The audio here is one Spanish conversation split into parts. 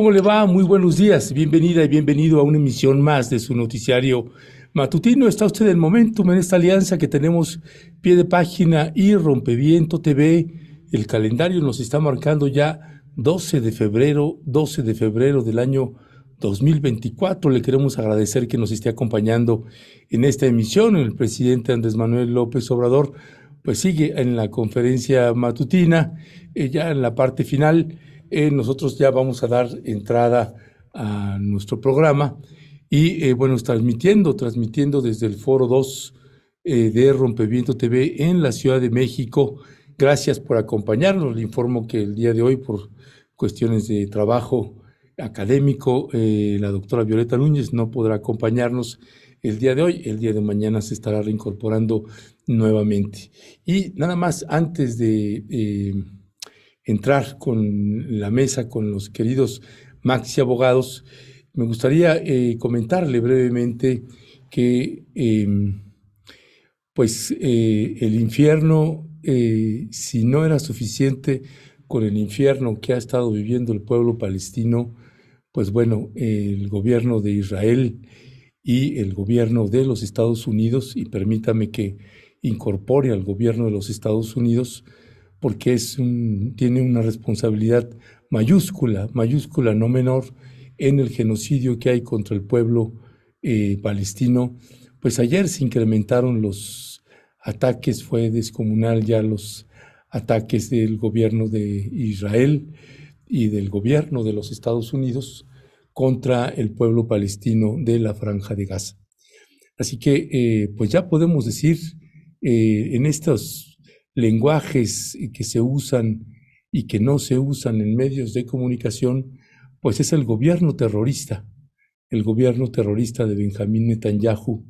¿Cómo le va? Muy buenos días. Bienvenida y bienvenido a una emisión más de su noticiario matutino. Está usted en momentum en esta alianza que tenemos pie de página y Rompeviento TV. El calendario nos está marcando ya 12 de febrero, 12 de febrero del año 2024. Le queremos agradecer que nos esté acompañando en esta emisión. El presidente Andrés Manuel López Obrador pues sigue en la conferencia matutina, eh, ya en la parte final. Eh, nosotros ya vamos a dar entrada a nuestro programa y eh, bueno, transmitiendo, transmitiendo desde el Foro 2 de Rompeviento TV en la Ciudad de México. Gracias por acompañarnos. Le informo que el día de hoy, por cuestiones de trabajo académico, la doctora Violeta Núñez no podrá acompañarnos el día de hoy. El día de mañana se estará reincorporando nuevamente. Y nada más antes de eh, entrar con la mesa con los queridos Maxi Abogados, me gustaría eh, comentarle brevemente que em, pues eh, el infierno, si no era suficiente con el infierno que ha estado viviendo el pueblo palestino, pues bueno, el gobierno de Israel y el gobierno de los Estados Unidos, y permítame que incorpore al gobierno de los Estados Unidos, porque es tiene una responsabilidad mayúscula, mayúscula no menor, en el genocidio que hay contra el pueblo eh, palestino. Pues ayer se incrementaron los ataques, fue descomunal ya los ataques del gobierno de Israel y del gobierno de los Estados Unidos contra el pueblo palestino de la franja de Gaza. Así que, eh, pues ya podemos decir, eh, en estos lenguajes que se usan y que no se usan en medios de comunicación, pues es el gobierno terrorista, el gobierno terrorista de Benjamín Netanyahu,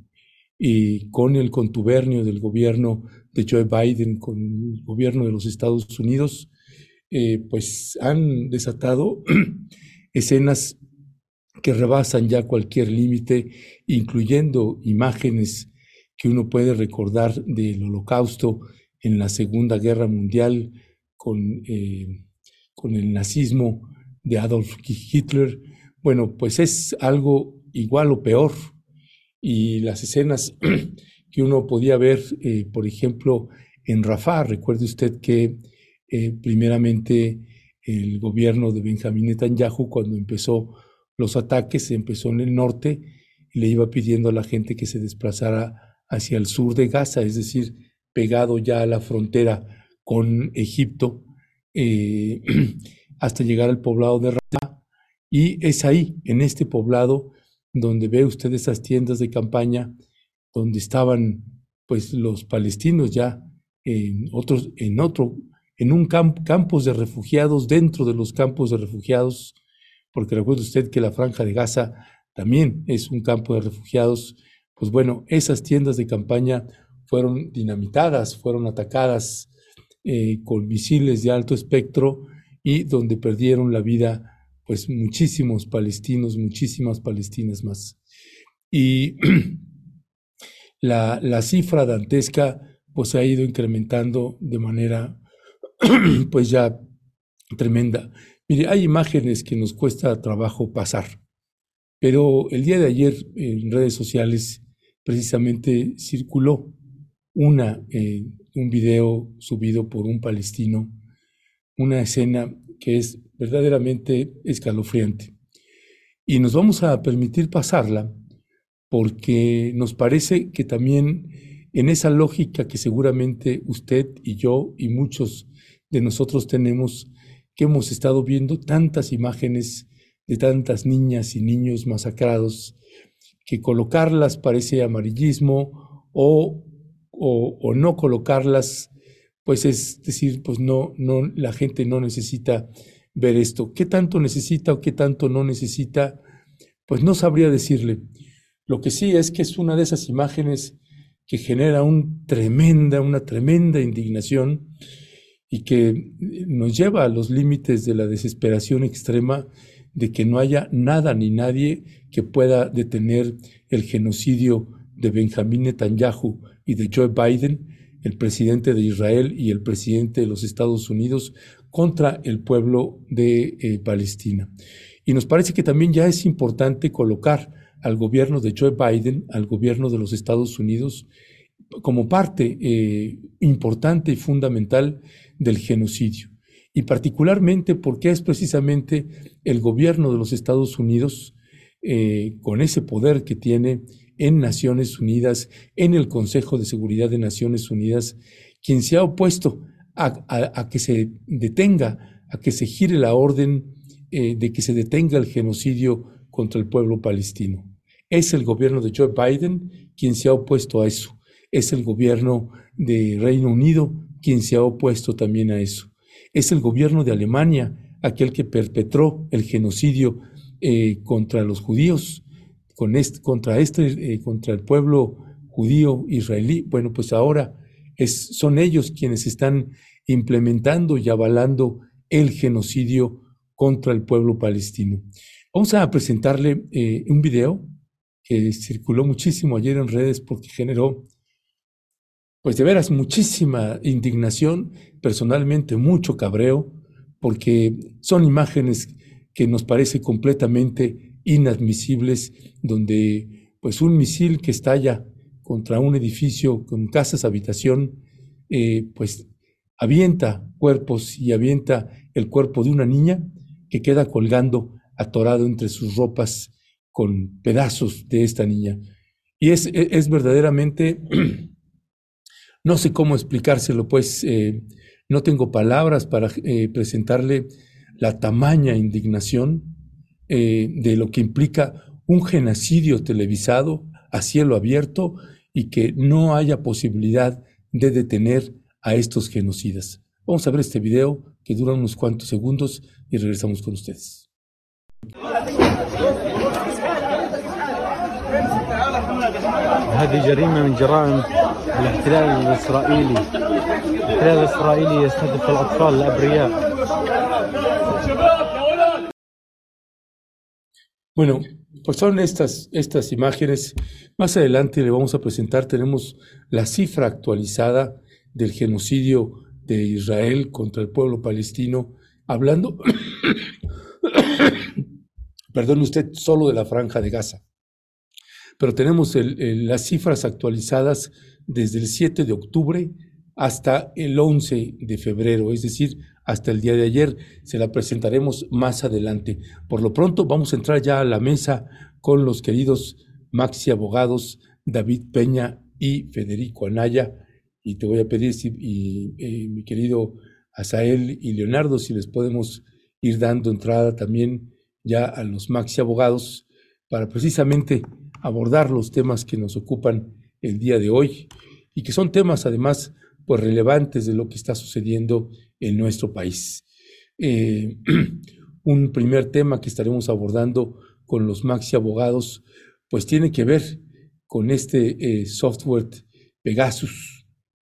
y con el contubernio del gobierno de Joe Biden, con el gobierno de los Estados Unidos, eh, pues han desatado escenas que rebasan ya cualquier límite, incluyendo imágenes que uno puede recordar del holocausto en la Segunda Guerra Mundial con, eh, con el nazismo de Adolf Hitler. Bueno, pues es algo igual o peor. Y las escenas que uno podía ver, eh, por ejemplo, en Rafah, recuerde usted que eh, primeramente el gobierno de Benjamín Netanyahu, cuando empezó los ataques, empezó en el norte y le iba pidiendo a la gente que se desplazara hacia el sur de Gaza, es decir, pegado ya a la frontera con Egipto, eh, hasta llegar al poblado de Rafah. Y es ahí, en este poblado, donde ve usted esas tiendas de campaña, donde estaban pues los palestinos ya en otros, en otro, en un campo, campos de refugiados, dentro de los campos de refugiados, porque recuerde usted que la franja de Gaza también es un campo de refugiados, pues bueno, esas tiendas de campaña fueron dinamitadas, fueron atacadas eh, con misiles de alto espectro y donde perdieron la vida pues muchísimos palestinos, muchísimas palestinas más. Y la, la cifra dantesca pues ha ido incrementando de manera pues ya tremenda. Mire, hay imágenes que nos cuesta trabajo pasar, pero el día de ayer en redes sociales precisamente circuló una, eh, un video subido por un palestino, una escena que es verdaderamente escalofriante. Y nos vamos a permitir pasarla porque nos parece que también en esa lógica que seguramente usted y yo y muchos de nosotros tenemos, que hemos estado viendo tantas imágenes de tantas niñas y niños masacrados, que colocarlas parece amarillismo o, o, no colocarlas, pues es decir, pues no, no, la gente no necesita ver esto. ¿Qué tanto necesita o qué tanto no necesita? Pues no sabría decirle. Lo que sí es que es una de esas imágenes que genera tremenda, una tremenda indignación y que nos lleva a los límites de la desesperación extrema de que no haya nada ni nadie que pueda detener el genocidio de Benjamín Netanyahu y de Joe Biden, el presidente de Israel y el presidente de los Estados Unidos, contra el pueblo de eh, Palestina. Y nos parece que también ya es importante colocar al gobierno de Joe Biden, al gobierno de los Estados Unidos, como parte eh, importante y fundamental del genocidio. Y particularmente porque es precisamente el gobierno de los Estados Unidos, eh, con ese poder que tiene en Naciones Unidas, en el Consejo de Seguridad de Naciones Unidas, quien se ha opuesto a, que se detenga, a que se gire la orden eh, de que se detenga el genocidio contra el pueblo palestino. Es el gobierno de Joe Biden quien se ha opuesto a eso. Es el gobierno de Reino Unido quien se ha opuesto también a eso. Es el gobierno de Alemania aquel que perpetró el genocidio eh, contra los judíos, con contra, este, eh, contra el pueblo judío israelí. Bueno, pues ahora es, son ellos quienes están implementando y avalando el genocidio contra el pueblo palestino. Vamos a presentarle eh, un video que circuló muchísimo ayer en redes porque generó, pues de veras, muchísima indignación, personalmente mucho cabreo, porque son imágenes que nos parece completamente inadmisibles, donde pues un misil que estalla contra un edificio con casas habitación, eh, pues avienta cuerpos y avienta el cuerpo de una niña que queda colgando atorado entre sus ropas con pedazos de esta niña. Y es, e, es verdaderamente, no sé cómo explicárselo, pues eh, no tengo palabras para eh, presentarle la tamaña indignación eh, de lo que implica un genocidio televisado a cielo abierto y que no haya posibilidad de detener a estos genocidas. Vamos a ver este video que dura unos cuantos segundos y regresamos con ustedes. هذه جريمة من جرائم الاحتلال الإسرائيلي الاحتلال الإسرائيلي يستهدف الأطفال الأبرياء Bueno, pues son estas, estas imágenes. Más adelante le vamos a presentar, tenemos la cifra actualizada del genocidio de Israel contra el pueblo palestino, hablando, perdón usted, solo de la franja de Gaza. Pero tenemos las cifras actualizadas desde el 7 de octubre hasta el 11 de febrero, es decir, hasta el día de ayer. Se la presentaremos más adelante. Por lo pronto vamos a entrar ya a la mesa con los queridos Maxi Abogados, David Peña y Federico Anaya. Y te voy a pedir, si, eh, mi querido Asael y Leonardo, si les podemos ir dando entrada también ya a los Maxi Abogados para precisamente abordar los temas que nos ocupan el día de hoy y que son temas además pues relevantes de lo que está sucediendo en nuestro país. Eh, un primer tema que estaremos abordando con los Maxi Abogados, pues tiene que ver con este eh, software Pegasus,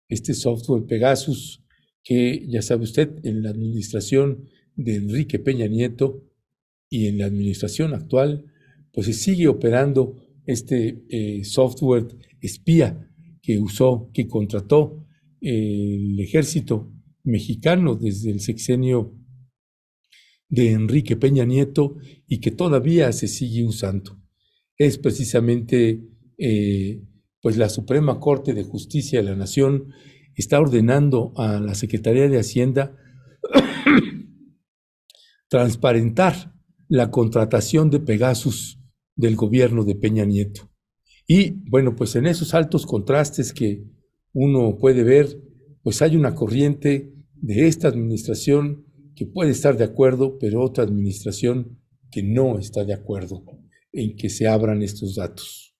este software Pegasus que ya sabe usted, en la administración de Enrique Peña Nieto y en la administración actual, pues se sigue operando este eh, software espía que usó, que contrató el ejército mexicano desde el sexenio de Enrique Peña Nieto y que todavía se sigue usando. Es precisamente eh, pues la Suprema Corte de Justicia de la Nación está ordenando a la Secretaría de Hacienda transparentar la contratación de Pegasus del gobierno de Peña Nieto. Y bueno, pues en esos altos contrastes que uno puede ver pues hay una corriente de esta administración que puede estar de acuerdo, pero otra administración que no está de acuerdo en que se abran estos datos.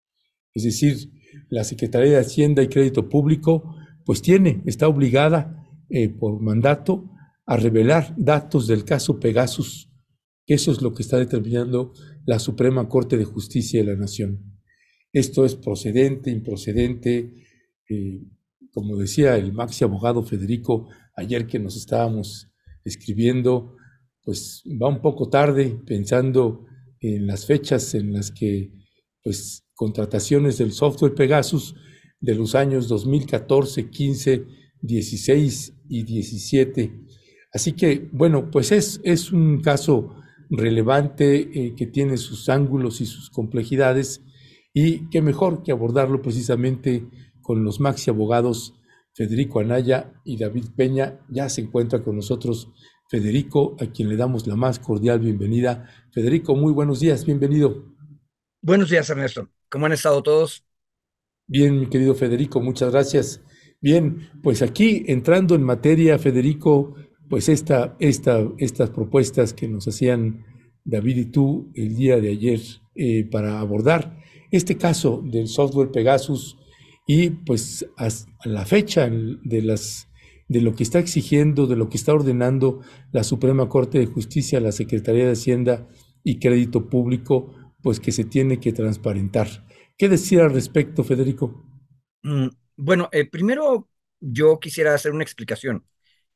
Es decir, la Secretaría de Hacienda y Crédito Público pues tiene, está obligada eh, por mandato a revelar datos del caso Pegasus. Eso es lo que está determinando la Suprema Corte de Justicia de la Nación. Esto es procedente, improcedente, eh, como decía el maxi abogado Federico ayer que nos estábamos escribiendo, pues va un poco tarde pensando en las fechas en las que pues contrataciones del software Pegasus de los años 2014, 15, 16 y 17. Así que, bueno, pues es, es un caso relevante, eh, que tiene sus ángulos y sus complejidades, y qué mejor que abordarlo precisamente con los maxi abogados Federico Anaya y David Peña. Ya se encuentra con nosotros Federico, a quien le damos la más cordial bienvenida. Federico, muy buenos días, bienvenido. Buenos días, Ernesto. ¿Cómo han estado todos? Bien, mi querido Federico, muchas gracias. Bien, pues aquí entrando en materia, Federico, pues esta, esta, estas propuestas que nos hacían David y tú el día de ayer eh, para abordar este caso del software Pegasus y pues a la fecha de las de lo que está exigiendo, de lo que está ordenando la Suprema Corte de Justicia, la Secretaría de Hacienda y Crédito Público, pues que se tiene que transparentar. ¿Qué decir al respecto, Federico? Mm, bueno, eh, primero yo quisiera hacer una explicación.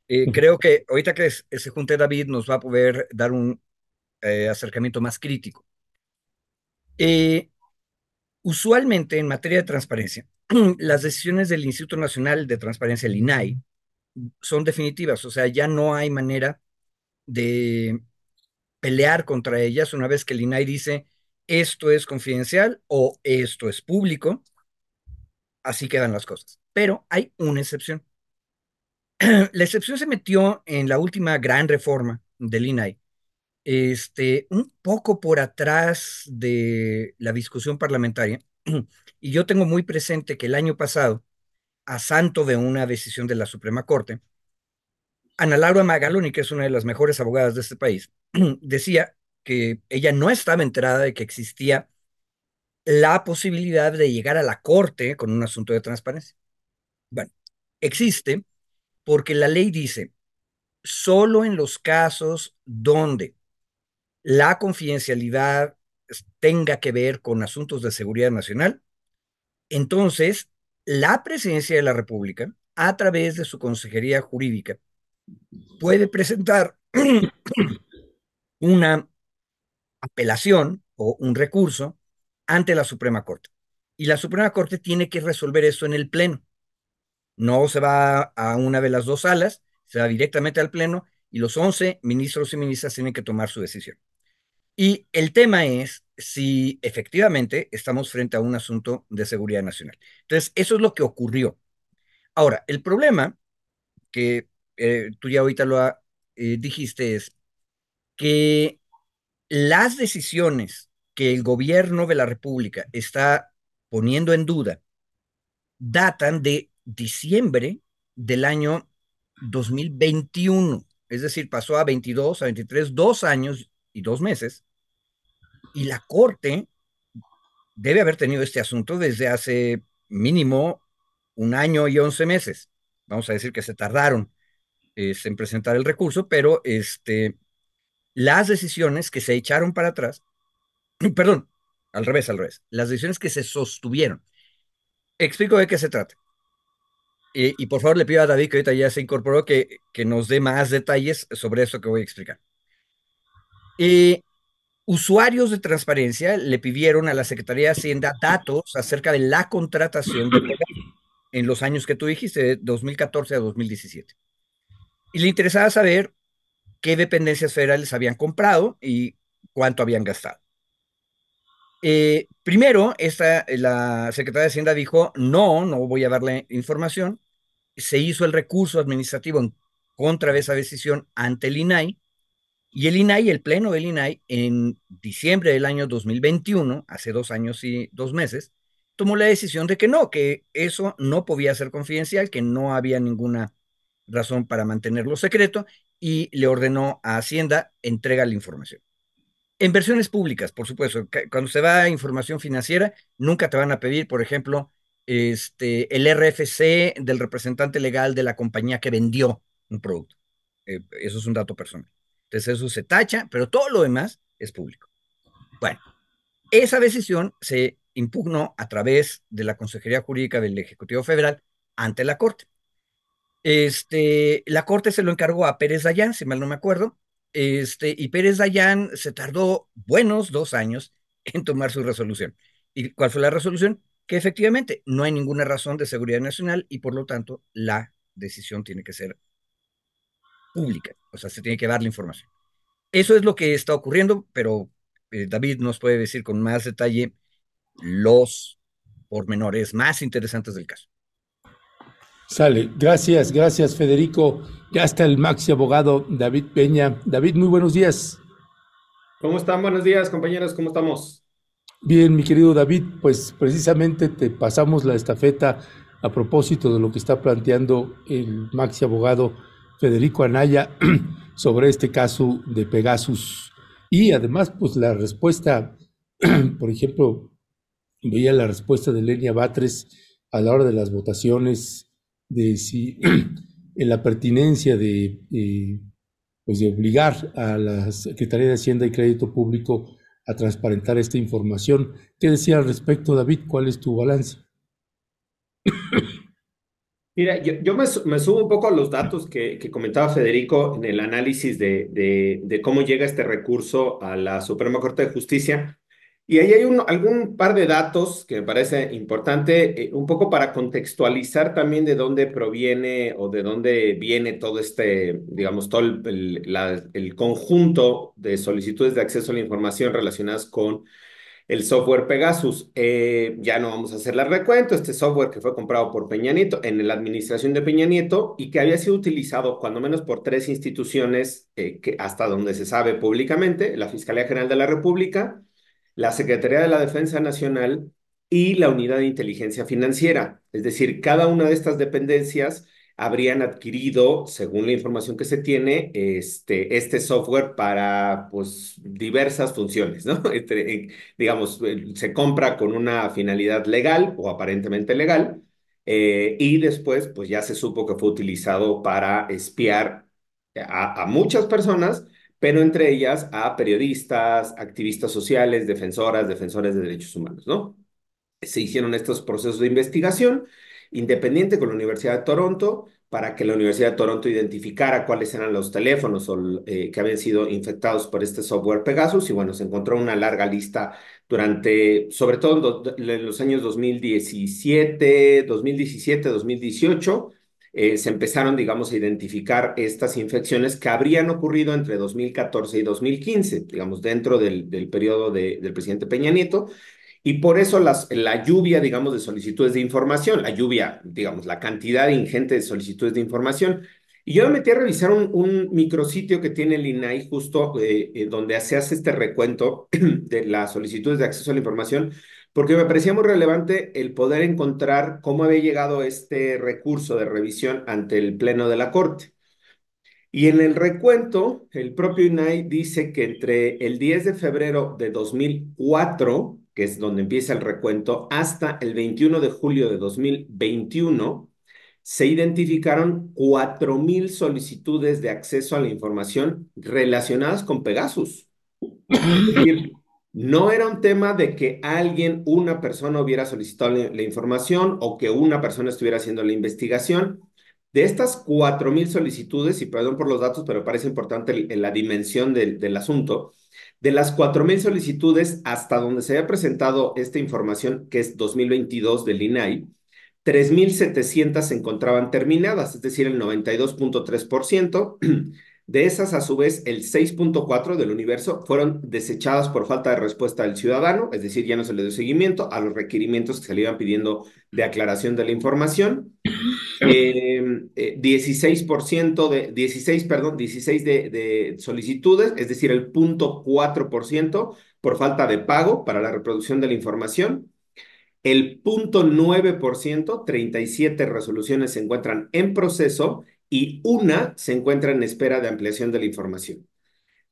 Eh, creo que ahorita que se junte David nos va a poder dar un eh, acercamiento más crítico. usualmente en materia de transparencia, las decisiones del Instituto Nacional de Transparencia, el INAI, son definitivas, o sea, ya no hay manera de pelear contra ellas una vez que el INAI dice esto es confidencial o esto es público, así quedan las cosas. Pero hay una excepción. La excepción se metió en la última gran reforma del INAI, este, un poco por atrás de la discusión parlamentaria, y yo tengo muy presente que el año pasado, a santo de una decisión de la Suprema Corte, Ana Laura Magaloni, que es una de las mejores abogadas de este país, decía que ella no estaba enterada de que existía la posibilidad de llegar a la corte con un asunto de transparencia. Bueno, existe porque la ley dice, solo en los casos donde la confidencialidad tenga que ver con asuntos de seguridad nacional, entonces la presidencia de la República, a través de su consejería jurídica, puede presentar una apelación o un recurso ante la Suprema Corte. Y la Suprema Corte tiene que resolver esto en el Pleno. No se va a una de las dos salas, se va directamente al Pleno y los 11 ministros y ministras tienen que tomar su decisión. Y el tema es si efectivamente estamos frente a un asunto de seguridad nacional. Entonces, eso es lo que ocurrió. Ahora, el problema que eh, tú ya ahorita lo eh, dijiste es que las decisiones que el gobierno de la República está poniendo en duda datan de diciembre del año 2021, es decir, pasó a 22, a 23, dos años y dos meses, y la Corte debe haber tenido este asunto desde hace mínimo un año y once meses. Vamos a decir que se tardaron este, en presentar el recurso, pero este, las decisiones que se echaron para atrás, perdón, al revés, al revés, las decisiones que se sostuvieron. Explico de qué se trata. y por favor le pido a David, que ahorita ya se incorporó, que, que nos dé más detalles sobre eso que voy a explicar. Y usuarios de transparencia le pidieron a la Secretaría de Hacienda datos acerca de la contratación de en los años que tú dijiste, de 2014 a 2017. Y le interesaba saber qué dependencias federales habían comprado y cuánto habían gastado. Eh, primero, esta, la Secretaría de Hacienda dijo, no, no voy a darle información. Se hizo el recurso administrativo en contra de esa decisión ante el INAI y el INAI, el pleno del INAI, en diciembre del año 2021, hace dos años y dos meses, tomó la decisión de que no, que eso no podía ser confidencial, que no había ninguna razón para mantenerlo secreto y le ordenó a Hacienda entrega la información. En versiones públicas, por supuesto, cuando se va a información financiera, nunca te van a pedir, por ejemplo, este, el RFC del representante legal de la compañía que vendió un producto. Eh, eso es un dato personal. Entonces eso se tacha, pero todo lo demás es público. Bueno, esa decisión se impugnó a través de la Consejería Jurídica del Ejecutivo Federal ante la Corte. Este, la corte se lo encargó a Pérez Dayán, si mal no me acuerdo, este, y Pérez Dayán se tardó buenos dos años en tomar su resolución. ¿Y cuál fue la resolución? Que efectivamente no hay ninguna razón de seguridad nacional y por lo tanto la decisión tiene que ser pública, o sea, se tiene que dar la información. eso es lo que está ocurriendo, pero eh, David nos puede decir con más detalle los pormenores más interesantes del caso. Sale. Gracias, gracias Federico. Ya está el maxi abogado David Peña. David, muy buenos días. ¿Cómo están? Buenos días, compañeros. ¿Cómo estamos? Bien, mi querido David, pues precisamente te pasamos la estafeta a propósito de lo que está planteando el maxi abogado Federico Anaya sobre este caso de Pegasus. Y además, pues la respuesta, por ejemplo, veía la respuesta de Lenia Batres a la hora de las votaciones de si en la pertinencia de, eh, pues de obligar a la Secretaría de Hacienda y Crédito Público a transparentar esta información. ¿Qué decía al respecto, David? ¿Cuál es tu balance? Mira, yo, me, subo un poco a los datos que, comentaba Federico en el análisis de, de, cómo llega este recurso a la Suprema Corte de Justicia. Y ahí hay un, algún par de datos que me parece importante, eh, un poco para contextualizar también de dónde proviene o de dónde viene todo este, digamos, todo el, el conjunto de solicitudes de acceso a la información relacionadas con el software Pegasus. Eh, ya no vamos a hacer el recuento, este software que fue comprado por Peña Nieto en la administración de Peña Nieto y que había sido utilizado cuando menos por tres instituciones eh, que hasta donde se sabe públicamente, la Fiscalía General de la República, la Secretaría de la Defensa Nacional y la Unidad de Inteligencia Financiera. Es decir, cada una de estas dependencias habrían adquirido, según la información que se tiene, este, este software para pues, diversas funciones, ¿no? digamos, se compra con una finalidad legal o aparentemente legal, eh, y después pues ya se supo que fue utilizado para espiar a, a muchas personas, pero entre ellas a periodistas, activistas sociales, defensoras, defensores de derechos humanos, ¿no? Se hicieron estos procesos de investigación independiente con la Universidad de Toronto para que la Universidad de Toronto identificara cuáles eran los teléfonos eh, que habían sido infectados por este software Pegasus. Y bueno, se encontró una larga lista durante, sobre todo en, los años 2017, 2017, 2018, se empezaron, digamos, a identificar estas infecciones que habrían ocurrido entre 2014 y 2015, digamos, dentro del, del periodo del presidente Peña Nieto, y por eso las, la lluvia, digamos, de solicitudes de información, la lluvia, digamos, la cantidad ingente de solicitudes de información. Y yo me metí a revisar un, un micrositio que tiene el INAI justo eh, eh, donde se hace este recuento de las solicitudes de acceso a la información, porque me parecía muy relevante el poder encontrar cómo había llegado este recurso de revisión ante el Pleno de la Corte. Y en el recuento, el propio INAI dice que entre el 10 de febrero de 2004 que es donde empieza el recuento, hasta el 21 de julio de 2021, se identificaron 4.000 solicitudes de acceso a la información relacionadas con Pegasus. Es decir, no era un tema de que alguien, una persona hubiera solicitado la, información o que una persona estuviera haciendo la investigación. De estas 4.000 solicitudes, y perdón por los datos, pero parece importante la dimensión del, del asunto, de las 4.000 solicitudes hasta donde se había presentado esta información, que es 2022 del INAI, 3.700 se encontraban terminadas, es decir, el 92.3%. De esas, a su vez, el 6.4 del universo fueron desechadas por falta de respuesta del ciudadano, es decir, ya no se le dio seguimiento a los requerimientos que se le iban pidiendo de aclaración de la información. 16% eh, eh, de, 16, perdón, 16 de, de, solicitudes, es decir, el 0.4% por falta de pago para la reproducción de la información. El 0.9%, 37 resoluciones se encuentran en proceso y una se encuentra en espera de ampliación de la información.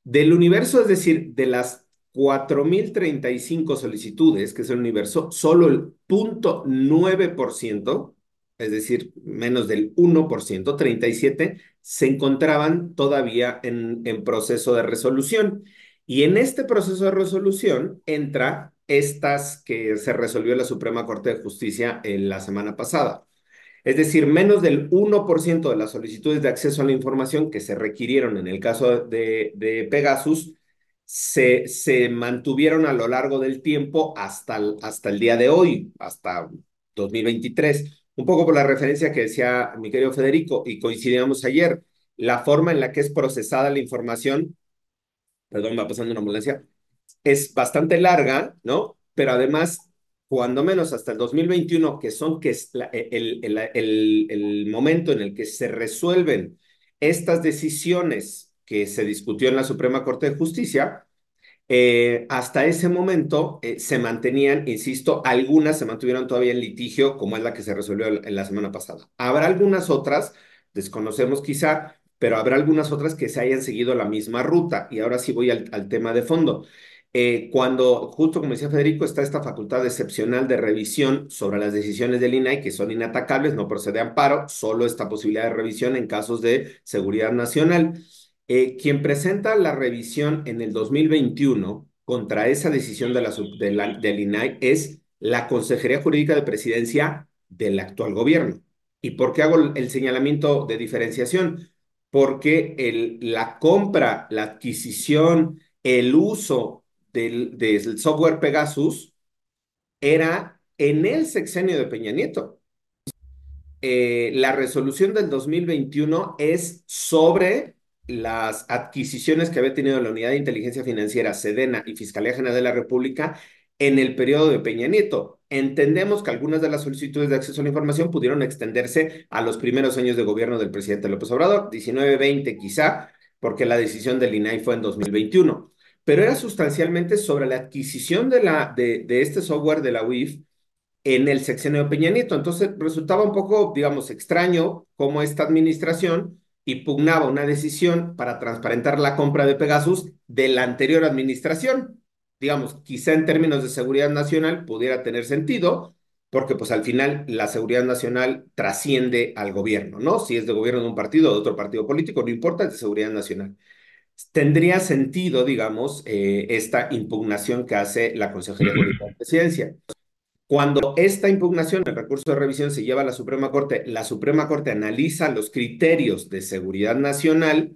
Del universo, es decir, de las 4.035 solicitudes, que es el universo, solo el 0.9%, es decir, menos del 1%, 37, se encontraban todavía en, en proceso de resolución. Y en este proceso de resolución entra estas que se resolvió la Suprema Corte de Justicia en la semana pasada. Es decir, menos del 1% de las solicitudes de acceso a la información que se requirieron en el caso de, de Pegasus se, se, mantuvieron a lo largo del tiempo hasta el, hasta el día de hoy, hasta 2023. Un poco por la referencia que decía mi querido Federico y coincidíamos ayer, la forma en la que es procesada la información perdón, va pasando una ambulancia, es bastante larga, ¿no? Pero además, cuando menos hasta el 2021, que son que es el, el, el, el momento en el que se resuelven estas decisiones que se discutió en la Suprema Corte de Justicia, eh, hasta ese momento eh, se mantenían, insisto, algunas se mantuvieron todavía en litigio, como es la que se resolvió en la semana pasada. Habrá algunas otras, desconocemos quizá, pero habrá algunas otras que se hayan seguido la misma ruta. Y ahora sí voy al, tema de fondo. Eh, cuando, justo como decía Federico, está esta facultad excepcional de revisión sobre las decisiones del INAI que son inatacables, no procede amparo, solo esta posibilidad de revisión en casos de seguridad nacional. Eh, quien presenta la revisión en el 2021 contra esa decisión de la, de la, del INAI es la Consejería Jurídica de Presidencia del actual gobierno. ¿Y por qué hago el señalamiento de diferenciación? Porque la compra, la adquisición, el uso del, del software Pegasus era en el sexenio de Peña Nieto. Eh, la resolución del 2021 es sobre las adquisiciones que había tenido la Unidad de Inteligencia Financiera, Sedena y Fiscalía General de la República en el periodo de Peña Nieto. Entendemos que algunas de las solicitudes de acceso a la información pudieron extenderse a los primeros años de gobierno del presidente López Obrador, 19, 20 quizá, porque la decisión del INAI fue en 2021. Pero era sustancialmente sobre la adquisición de, la, de, de este software de la UIF en el sexenio de Peña Nieto. Entonces resultaba un poco, digamos, extraño cómo esta administración pugnaba una decisión para transparentar la compra de Pegasus de la anterior administración. Digamos, quizá en términos de seguridad nacional pudiera tener sentido, porque pues al final la seguridad nacional trasciende al gobierno, ¿no? Si es de gobierno de un partido o de otro partido político, no importa, es de seguridad nacional. Tendría sentido, digamos, eh, esta impugnación que hace la Consejería de Presidencia. Cuando esta impugnación, el recurso de revisión, se lleva a la Suprema Corte, la Suprema Corte analiza los criterios de seguridad nacional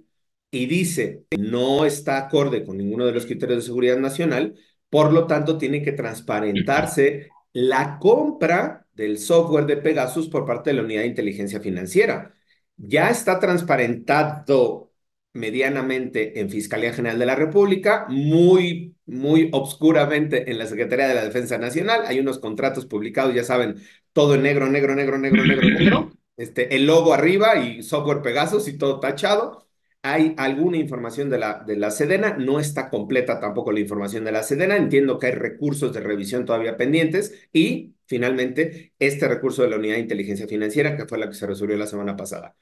y dice no está acorde con ninguno de los criterios de seguridad nacional, por lo tanto tiene que transparentarse la compra del software de Pegasus por parte de la Unidad de Inteligencia Financiera. Ya está transparentado medianamente en Fiscalía General de la República, muy, muy obscuramente en la Secretaría de la Defensa Nacional. Hay unos contratos publicados, ya saben, todo en negro, negro, negro, negro, negro, negro. Este, el logo arriba y software Pegasus y todo tachado. Hay alguna información de la, de la Sedena, no está completa tampoco la información de la Sedena, entiendo que hay recursos de revisión todavía pendientes y finalmente este recurso de la Unidad de Inteligencia Financiera, que fue la que se resolvió la semana pasada.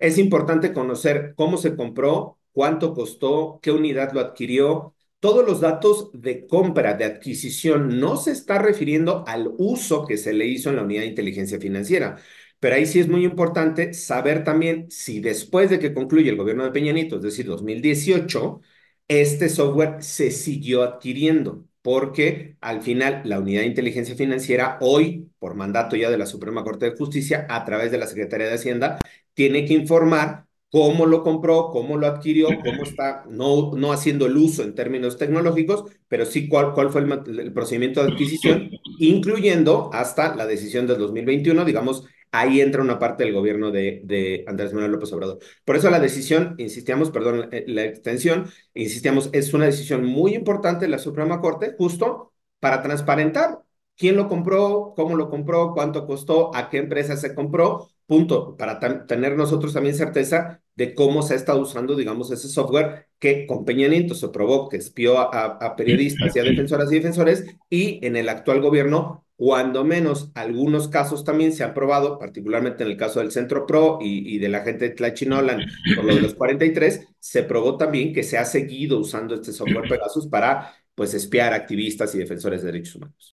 Es importante conocer cómo se compró, cuánto costó, qué unidad lo adquirió. Todos los datos de compra, de adquisición, no se está refiriendo al uso que se le hizo en la unidad de inteligencia financiera. Pero ahí sí es muy importante saber también si después de que concluye el gobierno de Peña Nieto, es decir, 2018, este software se siguió adquiriendo, porque al final la unidad de inteligencia financiera, hoy, por mandato ya de la Suprema Corte de Justicia, a través de la Secretaría de Hacienda, tiene que informar cómo lo compró, cómo lo adquirió, cómo está, no, no haciendo el uso en términos tecnológicos, pero sí cuál, cuál fue el, procedimiento de adquisición, incluyendo hasta la decisión del 2021, digamos, ahí entra una parte del gobierno de, de Andrés Manuel López Obrador. Por eso la decisión, insistíamos, perdón, eh, la extensión, insistíamos, es una decisión muy importante de la Suprema Corte, justo para transparentar quién lo compró, cómo lo compró, cuánto costó, a qué empresa se compró, punto, para tener nosotros también certeza de cómo se ha estado usando, digamos, ese software que con Peña Nieto se probó que espió a, periodistas y a defensoras y defensores, y en el actual gobierno, cuando menos algunos casos también se han probado, particularmente en el caso del Centro Pro y, de la gente de Tlachinolan, por lo de los 43, se probó también que se ha seguido usando este software Pegasus para, pues, espiar activistas y defensores de derechos humanos.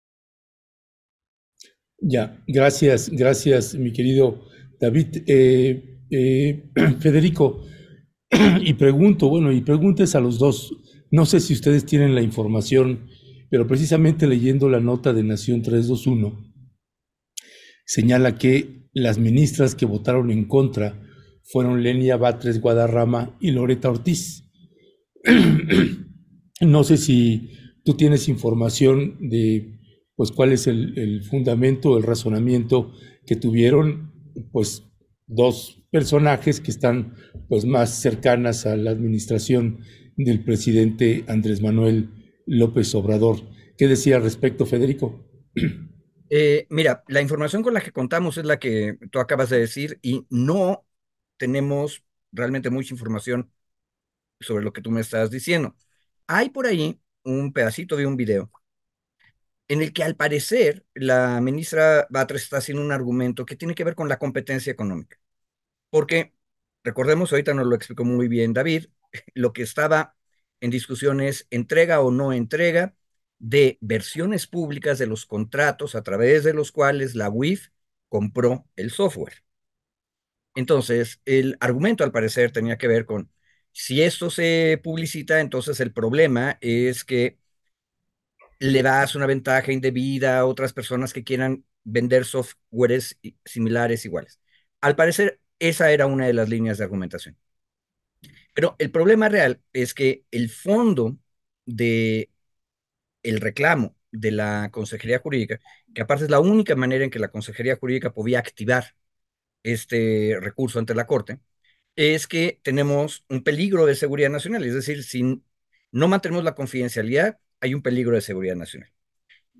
Ya, gracias, gracias, mi querido David, eh, eh, Federico, y pregunto, bueno, y preguntes a los dos, no sé si ustedes tienen la información, pero precisamente leyendo la nota de Nación 321, señala que las ministras que votaron en contra fueron Lenia Batres Guadarrama y Loreta Ortiz. no sé si tú tienes información de pues cuál es el, el fundamento, el razonamiento que tuvieron pues dos personajes que están pues más cercanas a la administración del presidente Andrés Manuel López Obrador. ¿Qué decía al respecto, Federico? Eh, mira, la información con la que contamos es la que tú acabas de decir y no tenemos realmente mucha información sobre lo que tú me estás diciendo. Hay por ahí un pedacito de un video en el que al parecer la ministra Batres está haciendo un argumento que tiene que ver con la competencia económica. Porque, recordemos, ahorita nos lo explicó muy bien David, lo que estaba en discusión es entrega o no entrega de versiones públicas de los contratos a través de los cuales la UIF compró el software. Entonces, el argumento al parecer tenía que ver con si esto se publicita, entonces el problema es que le das una ventaja indebida a otras personas que quieran vender softwares similares iguales. Al parecer, esa era una de las líneas de argumentación. Pero el problema real es que el fondo de el reclamo de la Consejería Jurídica, que aparte es la única manera en que la Consejería Jurídica podía activar este recurso ante la Corte, es que tenemos un peligro de seguridad nacional, es decir, si no mantenemos la confidencialidad, hay un peligro de seguridad nacional.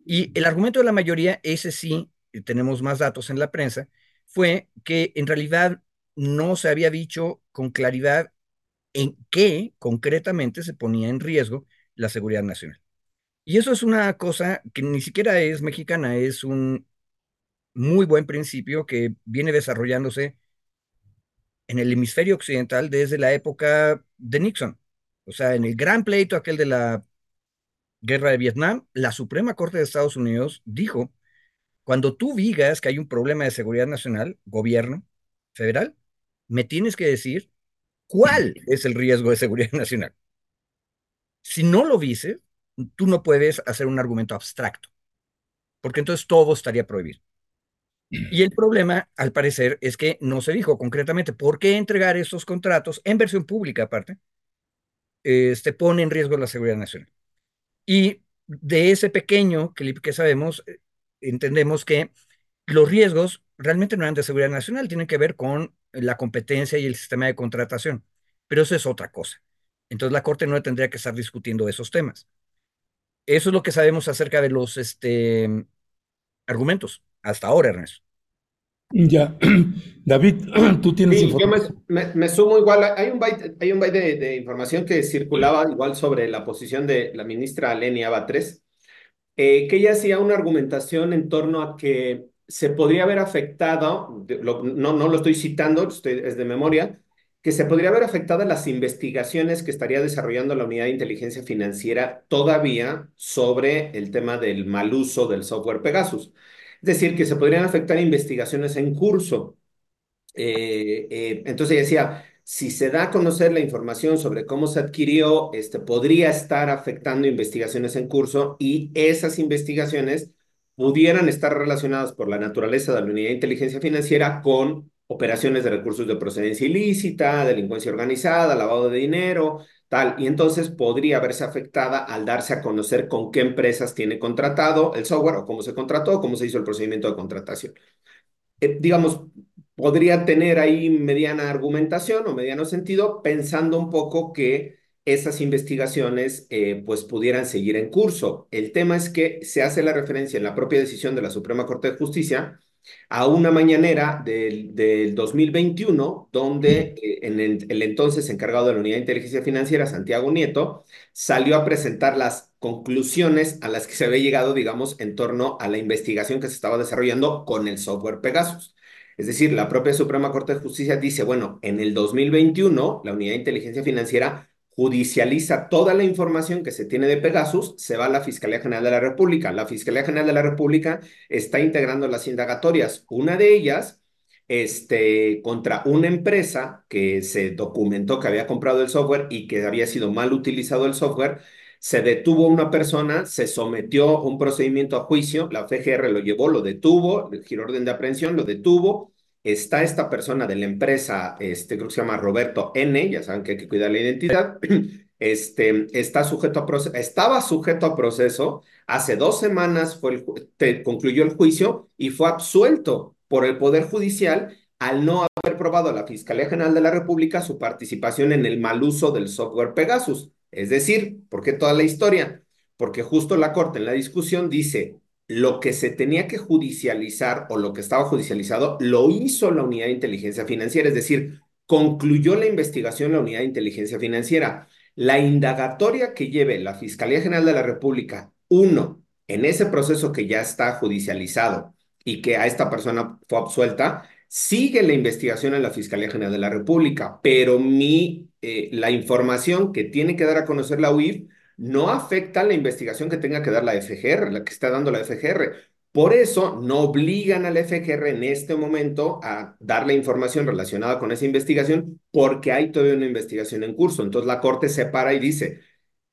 Y el argumento de la mayoría, ese sí, tenemos más datos en la prensa, fue que en realidad no se había dicho con claridad en qué concretamente se ponía en riesgo la seguridad nacional. Y eso es una cosa que ni siquiera es mexicana, es un muy buen principio que viene desarrollándose en el hemisferio occidental desde la época de Nixon. O sea, en el gran pleito aquel de la guerra de Vietnam, la Suprema Corte de Estados Unidos dijo, cuando tú digas que hay un problema de seguridad nacional, gobierno federal, me tienes que decir cuál es el riesgo de seguridad nacional. Si no lo dices, tú no puedes hacer un argumento abstracto, porque entonces todo estaría prohibido. Y el problema, al parecer, es que no se dijo concretamente por qué entregar esos contratos en versión pública, aparte, este, pone en riesgo la seguridad nacional. Y de ese pequeño clip que sabemos, eh, entendemos que los riesgos realmente no eran de seguridad nacional, tienen que ver con la competencia y el sistema de contratación, pero eso es otra cosa. Entonces la Corte no tendría que estar discutiendo esos temas. Eso es lo que sabemos acerca de los este, argumentos hasta ahora, Ernesto. Ya, David, tú tienes sí, Yo me, sumo igual, hay un byte, hay un byte de, información que circulaba igual sobre la posición de la ministra Lenia Batres, eh, que ella hacía una argumentación en torno a que se podría haber afectado, no, no lo estoy citando, es de memoria, que se podría haber afectado las investigaciones que estaría desarrollando la unidad de inteligencia financiera todavía sobre el tema del mal uso del software Pegasus. Es decir, que se podrían afectar investigaciones en curso. Eh, eh, entonces decía, si se da a conocer la información sobre cómo se adquirió, este, podría estar afectando investigaciones en curso y esas investigaciones pudieran estar relacionadas por la naturaleza de la unidad de inteligencia financiera con operaciones de recursos de procedencia ilícita, delincuencia organizada, lavado de dinero, tal. Y entonces podría verse afectada al darse a conocer con qué empresas tiene contratado el software o cómo se contrató, cómo se hizo el procedimiento de contratación. Eh, digamos, podría tener ahí mediana argumentación o mediano sentido, pensando un poco que esas investigaciones eh, pues pudieran seguir en curso. El tema es que se hace la referencia en la propia decisión de la Suprema Corte de Justicia a una mañanera del, del 2021, donde eh, en el, entonces encargado de la Unidad de Inteligencia Financiera, Santiago Nieto, salió a presentar las conclusiones a las que se había llegado, digamos, en torno a la investigación que se estaba desarrollando con el software Pegasus. Es decir, la propia Suprema Corte de Justicia dice, bueno, en el 2021, la Unidad de Inteligencia Financiera judicializa toda la información que se tiene de Pegasus, se va a la Fiscalía General de la República. La Fiscalía General de la República está integrando las indagatorias. Una de ellas, este, contra una empresa que se documentó que había comprado el software y que había sido mal utilizado el software, se detuvo una persona, se sometió un procedimiento a juicio, la FGR lo llevó, lo detuvo, el giro orden de aprehensión, lo detuvo, está esta persona de la empresa, este, creo que se llama Roberto N, ya saben que hay que cuidar la identidad, este, está sujeto a proceso, estaba sujeto a proceso, hace dos semanas fue concluyó el juicio y fue absuelto por el Poder Judicial al no haber probado a la Fiscalía General de la República su participación en el mal uso del software Pegasus. Es decir, ¿por qué toda la historia? Porque justo la Corte en la discusión dice, lo que se tenía que judicializar o lo que estaba judicializado lo hizo la unidad de inteligencia financiera, es decir, concluyó la investigación la unidad de inteligencia financiera. La indagatoria que lleve la Fiscalía General de la República, uno, en ese proceso que ya está judicializado y que a esta persona fue absuelta, sigue la investigación en la Fiscalía General de la República, pero mi, eh, la información que tiene que dar a conocer la UIF no afecta la investigación que tenga que dar la FGR, la que está dando la FGR. Por eso no obligan a la FGR en este momento a dar la información relacionada con esa investigación porque hay todavía una investigación en curso. Entonces la Corte se para y dice,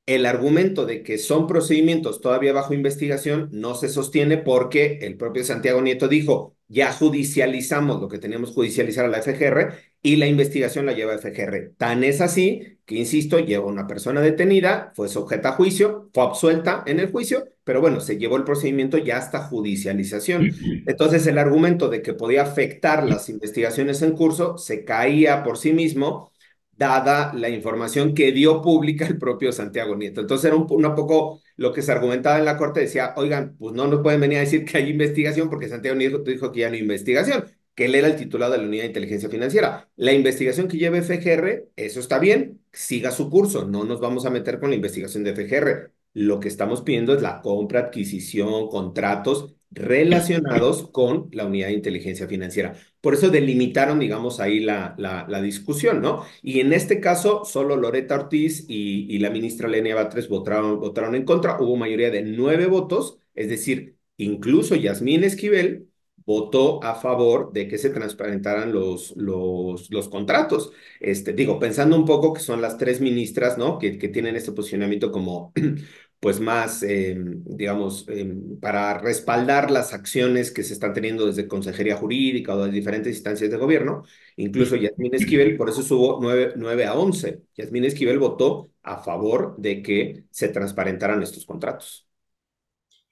el argumento de que son procedimientos todavía bajo investigación no se sostiene porque el propio Santiago Nieto dijo, ya judicializamos lo que teníamos judicializar a la FGR y la investigación la lleva a FGR. Tan es así que, insisto, lleva una persona detenida, fue sujeta a juicio, fue absuelta en el juicio, pero bueno, se llevó el procedimiento ya hasta judicialización. Entonces, el argumento de que podía afectar las investigaciones en curso se caía por sí mismo dada la información que dio pública el propio Santiago Nieto. Entonces era un, un, poco lo que se argumentaba en la corte, decía, oigan, pues no nos pueden venir a decir que hay investigación porque Santiago Nieto dijo que ya no hay investigación, que él era el titular de la Unidad de Inteligencia Financiera. La investigación que lleve FGR, eso está bien, siga su curso, no nos vamos a meter con la investigación de FGR. Lo que estamos pidiendo es la compra, adquisición, contratos relacionados con la unidad de inteligencia financiera. Por eso delimitaron, digamos, ahí la, la, discusión, ¿no? Y en este caso, solo Loreta Ortiz y, y la ministra Lenia Batres votaron, votaron en contra. Hubo mayoría de nueve votos, es decir, incluso Yasmín Esquivel votó a favor de que se transparentaran los, los, contratos. Este, digo, pensando un poco que son las tres ministras, ¿no? Que, que tienen este posicionamiento como pues más, eh, digamos, eh, para respaldar las acciones que se están teniendo desde Consejería Jurídica o de diferentes instancias de gobierno, incluso Yasmín Esquivel, por eso subo 9, 9 a 11. Yasmín Esquivel votó a favor de que se transparentaran estos contratos.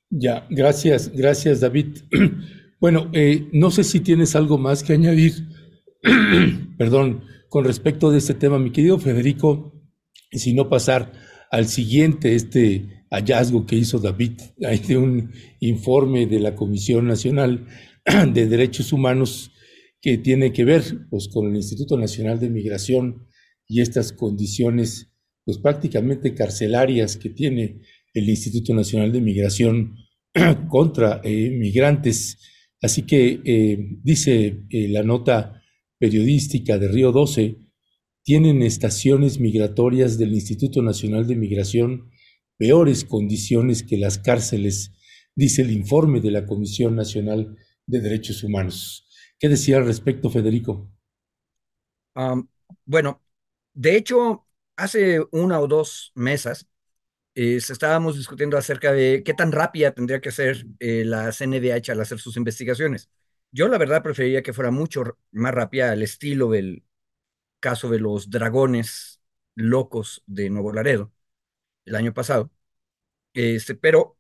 Ya, gracias, gracias David. Bueno, eh, no sé si tienes algo más que añadir, perdón, con respecto de este tema, mi querido Federico, y si no pasar al siguiente, este hallazgo que hizo David, hay de un informe de la Comisión Nacional de Derechos Humanos que tiene que ver pues, con el Instituto Nacional de Migración y estas condiciones pues prácticamente carcelarias que tiene el Instituto Nacional de Migración contra eh, migrantes. Así que eh, dice eh, la nota periodística de Río 12, tienen estaciones migratorias del Instituto Nacional de Migración peores condiciones que las cárceles, dice el informe de la Comisión Nacional de Derechos Humanos. ¿Qué decía al respecto, Federico? Um, bueno, de hecho, hace una o dos mesas eh, estábamos discutiendo acerca de qué tan rápida tendría que ser eh, la CNDH al hacer sus investigaciones. Yo la verdad preferiría que fuera mucho más rápida al estilo del caso de los dragones locos de Nuevo Laredo, el año pasado, este, pero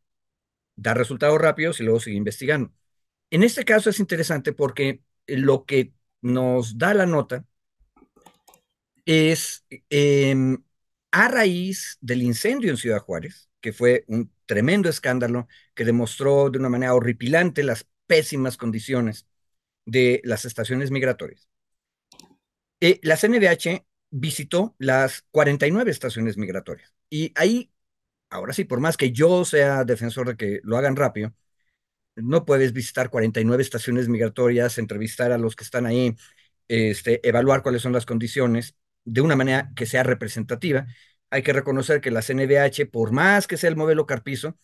da resultados rápidos y luego sigue investigando. En este caso es interesante porque lo que nos da la nota es em, a raíz del incendio en Ciudad Juárez, que fue un tremendo escándalo que demostró de una manera horripilante las pésimas condiciones de las estaciones migratorias. Eh, la CNDH visitó las 49 estaciones migratorias y ahí ahora sí, por más que yo sea defensor de que lo hagan rápido, no puedes visitar 49 estaciones migratorias, entrevistar a los que están ahí, este, evaluar cuáles son las condiciones de una manera que sea representativa. Hay que reconocer que la CNDH, por más que sea el modelo Carpizo,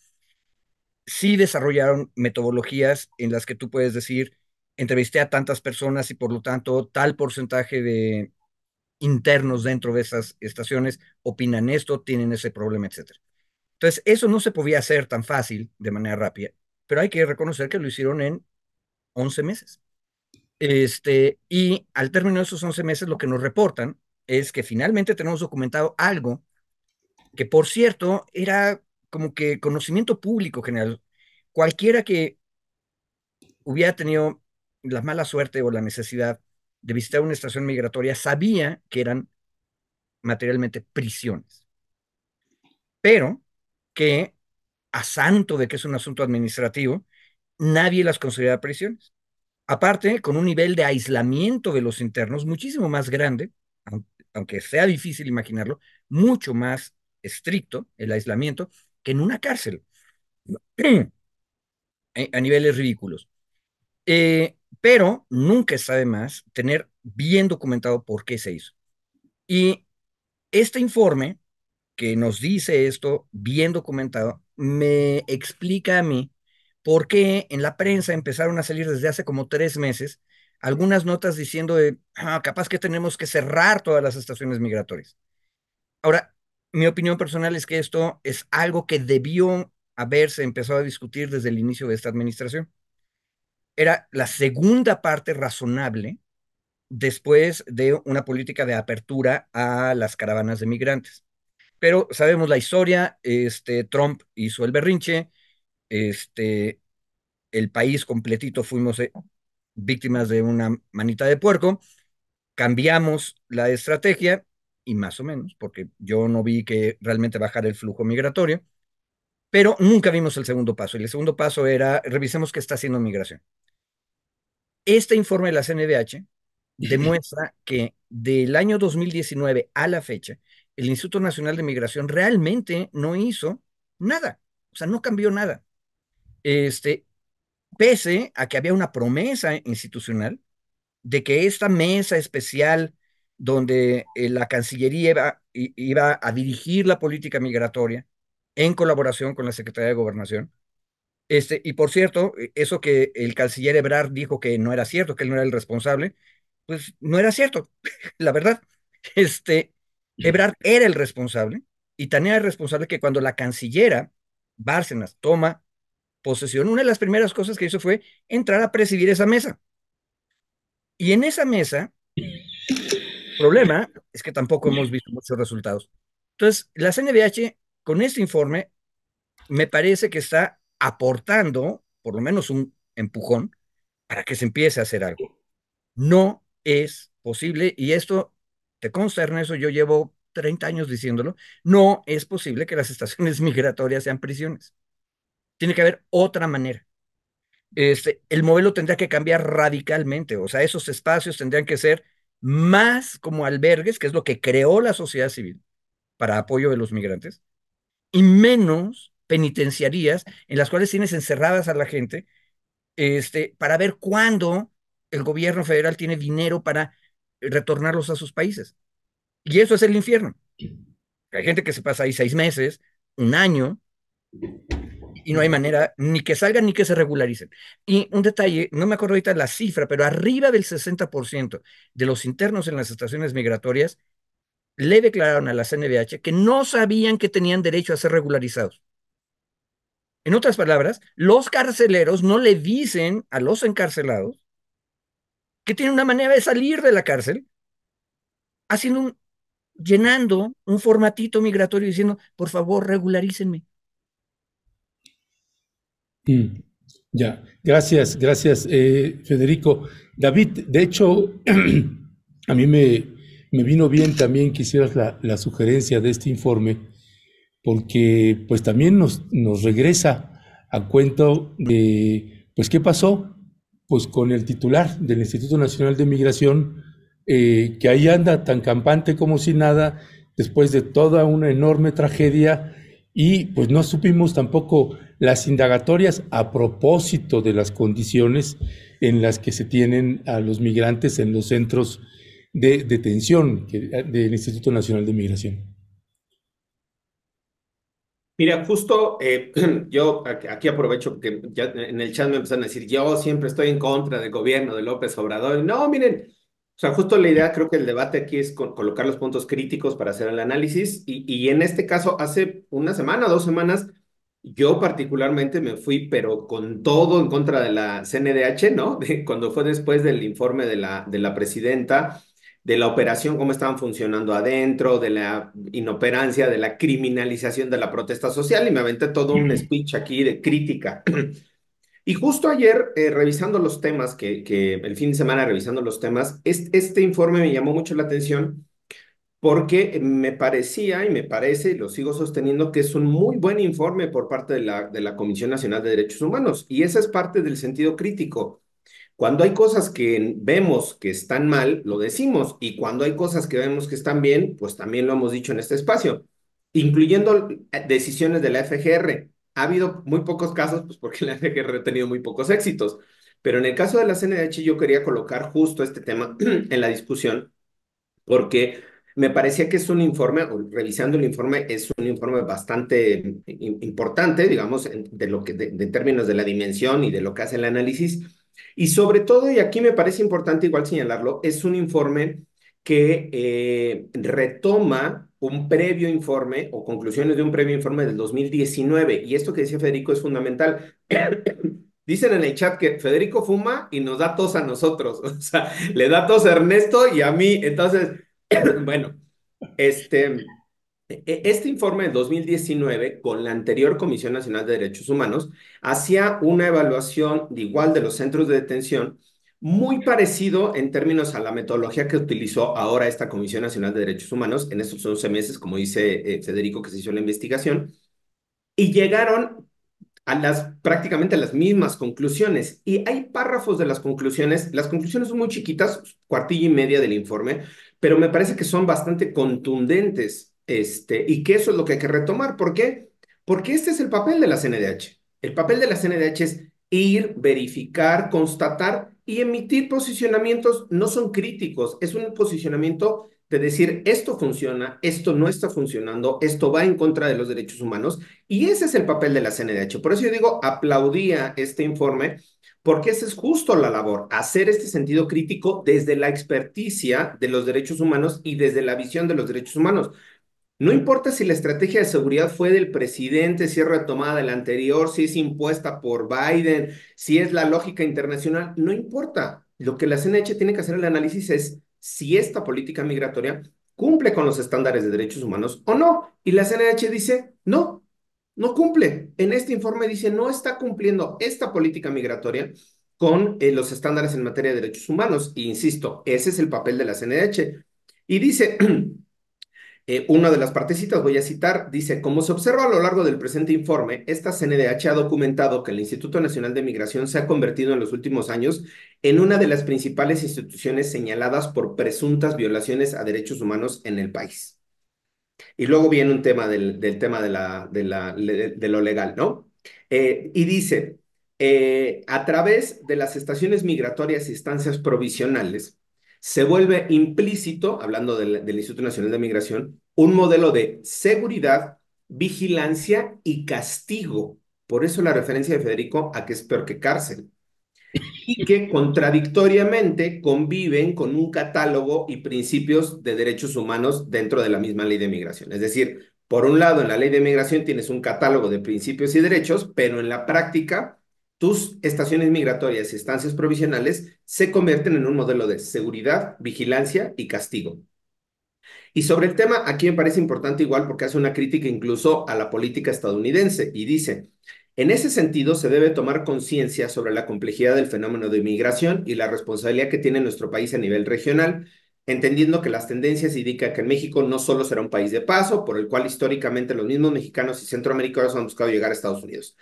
sí desarrollaron metodologías en las que tú puedes decir, entrevisté a tantas personas y por lo tanto tal porcentaje de internos dentro de esas estaciones opinan esto, tienen ese problema, etcétera. Entonces, eso no se podía hacer tan fácil de manera rápida, pero hay que reconocer que lo hicieron en 11 meses. Este, y al término de esos 11 meses, lo que nos reportan es que finalmente tenemos documentado algo que, por cierto, era como que conocimiento público general. Cualquiera que hubiera tenido la mala suerte o la necesidad de visitar una estación migratoria sabía que eran materialmente prisiones. pero que a santo de que es un asunto administrativo, nadie las considera prisiones. Aparte, con un nivel de aislamiento de los internos muchísimo más grande, aunque sea difícil imaginarlo, mucho más estricto el aislamiento que en una cárcel, a niveles ridículos. Eh, pero nunca está de más tener bien documentado por qué se hizo. Y este informe que nos dice esto bien documentado me explica a mí por qué en la prensa empezaron a salir desde hace como tres meses algunas notas diciendo de, ah, capaz que tenemos que cerrar todas las estaciones migratorias. Ahora, mi opinión personal es que esto es algo que debió haberse empezado a discutir desde el inicio de esta administración. Era la segunda parte razonable después de una política de apertura a las caravanas de migrantes. Pero sabemos la historia, este, Trump hizo el berrinche, este, el país completito fuimos eh, víctimas de una manita de puerco, cambiamos la estrategia y más o menos, porque yo no vi que realmente bajara el flujo migratorio, pero nunca vimos el segundo paso. Y el segundo paso era, revisemos qué está haciendo migración. Este informe de la CNDH demuestra que del año 2019 a la fecha, el Instituto Nacional de Migración realmente no hizo nada, o sea, no cambió nada. Este, pese a que había una promesa institucional de que esta mesa especial donde eh, la Cancillería iba, iba, a dirigir la política migratoria en colaboración con la Secretaría de Gobernación. Este, y por cierto, e, eso que el canciller Ebrard dijo que no era cierto, que él no era el responsable, pues no era cierto, la verdad. Este, Ebrard era el responsable y tan era el responsable que cuando la cancillera Bárcenas toma posesión, una de las primeras cosas que hizo fue entrar a presidir esa mesa. Y en esa mesa, el problema es que tampoco hemos visto muchos resultados. Entonces, la CNDH, con este informe, me parece que está aportando por lo menos un empujón para que se empiece a hacer algo. No es posible, y esto te consta, Ernesto, yo llevo 30 años diciéndolo, no es posible que las estaciones migratorias sean prisiones. Tiene que haber otra manera. Este, el modelo tendría que cambiar radicalmente, o sea, esos espacios tendrían que ser más como albergues, que es lo que creó la sociedad civil para apoyo de los migrantes, y menos penitenciarías en las cuales tienes encerradas a la gente este, para ver cuándo el gobierno federal tiene dinero para retornarlos a sus países. Y eso es el infierno. Hay gente que se pasa ahí seis meses, un año, y no hay manera ni que salgan ni que se regularicen. Y un detalle, no me acuerdo ahorita la cifra, pero arriba del 60% de los internos en las estaciones migratorias le declararon a la CNBH que no sabían que tenían derecho a ser regularizados. En otras palabras, los carceleros no le dicen a los encarcelados que tienen una manera de salir de la cárcel haciendo un, llenando un formatito migratorio diciendo, por favor, regularícenme. Mm, ya, gracias, gracias, eh, Federico. David, de hecho, a mí me, me, vino bien también que hicieras la, la, sugerencia de este informe, porque pues también nos, nos regresa a cuento de, pues, ¿qué pasó? Pues con el titular del Instituto Nacional de Migración, eh, que ahí anda tan campante como si nada, después de toda una enorme tragedia, y pues no supimos tampoco las indagatorias a propósito de las condiciones en las que se tienen a los migrantes en los centros de detención del Instituto Nacional de Migración. Mira, justo eh, yo aquí aprovecho que ya en el chat me empezaron a decir, yo siempre estoy en contra del gobierno de López Obrador. No, miren, o sea, justo la idea, creo que el debate aquí es colocar los puntos críticos para hacer el análisis y, y en este caso, hace una semana, dos semanas, yo particularmente me fui, pero con todo en contra de la CNDH, ¿no? cuando fue después del informe de la, de la presidenta, de la operación, cómo estaban funcionando adentro, de la inoperancia, de la criminalización de la protesta social, y me aventé todo un speech aquí de crítica. Y justo ayer, eh, revisando los temas, que, que, el fin de semana revisando los temas, este, este informe me llamó mucho la atención porque me parecía y me parece, y lo sigo sosteniendo, que es un muy buen informe por parte de la, de la Comisión Nacional de Derechos Humanos. Y esa es parte del sentido crítico. Cuando hay cosas que vemos que están mal, lo decimos, y cuando hay cosas que vemos que están bien, pues también lo hemos dicho en este espacio, incluyendo decisiones de la FGR. Ha habido muy pocos casos, pues porque la FGR ha tenido muy pocos éxitos, pero en el caso de la CNDH yo quería colocar justo este tema en la discusión, porque me parecía que es un informe, revisando el informe, es un informe bastante importante, digamos, de lo que, de términos de la dimensión y de lo que hace el análisis, y sobre todo, y aquí me parece importante igual señalarlo, es un informe que eh, retoma un previo informe o conclusiones de un previo informe del 2019. Y esto que decía Federico es fundamental. Dicen en el chat que Federico fuma y nos da tos a nosotros. O sea, le da tos a Ernesto y a mí. Entonces, bueno, este, e, este informe de 2019, con la anterior Comisión Nacional de Derechos Humanos, hacía una evaluación de igual de los centros de detención, muy parecido en términos a la metodología que utilizó ahora esta Comisión Nacional de Derechos Humanos en estos 11 meses, como dice eh, Federico, que se hizo la investigación, y llegaron a las prácticamente las mismas conclusiones. Y hay párrafos de las conclusiones, las conclusiones son muy chiquitas, cuartilla y media del informe, pero me parece que son bastante contundentes este, y que eso es lo que hay que retomar. ¿Por qué? Porque este es el papel de la CNDH. El papel de la CNDH es ir, verificar, constatar y emitir posicionamientos. No son críticos, es un posicionamiento de decir esto funciona, esto no está funcionando, esto va en contra de los derechos humanos. Y ese es el papel de la CNDH. Por eso yo digo, aplaudía este informe porque esa es justo la labor, hacer este sentido crítico desde la experticia de los derechos humanos y desde la visión de los derechos humanos. No importa si la estrategia de seguridad fue del presidente, si es retomada del anterior, si es impuesta por Biden, si es la lógica internacional, no importa. Lo que la CNH tiene que hacer el análisis es si esta política migratoria cumple con los estándares de derechos humanos o no. Y la CNH dice, no, no cumple. En este informe dice, no está cumpliendo esta política migratoria con eh, los estándares en materia de derechos humanos. E insisto, ese es el papel de la CNH. Y dice, Eh, una de las partecitas, voy a citar, dice, como se observa a lo largo del presente informe, esta CNDH ha documentado que el Instituto Nacional de Migración se ha convertido en los últimos años en una de las principales instituciones señaladas por presuntas violaciones a derechos humanos en el país. Y luego viene un tema del, tema de, la, de, la, de, lo legal, ¿no? Eh, y dice, eh, a través de las estaciones migratorias y estancias provisionales, se vuelve implícito, hablando del, Instituto Nacional de Migración, un modelo de seguridad, vigilancia y castigo. Por eso la referencia de Federico a que es peor que cárcel. Y que contradictoriamente conviven con un catálogo y principios de derechos humanos dentro de la misma ley de migración. Es decir, por un lado, en la ley de migración tienes un catálogo de principios y derechos, pero en la práctica tus estaciones migratorias y estancias provisionales se convierten en un modelo de seguridad, vigilancia y castigo. Y sobre el tema, aquí me parece importante igual porque hace una crítica incluso a la política estadounidense y dice, en ese sentido se debe tomar conciencia sobre la complejidad del fenómeno de inmigración y la responsabilidad que tiene nuestro país a nivel regional, entendiendo que las tendencias indican que México no solo será un país de paso, por el cual históricamente los mismos mexicanos y centroamericanos han buscado llegar a Estados Unidos.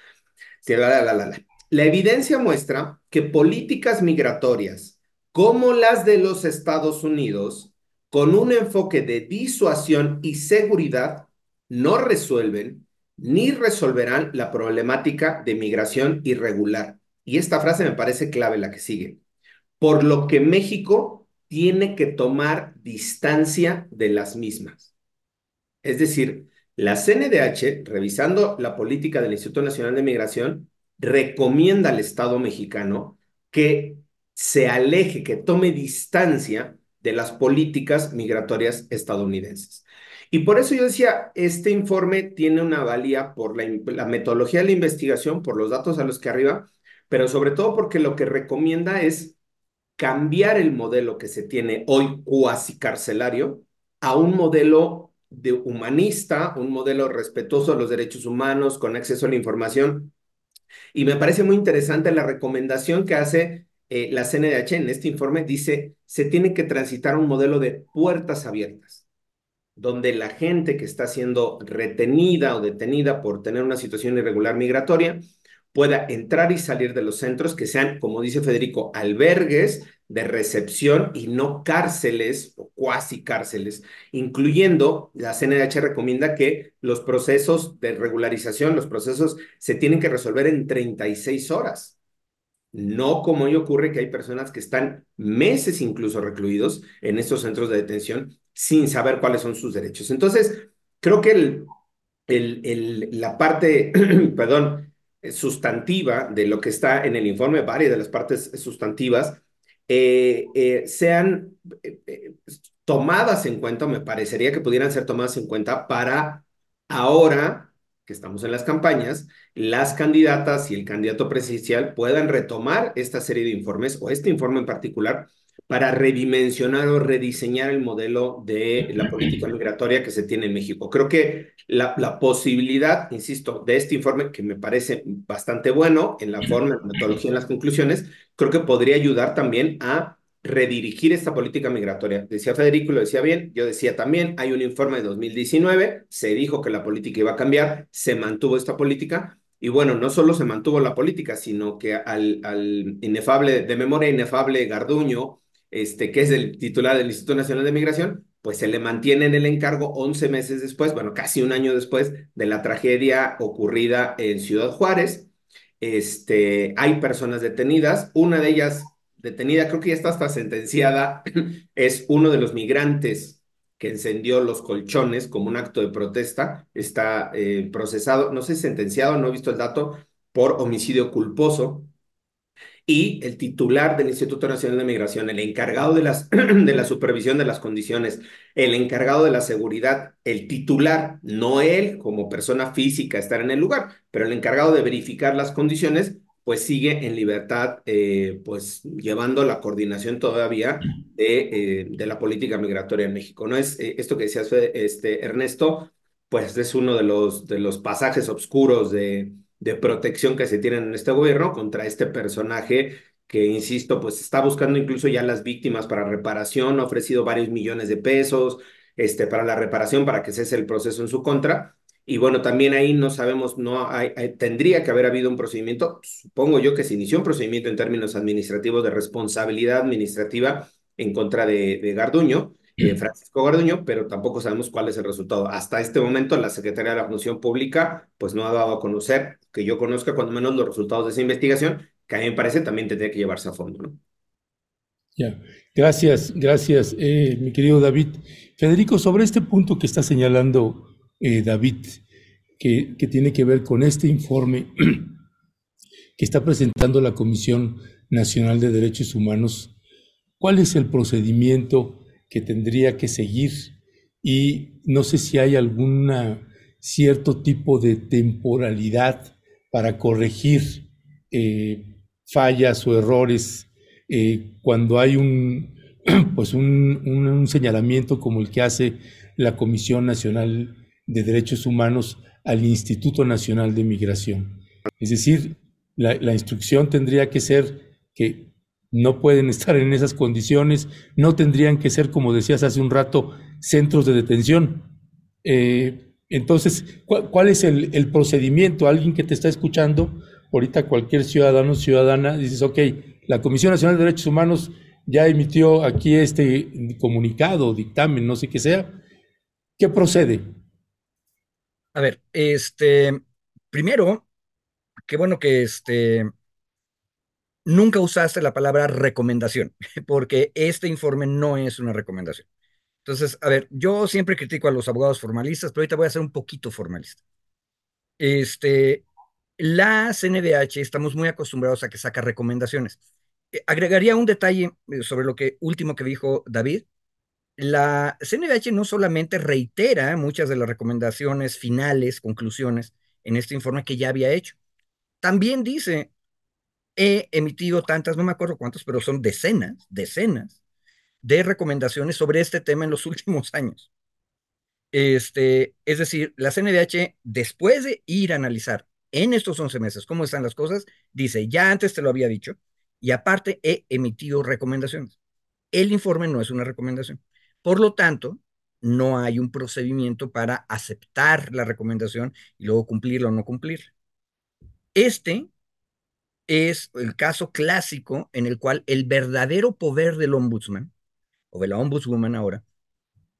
La, la. La evidencia muestra que políticas migratorias como las de los Estados Unidos, con un enfoque de disuasión y seguridad, no resuelven ni resolverán la problemática de migración irregular. Y esta frase me parece clave, la que sigue. Por lo que México tiene que tomar distancia de las mismas. Es decir, la CNDH, revisando la política del Instituto Nacional de Migración, recomienda al Estado mexicano que se aleje, que tome distancia de las políticas migratorias estadounidenses. Y por eso yo decía, este informe tiene una valía por la, metodología de la investigación, por los datos a los que arriba, pero sobre todo porque lo que recomienda es cambiar el modelo que se tiene hoy cuasi carcelario a un modelo de humanista, un modelo respetuoso de los derechos humanos, con acceso a la información, y me parece muy interesante la recomendación que hace eh, la CNDH en este informe. Dice, se tiene que transitar un modelo de puertas abiertas. Donde la gente que está siendo retenida o detenida por tener una situación irregular migratoria pueda entrar y salir de los centros que sean, como dice Federico, albergues de recepción y no cárceles o cuasi cárceles, incluyendo la CNDH recomienda que los procesos de regularización, los procesos se tienen que resolver en 36 horas. No como hoy ocurre que hay personas que están meses incluso recluidos en estos centros de detención sin saber cuáles son sus derechos. Entonces, creo que el, el, la parte, perdón, sustantiva de lo que está en el informe, varias de las partes sustantivas, eh, eh, sean eh, tomadas en cuenta, me parecería que pudieran ser tomadas en cuenta para ahora que estamos en las campañas, las candidatas y el candidato presidencial puedan retomar esta serie de informes o este informe en particular para redimensionar o rediseñar el modelo de la política migratoria que se tiene en México. Creo que la, posibilidad, insisto, de este informe, que me parece bastante bueno en la forma, en la metodología, en las conclusiones, creo que podría ayudar también a redirigir esta política migratoria. Decía Federico, lo decía bien, yo decía también, hay un informe de 2019, se dijo que la política iba a cambiar, se mantuvo esta política, y bueno, no solo se mantuvo la política, sino que al, inefable, de memoria inefable Garduño, este, que es el titular del Instituto Nacional de Migración, pues se le mantiene en el encargo 11 meses después, bueno, casi un año después de la tragedia ocurrida en Ciudad Juárez. Este, hay personas detenidas, una de ellas detenida, creo que ya está hasta sentenciada, es uno de los migrantes que encendió los colchones como un acto de protesta, está eh, procesado, no sé, sentenciado, no he visto el dato, por homicidio culposo. Y el titular del Instituto Nacional de Migración, el encargado de, las, de la supervisión de las condiciones, el encargado de la seguridad, el titular, no él como persona física estar en el lugar, pero el encargado de verificar las condiciones, pues sigue en libertad, eh, pues llevando la coordinación todavía de, eh, de, la política migratoria en México. No es eh, esto que decías, este, Ernesto, pues es uno de los, de los pasajes oscuros de de protección que se tienen en este gobierno contra este personaje que, insisto, pues está buscando incluso ya las víctimas para reparación, ha ofrecido varios millones de pesos este, para la reparación, para que cese el proceso en su contra. Y bueno, también ahí no sabemos, no hay, tendría que haber habido un procedimiento, supongo yo que se inició un procedimiento en términos administrativos de responsabilidad administrativa en contra de, de Garduño, eh, Francisco Garduño, pero tampoco sabemos cuál es el resultado. Hasta este momento la Secretaría de la Función Pública pues no ha dado a conocer, que yo conozca cuando menos los resultados de esa investigación, que a mí me parece también tendría que llevarse a fondo. ¿no? Ya, gracias, gracias, eh, mi querido David. Federico, sobre este punto que está señalando eh, David, que, tiene que ver con este informe que está presentando la Comisión Nacional de Derechos Humanos, ¿cuál es el procedimiento? que tendría que seguir y no sé si hay algún cierto tipo de temporalidad para corregir eh, fallas o errores eh, cuando hay un, pues un, un, señalamiento como el que hace la Comisión Nacional de Derechos Humanos al Instituto Nacional de Migración. Es decir, la, instrucción tendría que ser que no pueden estar en esas condiciones, no tendrían que ser, como decías hace un rato, centros de detención. Eh, entonces, ¿cuál, es el, procedimiento? Alguien que te está escuchando, ahorita cualquier ciudadano, ciudadana, dices, ok, la Comisión Nacional de Derechos Humanos ya emitió aquí este comunicado, dictamen, no sé qué sea. ¿Qué procede? A ver, este, primero, qué bueno que este, nunca usaste la palabra recomendación, porque este informe no es una recomendación. Entonces, a ver, yo siempre critico a los abogados formalistas, pero ahorita voy a ser un poquito formalista. Este, la CNDH estamos muy acostumbrados a que saca recomendaciones. Eh, agregaría un detalle eh, sobre lo que último que dijo David. La CNDH no solamente reitera muchas de las recomendaciones finales, conclusiones en este informe que ya había hecho, también dice he emitido tantas, no me acuerdo cuántas, pero son decenas, decenas de recomendaciones sobre este tema en los últimos años. Este, es decir, la CNDH, después de ir a analizar en estos 11 meses cómo están las cosas, dice, ya antes te lo había dicho, y aparte he emitido recomendaciones. El informe no es una recomendación. Por lo tanto, no hay un procedimiento para aceptar la recomendación y luego cumplirla o no cumplirla. Este es el caso clásico en el cual el verdadero poder del ombudsman, o de la ombudswoman ahora,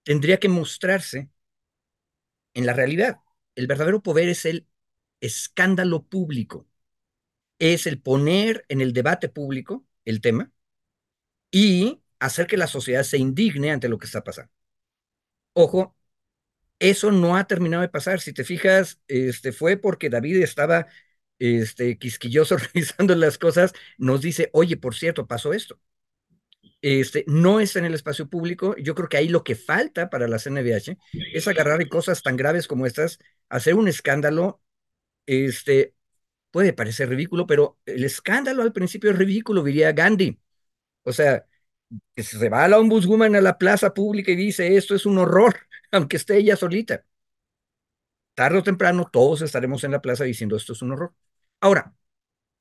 tendría que mostrarse en la realidad. El verdadero poder es el escándalo público, es el poner en el debate público el tema y hacer que la sociedad se indigne ante lo que está pasando. Ojo, eso no ha terminado de pasar. Si te fijas, este, fue porque David estaba este, quisquilloso revisando las cosas, nos dice, oye, por cierto, pasó esto. Este, no está en el espacio público. Yo creo que ahí lo que falta para la CNBH es agarrar cosas tan graves como estas, hacer un escándalo, este, puede parecer ridículo, pero el escándalo al principio es ridículo, diría Gandhi. O sea, que se va la ombudswoman a la plaza pública y dice, esto es un horror, aunque esté ella solita. Tarde o temprano todos estaremos en la plaza diciendo, esto es un horror. Ahora,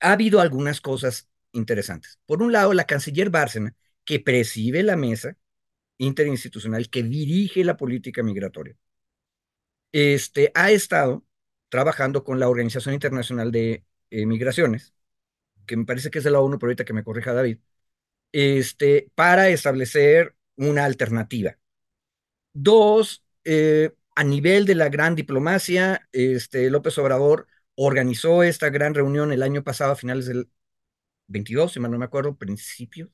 ha habido algunas cosas interesantes. Por un lado, la canciller Bárcena, que preside la mesa interinstitucional que dirige la política migratoria, este, ha estado trabajando con la Organización Internacional de eh, Migraciones, que me parece que es de la ONU, pero ahorita que me corrija David, este, para establecer una alternativa. Dos, eh, a nivel de la gran diplomacia, este, López Obrador organizó esta gran reunión el año pasado, a finales del 22, si mal no me acuerdo, principio.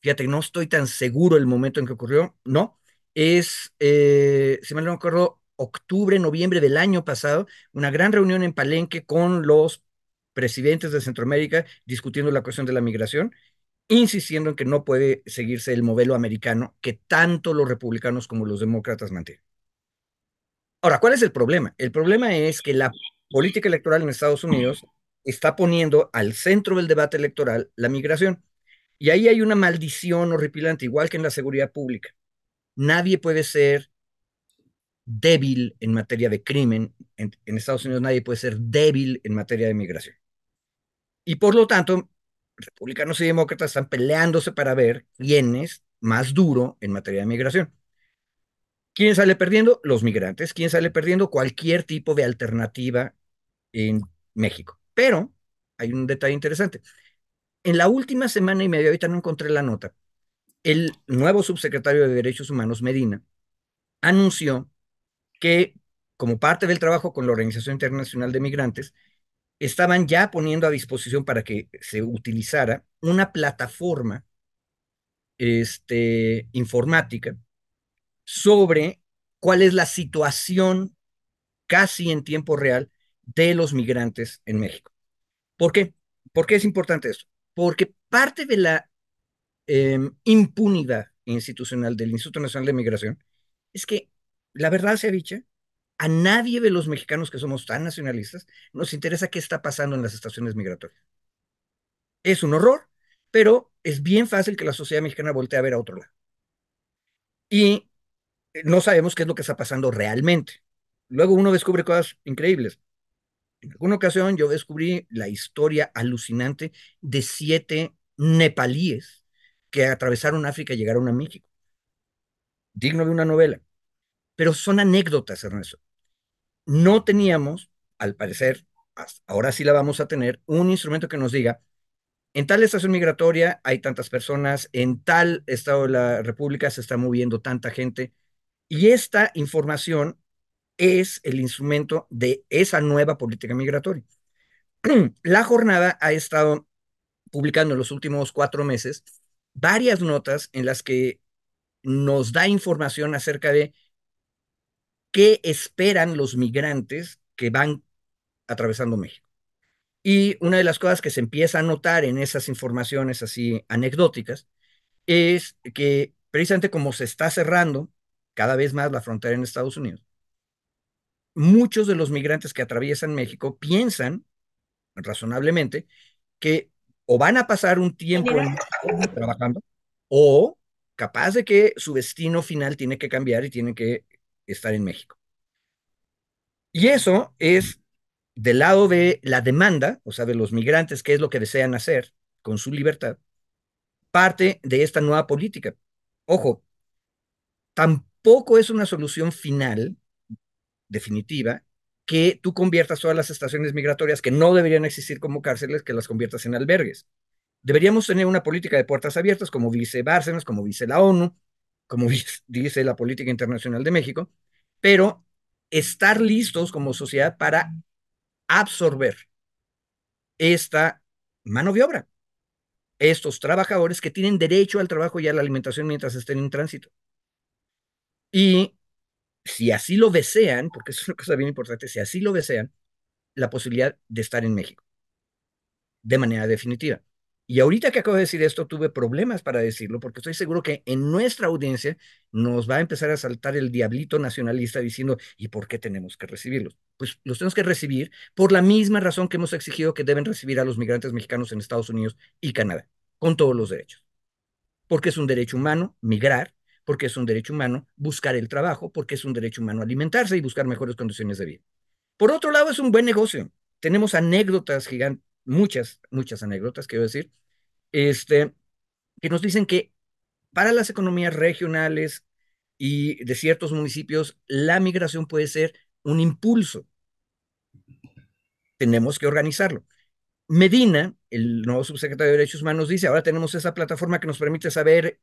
Fíjate, no estoy tan seguro el momento en que ocurrió, ¿no? Es, eh, si mal no me acuerdo, octubre, noviembre del año pasado, una gran reunión en Palenque con los presidentes de Centroamérica discutiendo la cuestión de la migración insistiendo en que no puede seguirse el modelo americano que tanto los republicanos como los demócratas mantienen. Ahora, ¿cuál es el problema? El problema es que la política electoral en Estados Unidos está poniendo al centro del debate electoral la migración. Y ahí hay una maldición horripilante, igual que en la seguridad pública. Nadie puede ser débil en materia de crimen. En, en Estados Unidos nadie puede ser débil en materia de migración. Y por lo tanto, republicanos y demócratas están peleándose para ver quién es más duro en materia de migración. ¿Quién sale perdiendo? Los migrantes. ¿Quién sale perdiendo? Cualquier tipo de alternativa en México. Pero hay un detalle interesante. En la última semana y media, ahorita no encontré la nota, el nuevo subsecretario de Derechos Humanos, Medina, anunció que como parte del trabajo con la Organización Internacional de Migrantes, estaban ya poniendo a disposición para que se utilizara una plataforma este, informática sobre cuál es la situación casi en tiempo real de los migrantes en México. ¿Por qué? ¿Por qué es importante esto? Porque parte de la em, impunidad institucional del Instituto Nacional de Migración es que la verdad se ha dicho, a nadie de los mexicanos que somos tan nacionalistas nos interesa qué está pasando en las estaciones migratorias. Es un horror, pero es bien fácil que la sociedad mexicana voltee a ver a otro lado. Y no sabemos qué es lo que está pasando realmente. Luego uno descubre cosas increíbles. En alguna ocasión yo descubrí la historia alucinante de siete nepalíes que atravesaron África y llegaron a México. Digno de una novela. Pero son anécdotas, Ernesto no teníamos, al parecer, ahora sí la vamos a tener, un instrumento que nos diga, en tal estación migratoria hay tantas personas, en tal estado de la República se está moviendo tanta gente, y esta información es el instrumento de esa nueva política migratoria. La jornada ha estado publicando en los últimos cuatro meses varias notas en las que nos da información acerca de qué esperan los migrantes que van atravesando México. Y una de las cosas que se empieza a notar en esas informaciones así anecdóticas es que precisamente como se está cerrando cada vez más la frontera en Estados Unidos, muchos de los migrantes que atraviesan México piensan razonablemente que o van a pasar un tiempo trabajando o capaz de que su destino final tiene que cambiar y tiene que estar en México. Y eso es del lado de la demanda, o sea, de los migrantes, qué es lo que desean hacer con su libertad, parte de esta nueva política. Ojo, tampoco es una solución final, definitiva, que tú conviertas todas las estaciones migratorias que no deberían existir como cárceles, que las conviertas en albergues. Deberíamos tener una política de puertas abiertas, como dice Bárcenas, como dice la ONU, como dice la política internacional de México, pero estar listos como sociedad para absorber esta mano de obra, estos trabajadores que tienen derecho al trabajo y a la alimentación mientras estén en tránsito. Y si así lo desean, porque es una cosa bien importante, si así lo desean, la posibilidad de estar en México de manera definitiva. Y ahorita que acabo de decir esto, tuve problemas para decirlo, porque estoy seguro que en nuestra audiencia nos va a empezar a saltar el diablito nacionalista diciendo, ¿y por qué tenemos que recibirlos? Pues los tenemos que recibir por la misma razón que hemos exigido que deben recibir a los migrantes mexicanos en Estados Unidos y Canadá, con todos los derechos. Porque es un derecho humano migrar, porque es un derecho humano buscar el trabajo, porque es un derecho humano alimentarse y buscar mejores condiciones de vida. Por otro lado, es un buen negocio. Tenemos anécdotas gigantes muchas, muchas anécdotas, quiero decir, este, que nos dicen que para las economías regionales y de ciertos municipios, la migración puede ser un impulso. Tenemos que organizarlo. Medina, el nuevo subsecretario de Derechos Humanos, dice, ahora tenemos esa plataforma que nos permite saber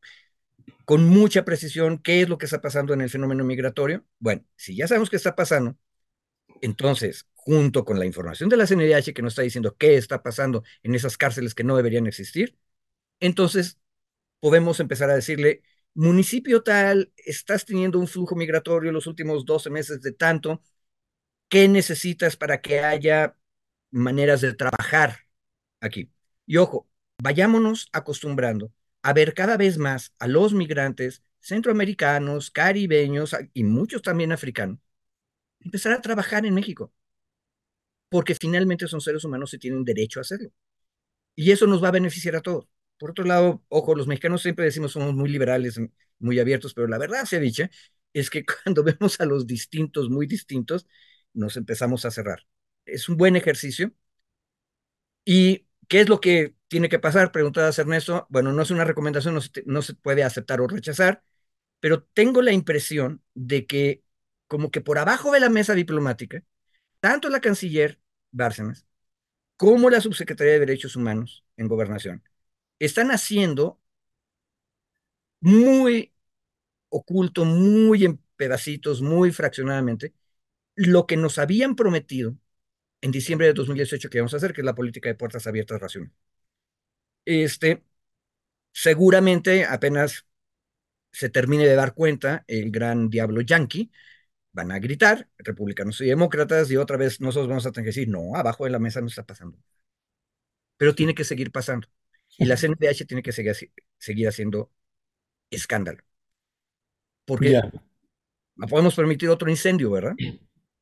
con mucha precisión qué es lo que está pasando en el fenómeno migratorio. Bueno, si ya sabemos qué está pasando, entonces junto con la información de la CNDH que nos está diciendo qué está pasando en esas cárceles que no deberían existir, entonces podemos empezar a decirle, municipio tal, estás teniendo un flujo migratorio los últimos 12 meses de tanto, ¿qué necesitas para que haya maneras de trabajar aquí? Y ojo, vayámonos acostumbrando a ver cada vez más a los migrantes centroamericanos, caribeños y muchos también africanos, empezar a trabajar en México porque finalmente son seres humanos y tienen derecho a hacerlo. Y eso nos va a beneficiar a todos. Por otro lado, ojo, los mexicanos siempre decimos somos muy liberales, muy abiertos, pero la verdad se ha dicho es que cuando vemos a los distintos, muy distintos, nos empezamos a cerrar. Es un buen ejercicio. ¿Y qué es lo que tiene que pasar? Preguntaba Ernesto. Bueno, no es una recomendación, no se, no se puede aceptar o rechazar, pero tengo la impresión de que como que por abajo de la mesa diplomática, tanto la canciller Bárcenas como la subsecretaría de Derechos Humanos en Gobernación están haciendo muy oculto, muy en pedacitos, muy fraccionadamente, lo que nos habían prometido en diciembre de 2018 que íbamos a hacer, que es la política de puertas abiertas racional. Este, seguramente apenas se termine de dar cuenta el gran diablo yankee, van a gritar, republicanos y demócratas, y otra vez nosotros vamos a tener que decir, no, abajo de la mesa no está pasando. Pero tiene que seguir pasando. Y la CNDH tiene que seguir, seguir haciendo escándalo. Porque no podemos permitir otro incendio, ¿verdad?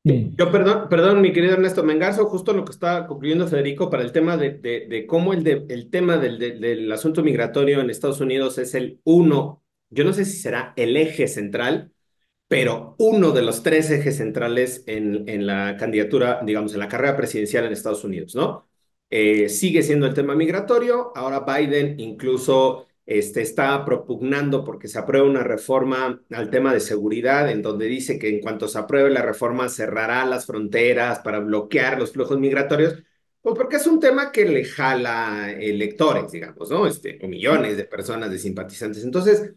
Yo, perdón, perdón, mi querido Ernesto, me engarzo justo lo que está concluyendo Federico para el tema de, de, cómo el, de, el tema del, del asunto migratorio en Estados Unidos es el uno, yo no sé si será el eje central, pero uno de los tres ejes centrales en, en la candidatura, digamos, en la carrera presidencial en Estados Unidos, ¿no? Eh, sigue siendo el tema migratorio, ahora Biden incluso este, está propugnando porque se apruebe una reforma al tema de seguridad, en donde dice que en cuanto se apruebe la reforma cerrará las fronteras para bloquear los flujos migratorios, pues porque es un tema que le jala electores, digamos, ¿no? Este, o millones de personas, de simpatizantes. Entonces,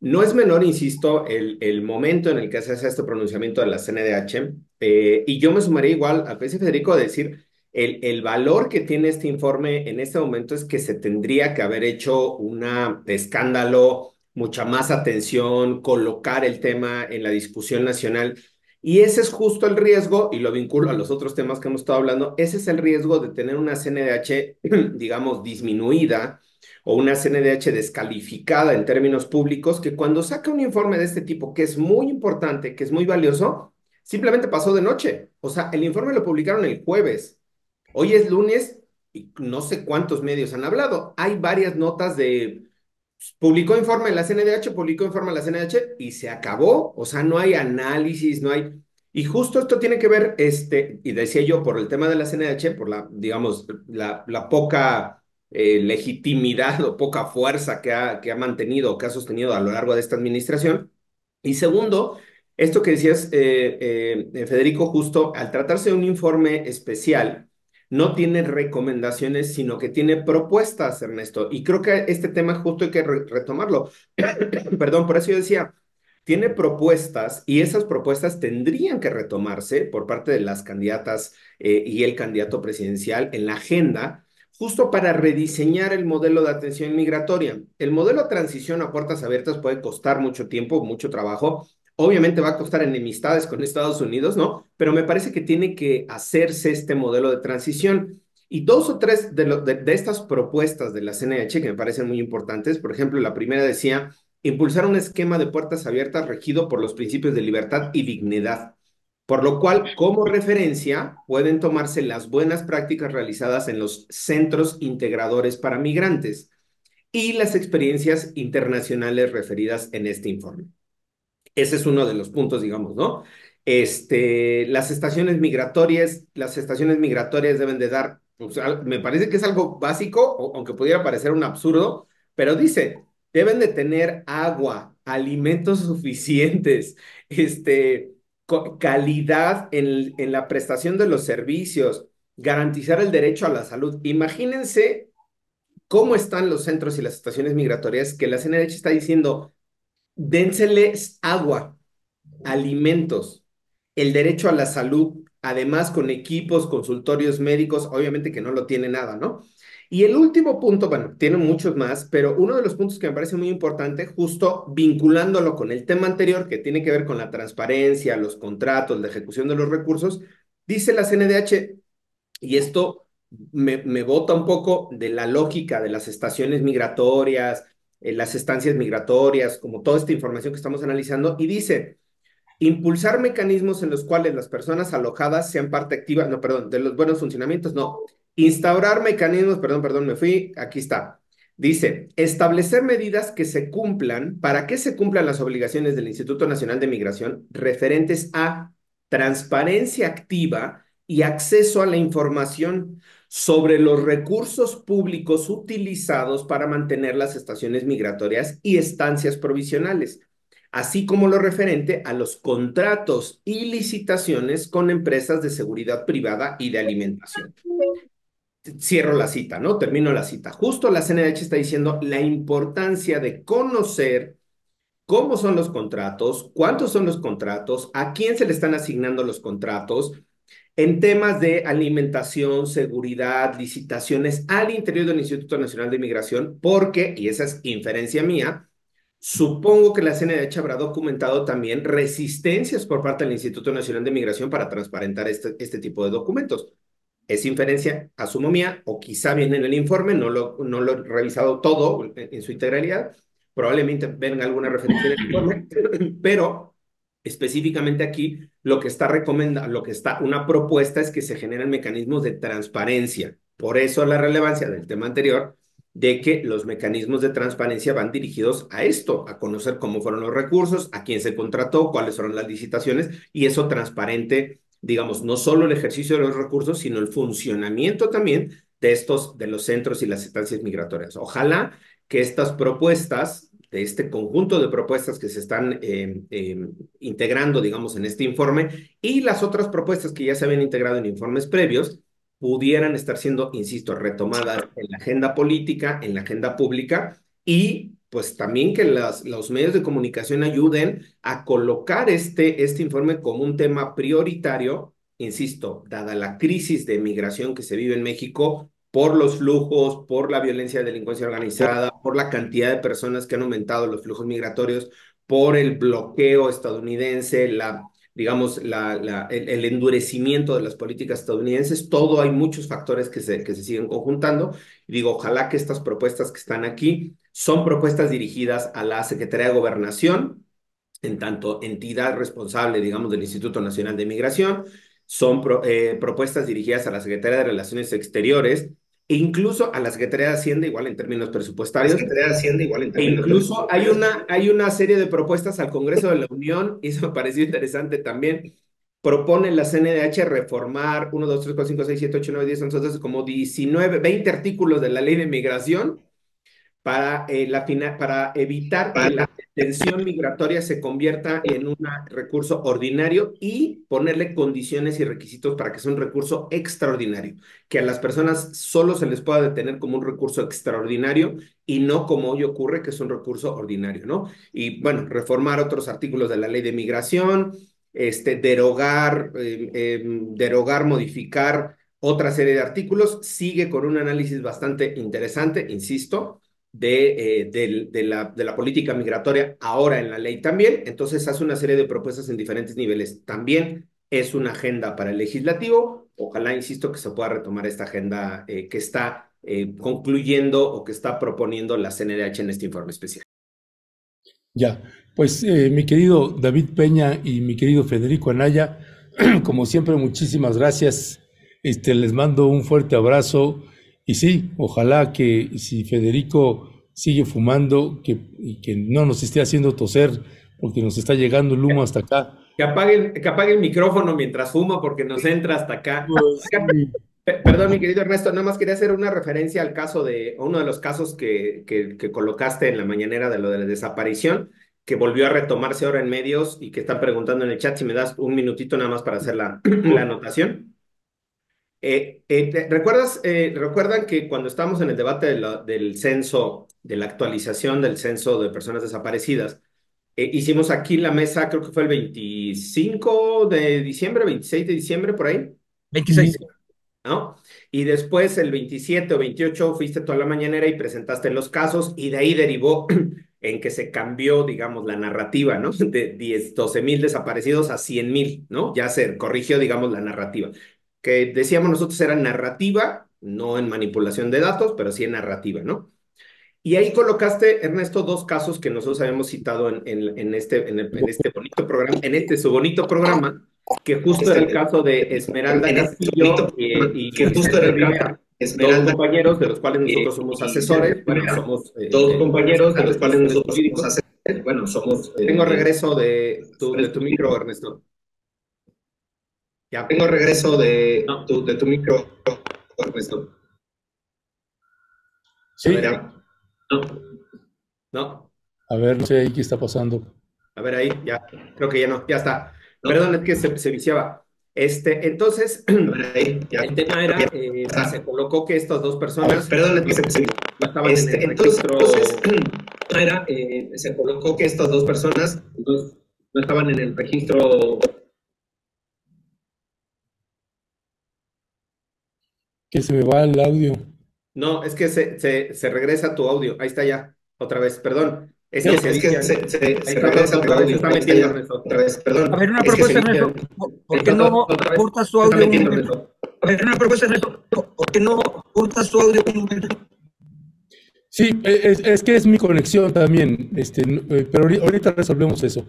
no es menor, insisto, el, el momento en el que se hace este pronunciamiento de la CNDH, eh, y yo me sumaría igual al que Federico a decir, el, el, valor que tiene este informe en este momento es que se tendría que haber hecho un escándalo, mucha más atención, colocar el tema en la discusión nacional. Y ese es justo el riesgo, y lo vinculo a los otros temas que hemos estado hablando, ese es el riesgo de tener una CNDH, digamos, disminuida, o una CNDH descalificada en términos públicos, que cuando saca un informe de este tipo, que es muy importante, que es muy valioso, simplemente pasó de noche. O sea, el informe lo publicaron el jueves. Hoy es lunes y no sé cuántos medios han hablado. Hay varias notas de publicó informe en la CNDH, publicó informe en la CNDH y se acabó. O sea, no hay análisis, no hay... Y justo esto tiene que ver, este, y decía yo, por el tema de la CNDH, por la, digamos, la poca eh, legitimidad o poca fuerza que ha, que ha mantenido o que ha sostenido a lo largo de esta administración, Y segundo, esto que decías, eh, eh, Federico, justo al tratarse de un informe especial, no tiene recomendaciones, sino que tiene propuestas, Ernesto. Y creo que este tema justo hay que retomarlo. Perdón, por eso yo decía, tiene propuestas y esas propuestas tendrían que retomarse por parte de las candidatas y el candidato presidencial en la agenda, justo para rediseñar el modelo de atención migratoria. El modelo de transición a puertas abiertas puede costar mucho tiempo, mucho trabajo. Obviamente va a costar enemistades con Estados Unidos, ¿no? Pero me parece que tiene que hacerse este modelo de transición. Y dos o tres de, estas propuestas de la CNH que me parecen muy importantes, por ejemplo, la primera decía impulsar un esquema de puertas abiertas regido por los principios de libertad y dignidad, por lo cual, como referencia, pueden tomarse las buenas prácticas realizadas en los centros integradores para migrantes y las experiencias internacionales referidas en este informe. Ese es uno de los puntos, digamos, ¿no? Este, las estaciones migratorias, las estaciones migratorias deben de dar, pues, me parece que es algo básico, aunque pudiera parecer un absurdo, pero dice, deben de tener agua, alimentos suficientes, este, calidad en, en la prestación de los servicios, garantizar el derecho a la salud. Imagínense cómo están los centros y las estaciones migratorias que la CNH está diciendo, dénseles agua, alimentos, el derecho a la salud, además con equipos, consultorios médicos, obviamente que no lo tiene nada, ¿no? Y el último punto, bueno, tiene muchos más, pero uno de los puntos que me parece muy importante, justo vinculándolo con el tema anterior, que tiene que ver con la transparencia, los contratos, la ejecución de los recursos, dice la CNDH, y esto me, me bota un poco de la lógica de las estaciones migratorias, eh, las estancias migratorias, como toda esta información que estamos analizando, y dice, impulsar mecanismos en los cuales las personas alojadas sean parte activa, no, perdón, de los buenos funcionamientos, no, Instaurar mecanismos, perdón, perdón, me fui, aquí está. Dice, establecer medidas que se cumplan, para que se cumplan las obligaciones del Instituto Nacional de Migración referentes a transparencia activa y acceso a la información sobre los recursos públicos utilizados para mantener las estaciones migratorias y estancias provisionales, así como lo referente a los contratos y licitaciones con empresas de seguridad privada y de alimentación cierro la cita, ¿no? Termino la cita. Justo la CNH está diciendo la importancia de conocer cómo son los contratos, cuántos son los contratos, a quién se le están asignando los contratos, en temas de alimentación, seguridad, licitaciones al interior del Instituto Nacional de Migración, porque, y esa es inferencia mía, supongo que la CNH habrá documentado también resistencias por parte del Instituto Nacional de Migración para transparentar este, este tipo de documentos es inferencia, asumo mía, o quizá viene en el informe, no lo, no lo he revisado todo en, su integralidad, probablemente venga alguna referencia en el informe, pero específicamente aquí lo que está recomendando, lo que está, una propuesta es que se generen mecanismos de transparencia. Por eso la relevancia del tema anterior de que los mecanismos de transparencia van dirigidos a esto, a conocer cómo fueron los recursos, a quién se contrató, cuáles fueron las licitaciones, y eso transparente digamos, no solo el ejercicio de los recursos, sino el funcionamiento también de estos, de los centros y las estancias migratorias. Ojalá que estas propuestas, de este conjunto de propuestas que se están eh, eh, integrando, digamos, en este informe, y las otras propuestas que ya se habían integrado en informes previos, pudieran estar siendo, insisto, retomadas en la agenda política, en la agenda pública y pues también que los medios de comunicación ayuden a colocar este, este informe como un tema prioritario, insisto, dada la crisis de migración que se vive en México por los flujos, por la violencia de delincuencia organizada, por la cantidad de personas que han aumentado los flujos migratorios, por el bloqueo estadounidense, la, digamos, la, el, endurecimiento de las políticas estadounidenses, todo hay muchos factores que se, que se siguen conjuntando. Digo, ojalá que estas propuestas que están aquí son propuestas dirigidas a la Secretaría de Gobernación, en tanto entidad responsable, digamos, del Instituto Nacional de Migración, son eh, propuestas dirigidas a la Secretaría de Relaciones Exteriores, e incluso a la Secretaría de Hacienda, igual en términos presupuestarios. Secretaría de Hacienda, igual en e términos e incluso hay una, hay una serie de propuestas al Congreso de la Unión, y eso me pareció interesante también. Propone la CNDH reformar 1, 2, 3, 4, 5, 6, 7, 8, 9, 10, 11, 12, como 19, 20 artículos de la ley de migración para, eh, la para evitar que la detención migratoria se convierta en un recurso ordinario y ponerle condiciones y requisitos para que sea un recurso extraordinario, que a las personas solo se les pueda detener como un recurso extraordinario y no como hoy ocurre, que es un recurso ordinario, ¿no? Y bueno, reformar otros artículos de la ley de migración, este, derogar, eh, em, derogar, modificar otra serie de artículos, sigue con un análisis bastante interesante, insisto, de, eh, de, la, de la política migratoria ahora en la ley también. Entonces hace una serie de propuestas en diferentes niveles. También es una agenda para el legislativo. Ojalá, insisto, que se pueda retomar esta agenda eh, que está eh, concluyendo o que está proponiendo la CNDH en este informe especial. Ya, pues mi querido David Peña y mi querido Federico Anaya, como siempre, muchísimas gracias. Este, les mando un fuerte abrazo y sí, ojalá que si Federico sigue fumando, que, que no nos esté haciendo toser, porque nos está llegando el humo hasta acá. Que apague, que apague el micrófono mientras fuma, porque nos entra hasta acá. Pues perdón, mi querido Ernesto, nada más quería hacer una referencia al caso de uno de los casos que, que, que colocaste en la mañanera de lo de la desaparición, que volvió a retomarse ahora en medios y que están preguntando en el chat si me das un minutito nada más para hacer la, la anotación. Eh, eh, ¿recuerdas, eh, ¿Recuerdan que cuando estábamos en el debate del censo, de la actualización del censo de personas desaparecidas, hicimos aquí la mesa, creo que fue el 25 de diciembre, 26 de diciembre, por ahí? 26. ¿No? Y después el 27 o 28 fuiste toda la mañanera y presentaste los casos y de ahí derivó en que se cambió, digamos, la narrativa, ¿no? De 10, 12 mil desaparecidos a 100 mil, ¿no? Ya se corrigió, digamos, la narrativa que decíamos nosotros era narrativa, no en manipulación de datos, pero sí en narrativa, ¿no? Y ahí colocaste, Ernesto, dos casos que nosotros habíamos citado en, en, este, en, este bonito programa, en este su bonito programa, que justo era el caso de Esmeralda este Castillo y, que justo era el caso Esmeralda, dos compañeros de los cuales nosotros somos asesores, bueno, somos eh, dos eh, compañeros de los cuales nosotros somos asesores, bueno, somos... Eh, Tengo regreso de tu, de tu micro, Ernesto. Ya tengo regreso de, tu, de tu micro, Ernesto. Sí. no. No. A ver, no sé ahí qué está pasando. A ver ahí, ya. Creo que ya no, ya está. Perdón, es que se, se viciaba. Este, entonces, ahí, ya. el tema era, eh, se colocó que estas dos personas. Perdón, es que se, se estaban este, en el entonces. Entonces, era, eh, se colocó que estas dos personas no, no estaban en el registro Que se me va el audio. No, es que se, se, se regresa tu audio. Ahí está ya, otra vez, perdón. Es que, se, es que se, se, se regresa tu audio. Está metiendo, otra vez, perdón. A ver, una propuesta, Ernesto. ¿Por qué no cortas tu audio un momento? A ver, una propuesta, Ernesto. ¿Por qué no cortas tu audio un momento? Sí, es, es, que es mi conexión también, este, eh, pero ahorita resolvemos eso.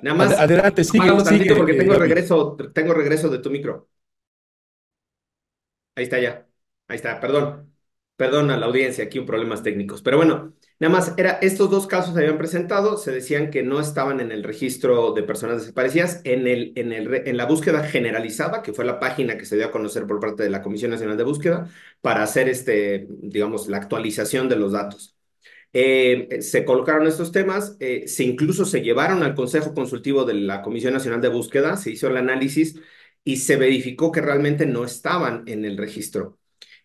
Nada más. Adelante, sigue. sigue porque tengo regreso, tengo regreso de tu micro. Ahí está ya. Ahí está, perdón. Perdón a la audiencia, aquí un problemas técnicos. Pero bueno, nada más, era, estos dos casos se habían presentado, se decían que no estaban en el registro de personas desaparecidas, en, el, en, el, en la búsqueda generalizada, que fue la página que se dio a conocer por parte de la Comisión Nacional de Búsqueda, para hacer, este, digamos, la actualización de los datos. Eh, se colocaron estos temas, eh, se incluso se llevaron al Consejo Consultivo de la Comisión Nacional de Búsqueda, se hizo el análisis y se verificó que realmente no estaban en el registro.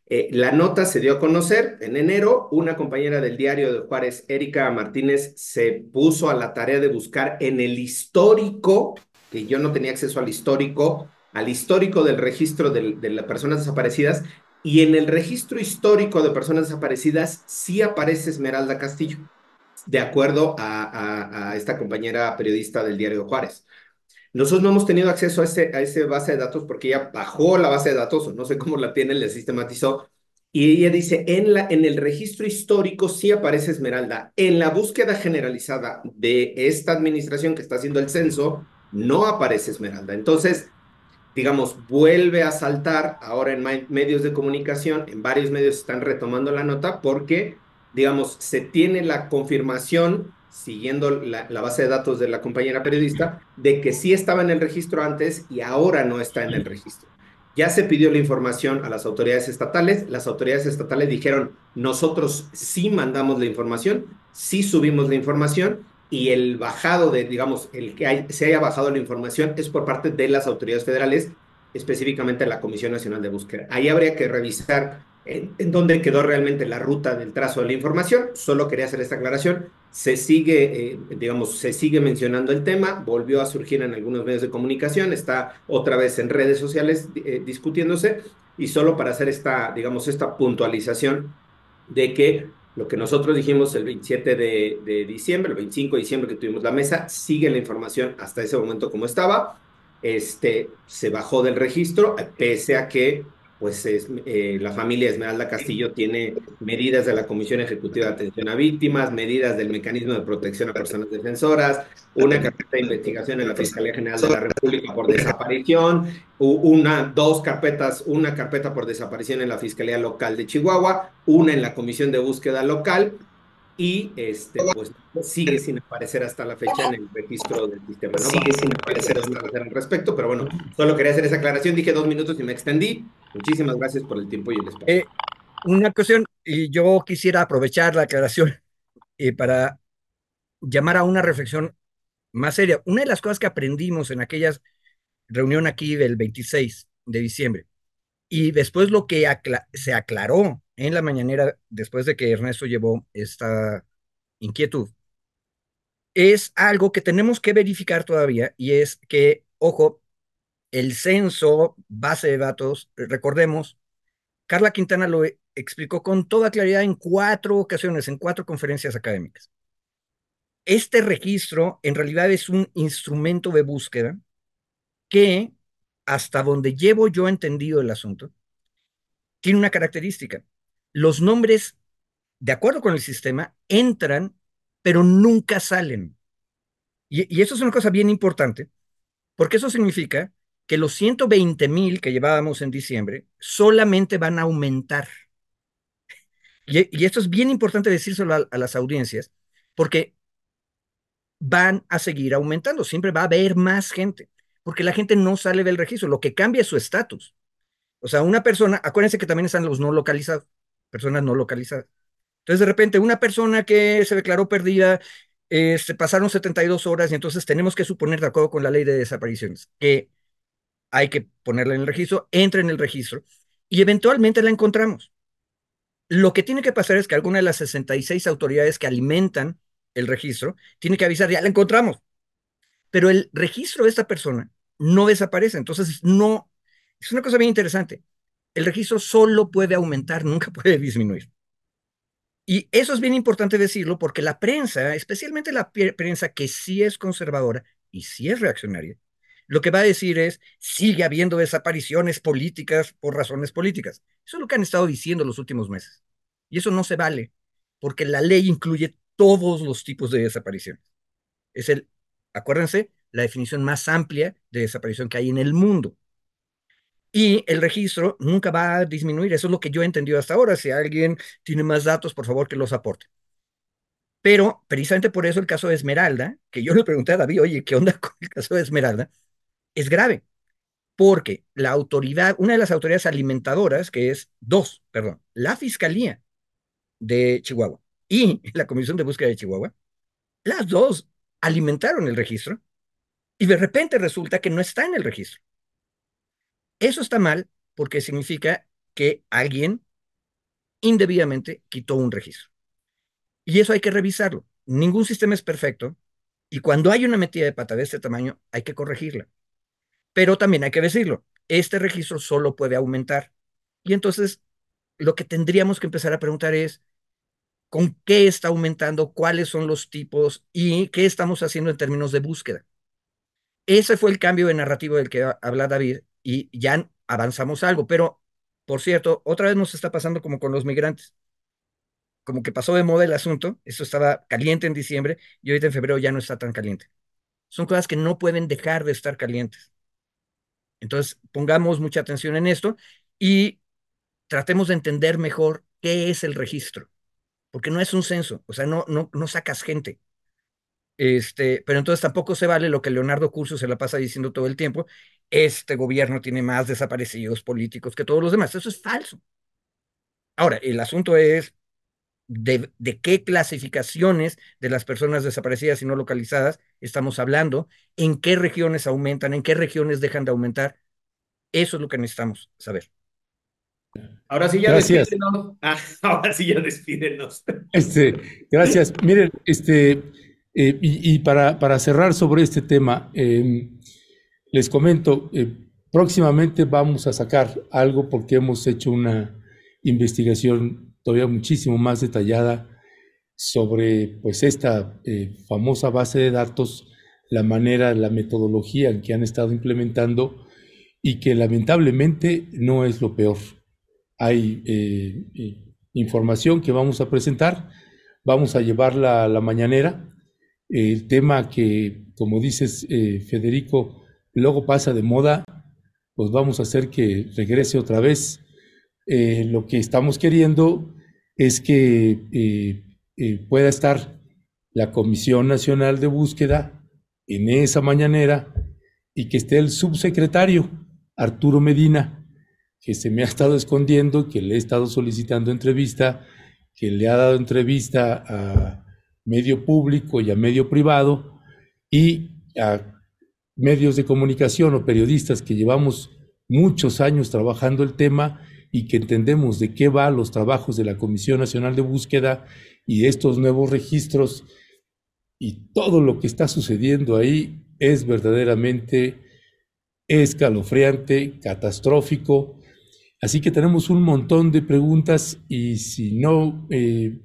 Eh, la nota se dio a conocer en enero. Una compañera del diario de Juárez, Erika Martínez, se puso a la tarea de buscar en el histórico, que yo no tenía acceso al histórico, al histórico del registro de, las personas desaparecidas, y en el registro histórico de personas desaparecidas sí aparece Esmeralda Castillo, de acuerdo a esta compañera periodista del diario de Juárez. Nosotros no hemos tenido acceso a ese, a ese base de datos porque ella bajó la base de datos, o no sé cómo la tiene, le sistematizó, y ella dice, en, la, en el registro histórico sí aparece Esmeralda. En la búsqueda generalizada de esta administración que está haciendo el censo, no aparece Esmeralda. Entonces, digamos, vuelve a saltar ahora en medios de comunicación, en varios medios están retomando la nota porque, digamos, se tiene la confirmación siguiendo la, base de datos de la compañera periodista, de que sí estaba en el registro antes y ahora no está en el registro. Ya se pidió la información a las autoridades estatales. Las autoridades estatales dijeron, nosotros sí mandamos la información, sí subimos la información y el bajado de, digamos, el que se haya bajado la información es por parte de las autoridades federales, específicamente la Comisión Nacional de Búsqueda. Ahí habría que revisar en, dónde quedó realmente la ruta del trazo de la información. Solo quería hacer esta aclaración. Se sigue, eh, digamos, se sigue mencionando el tema, volvió a surgir en algunos medios de comunicación, está otra vez en redes sociales eh, discutiéndose y solo para hacer esta, digamos, esta puntualización de que lo que nosotros dijimos el 27 de, de, diciembre, el 25 de diciembre que tuvimos la mesa, sigue la información hasta ese momento como estaba. Este, se bajó del registro, pese a que pues es, eh, la familia Esmeralda Castillo tiene medidas de la Comisión Ejecutiva de Atención a Víctimas, medidas del Mecanismo de Protección a Personas Defensoras, una carpeta de investigación en la Fiscalía General de la República por desaparición, una, dos carpetas, una carpeta por desaparición en la Fiscalía Local de Chihuahua, una en la Comisión de Búsqueda Local y este, pues sigue sin aparecer hasta la fecha en el registro del sistema. ¿no? Sigue sin aparecer al respecto, pero bueno, solo quería hacer esa aclaración. Dije dos minutos y me extendí. Muchísimas gracias por el tiempo y el espacio. Eh, una cuestión, y yo quisiera aprovechar la aclaración eh, para llamar a una reflexión más seria. Una de las cosas que aprendimos en aquella reunión aquí del 26 de diciembre, y después lo que se aclaró en la mañanera, después de que Ernesto llevó esta inquietud, es algo que tenemos que verificar todavía, y es que, ojo, el censo, base de datos, recordemos, Carla Quintana lo explicó con toda claridad en cuatro ocasiones, en cuatro conferencias académicas. Este registro en realidad es un instrumento de búsqueda que, hasta donde llevo yo entendido el asunto, tiene una característica. Los nombres, de acuerdo con el sistema, entran, pero nunca salen. Y, y eso es una cosa bien importante, porque eso significa que los 120 mil que llevábamos en diciembre solamente van a aumentar. Y, esto es bien importante decírselo a, las audiencias, porque van a seguir aumentando, siempre va a haber más gente, porque la gente no sale del registro, lo que cambia es su estatus. O sea, una persona, acuérdense que también están los no localizados, personas no localizadas. Entonces, de repente, una persona que se declaró perdida, se pasaron 72 horas y entonces tenemos que suponer, de acuerdo con la ley de desapariciones, que hay que ponerla en el registro, entra en el registro y eventualmente la encontramos. Lo que tiene que pasar es que alguna de las 66 autoridades que alimentan el registro tiene que avisar, ya la encontramos. Pero el registro de esta persona no desaparece. Entonces, no, es una cosa bien interesante. El registro solo puede aumentar, nunca puede disminuir. Y eso es bien importante decirlo porque la prensa, especialmente la prensa que sí es conservadora y sí es reaccionaria, lo que va a decir es, sigue habiendo desapariciones políticas por razones políticas. Eso es lo que han estado diciendo los últimos meses. Y eso no se vale, porque la ley incluye todos los tipos de desapariciones. Es el, acuérdense, la definición más amplia de desaparición que hay en el mundo. Y el registro nunca va a disminuir. Eso es lo que yo he entendido hasta ahora. Si alguien tiene más datos, por favor, que los aporte. Pero precisamente por eso el caso de Esmeralda, que yo le pregunté a David, oye, ¿qué onda con el caso de Esmeralda? Es grave, porque la autoridad, una de las autoridades alimentadoras, que es dos, perdón, la Fiscalía de Chihuahua y la Comisión de Búsqueda de Chihuahua, las dos alimentaron el registro y de repente resulta que no está en el registro. Eso está mal porque significa que alguien indebidamente quitó un registro. Y eso hay que revisarlo. Ningún sistema es perfecto y cuando hay una metida de pata de este tamaño hay que corregirla. Pero también hay que decirlo, este registro solo puede aumentar. Y entonces lo que tendríamos que empezar a preguntar es, ¿con qué está aumentando? ¿Cuáles son los tipos? ¿Y qué estamos haciendo en términos de búsqueda? Ese fue el cambio de narrativo del que habla David y ya avanzamos algo. Pero, por cierto, otra vez nos está pasando como con los migrantes. Como que pasó de moda el asunto, eso estaba caliente en diciembre y ahorita en febrero ya no está tan caliente. Son cosas que no pueden dejar de estar calientes. Entonces, pongamos mucha atención en esto y tratemos de entender mejor qué es el registro, porque no es un censo, o sea, no, no, no sacas gente. Este, pero entonces tampoco se vale lo que Leonardo Curso se la pasa diciendo todo el tiempo, este gobierno tiene más desaparecidos políticos que todos los demás. Eso es falso. Ahora, el asunto es de, de, qué clasificaciones de las personas desaparecidas y no localizadas estamos hablando, en qué regiones aumentan, en qué regiones dejan de aumentar. Eso es lo que necesitamos saber. Ahora sí ya gracias. despídenos. Ah, ahora sí ya despídenos. Este, gracias. Miren, este, eh, y, y, para, para cerrar sobre este tema, eh, les comento, eh, próximamente vamos a sacar algo porque hemos hecho una investigación todavía muchísimo más detallada sobre pues esta eh, famosa base de datos, la manera, la metodología en que han estado implementando y que lamentablemente no es lo peor. Hay eh, información que vamos a presentar, vamos a llevarla a la mañanera. El tema que, como dices, eh, Federico, luego pasa de moda, pues vamos a hacer que regrese otra vez. Eh, lo que estamos queriendo es que eh, eh, pueda estar la Comisión Nacional de Búsqueda en esa mañanera y que esté el subsecretario Arturo Medina, que se me ha estado escondiendo, que le he estado solicitando entrevista, que le ha dado entrevista a medio público y a medio privado y a medios de comunicación o periodistas que llevamos muchos años trabajando el tema y que entendemos de qué va los trabajos de la Comisión Nacional de Búsqueda y estos nuevos registros y todo lo que está sucediendo ahí es verdaderamente escalofriante, catastrófico. Así que tenemos un montón de preguntas y si no, eh,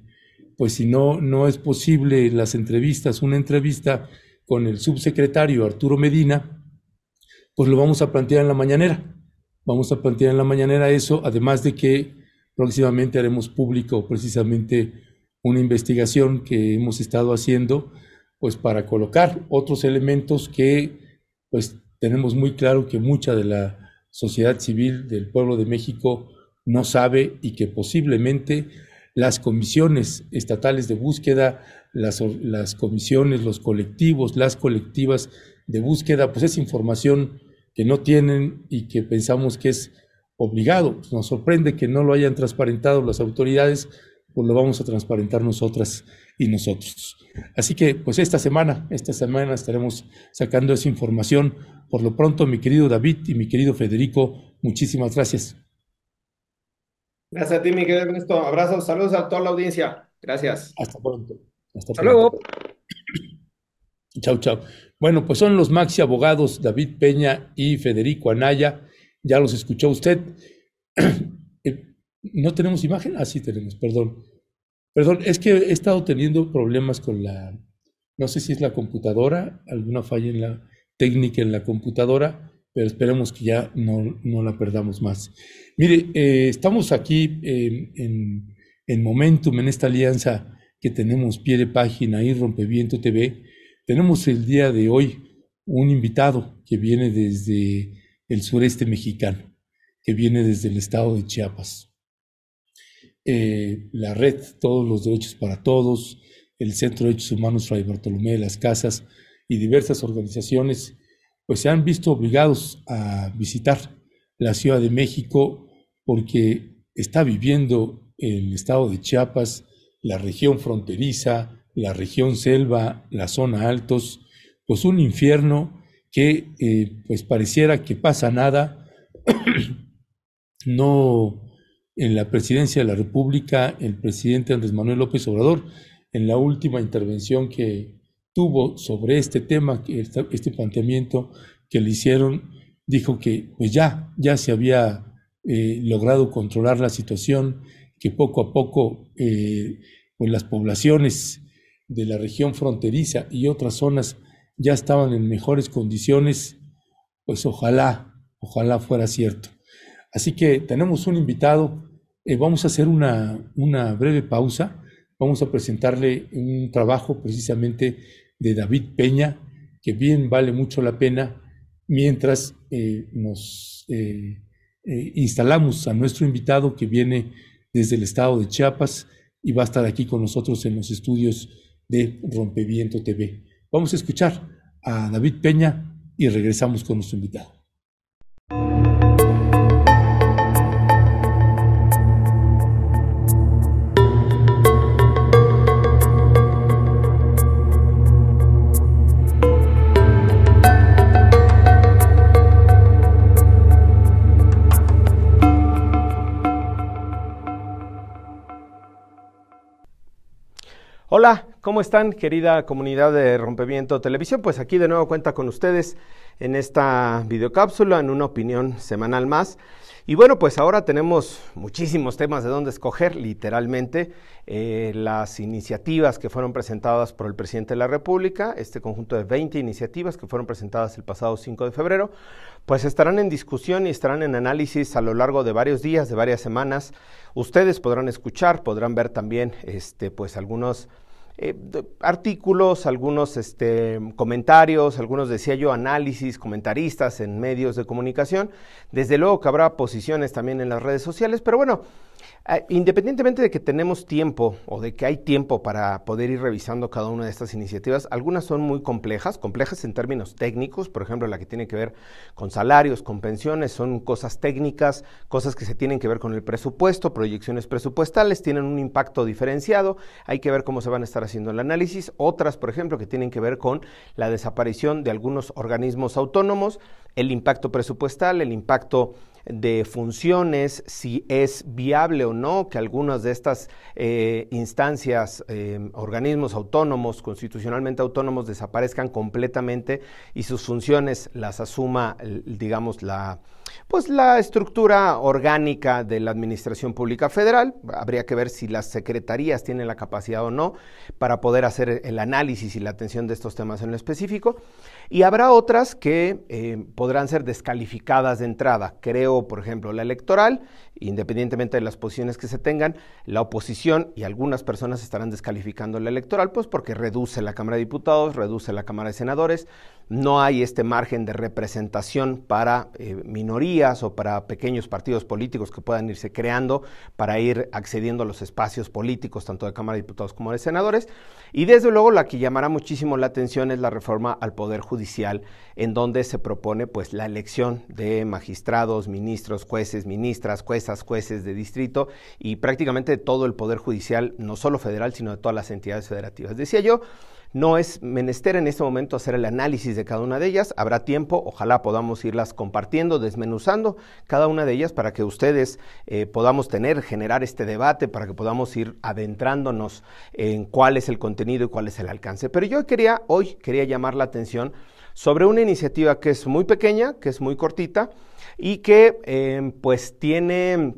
pues si no, no es posible las entrevistas, una entrevista con el subsecretario Arturo Medina, pues lo vamos a plantear en la mañanera. Vamos a plantear en la mañanera eso, además de que próximamente haremos público precisamente una investigación que hemos estado haciendo, pues para colocar otros elementos que pues tenemos muy claro que mucha de la sociedad civil del pueblo de México no sabe y que posiblemente las comisiones estatales de búsqueda las, comisiones, los colectivos, las colectivas de búsqueda, pues es información que no tienen y que pensamos que es obligado. Nos sorprende que no lo hayan transparentado las autoridades, pues lo vamos a transparentar nosotras y nosotros. Así que, pues esta semana, esta semana estaremos sacando esa información. Por lo pronto, mi querido David y mi querido Federico, muchísimas gracias. Gracias a ti, mi querido Ernesto. Abrazos, saludos a toda la audiencia. Gracias. Hasta pronto. Hasta, luego. Chao, chao. Bueno, pues son los maxi abogados David Peña y Federico Anaya. Ya los escuchó usted. Eh, ¿No tenemos imagen? Ah, sí tenemos, perdón. Perdón, es que he estado teniendo problemas con la, no sé si es la computadora, alguna falla en la técnica en la computadora, pero esperemos que ya no, no la perdamos más. Mire, eh, estamos aquí en, en Momentum, en esta alianza que tenemos pie de página y Rompeviento TV, tenemos el día de hoy un invitado que viene desde el sureste mexicano, que viene desde el estado de Chiapas. Eh, la red Todos los Derechos para Todos, el Centro de Derechos Humanos Fray Bartolomé de las Casas y diversas organizaciones, pues se han visto obligados a visitar la Ciudad de México porque está viviendo el estado de Chiapas la región fronteriza, la región selva, la zona altos, pues un infierno que eh, pues pareciera que pasa nada. no en la presidencia de la República, el presidente Andrés Manuel López Obrador, en la última intervención que tuvo sobre este tema, este planteamiento que le hicieron, dijo que pues ya, ya se había eh, logrado controlar la situación, que poco a poco eh, pues las poblaciones de la región fronteriza y otras zonas ya estaban en mejores condiciones, pues ojalá, ojalá fuera cierto. Así que tenemos un invitado, eh, vamos a hacer una, una breve pausa, vamos a presentarle un trabajo precisamente de David Peña, que bien vale mucho la pena, mientras eh, nos eh, instalamos a nuestro invitado que viene desde el estado de Chiapas y va a estar aquí con nosotros en los estudios de Rompeviento TV. Vamos a escuchar a David Peña y regresamos con nuestro invitado. ¿Cómo están querida comunidad de Rompimiento Televisión? Pues aquí de nuevo cuenta con ustedes en esta videocápsula, en una opinión semanal más. Y bueno, pues ahora tenemos muchísimos temas de dónde escoger, literalmente, eh, las iniciativas que fueron presentadas por el presidente de la República, este conjunto de 20 iniciativas que fueron presentadas el pasado 5 de febrero, pues estarán en discusión y estarán en análisis a lo largo de varios días, de varias semanas. Ustedes podrán escuchar, podrán ver también, este, pues algunos eh, artículos, algunos este, comentarios, algunos decía yo análisis, comentaristas en medios de comunicación. Desde luego que habrá posiciones también en las redes sociales, pero bueno, Ah, independientemente de que tenemos tiempo o de que hay tiempo para poder ir revisando cada una de estas iniciativas, algunas son muy complejas, complejas en términos técnicos, por ejemplo, la que tiene que ver con salarios, con pensiones, son cosas técnicas, cosas que se tienen que ver con el presupuesto, proyecciones presupuestales, tienen un impacto diferenciado, hay que ver cómo se van a estar haciendo el análisis, otras, por ejemplo, que tienen que ver con la desaparición de algunos organismos autónomos, el impacto presupuestal, el impacto de funciones, si es viable o no que algunas de estas eh, instancias, eh, organismos autónomos, constitucionalmente autónomos, desaparezcan completamente y sus funciones las asuma, digamos, la, pues la estructura orgánica de la Administración Pública Federal. Habría que ver si las secretarías tienen la capacidad o no para poder hacer el análisis y la atención de estos temas en lo específico. Y habrá otras que eh, podrán ser descalificadas de entrada. Creo, por ejemplo, la electoral, independientemente de las posiciones que se tengan, la oposición y algunas personas estarán descalificando la electoral, pues porque reduce la Cámara de Diputados, reduce la Cámara de Senadores, no hay este margen de representación para eh, minorías o para pequeños partidos políticos que puedan irse creando para ir accediendo a los espacios políticos, tanto de Cámara de Diputados como de Senadores. Y desde luego la que llamará muchísimo la atención es la reforma al Poder Judicial, en donde se propone pues la elección de magistrados, ministros, jueces, ministras, juezas, jueces de distrito y prácticamente todo el Poder Judicial, no solo federal, sino de todas las entidades federativas. Decía yo, no es menester en este momento hacer el análisis de cada una de ellas, habrá tiempo, ojalá podamos irlas compartiendo, desmenuzando cada una de ellas para que ustedes eh, podamos tener, generar este debate, para que podamos ir adentrándonos en cuál es el contenido y cuál es el alcance. Pero yo quería, hoy quería llamar la atención sobre una iniciativa que es muy pequeña, que es muy cortita y que eh, pues tiene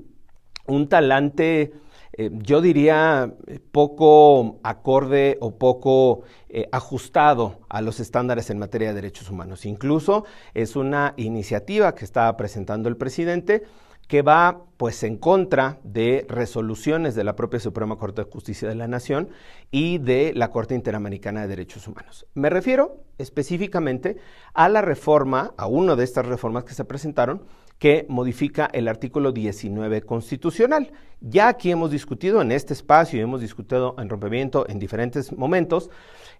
un talante eh, yo diría, poco acorde o poco eh, ajustado a los estándares en materia de derechos humanos. Incluso es una iniciativa que está presentando el presidente que va pues en contra de resoluciones de la propia Suprema Corte de Justicia de la Nación y de la Corte Interamericana de Derechos Humanos. Me refiero específicamente a la reforma, a una de estas reformas que se presentaron, que modifica el artículo 19 constitucional. Ya aquí hemos discutido en este espacio y hemos discutido en rompimiento en diferentes momentos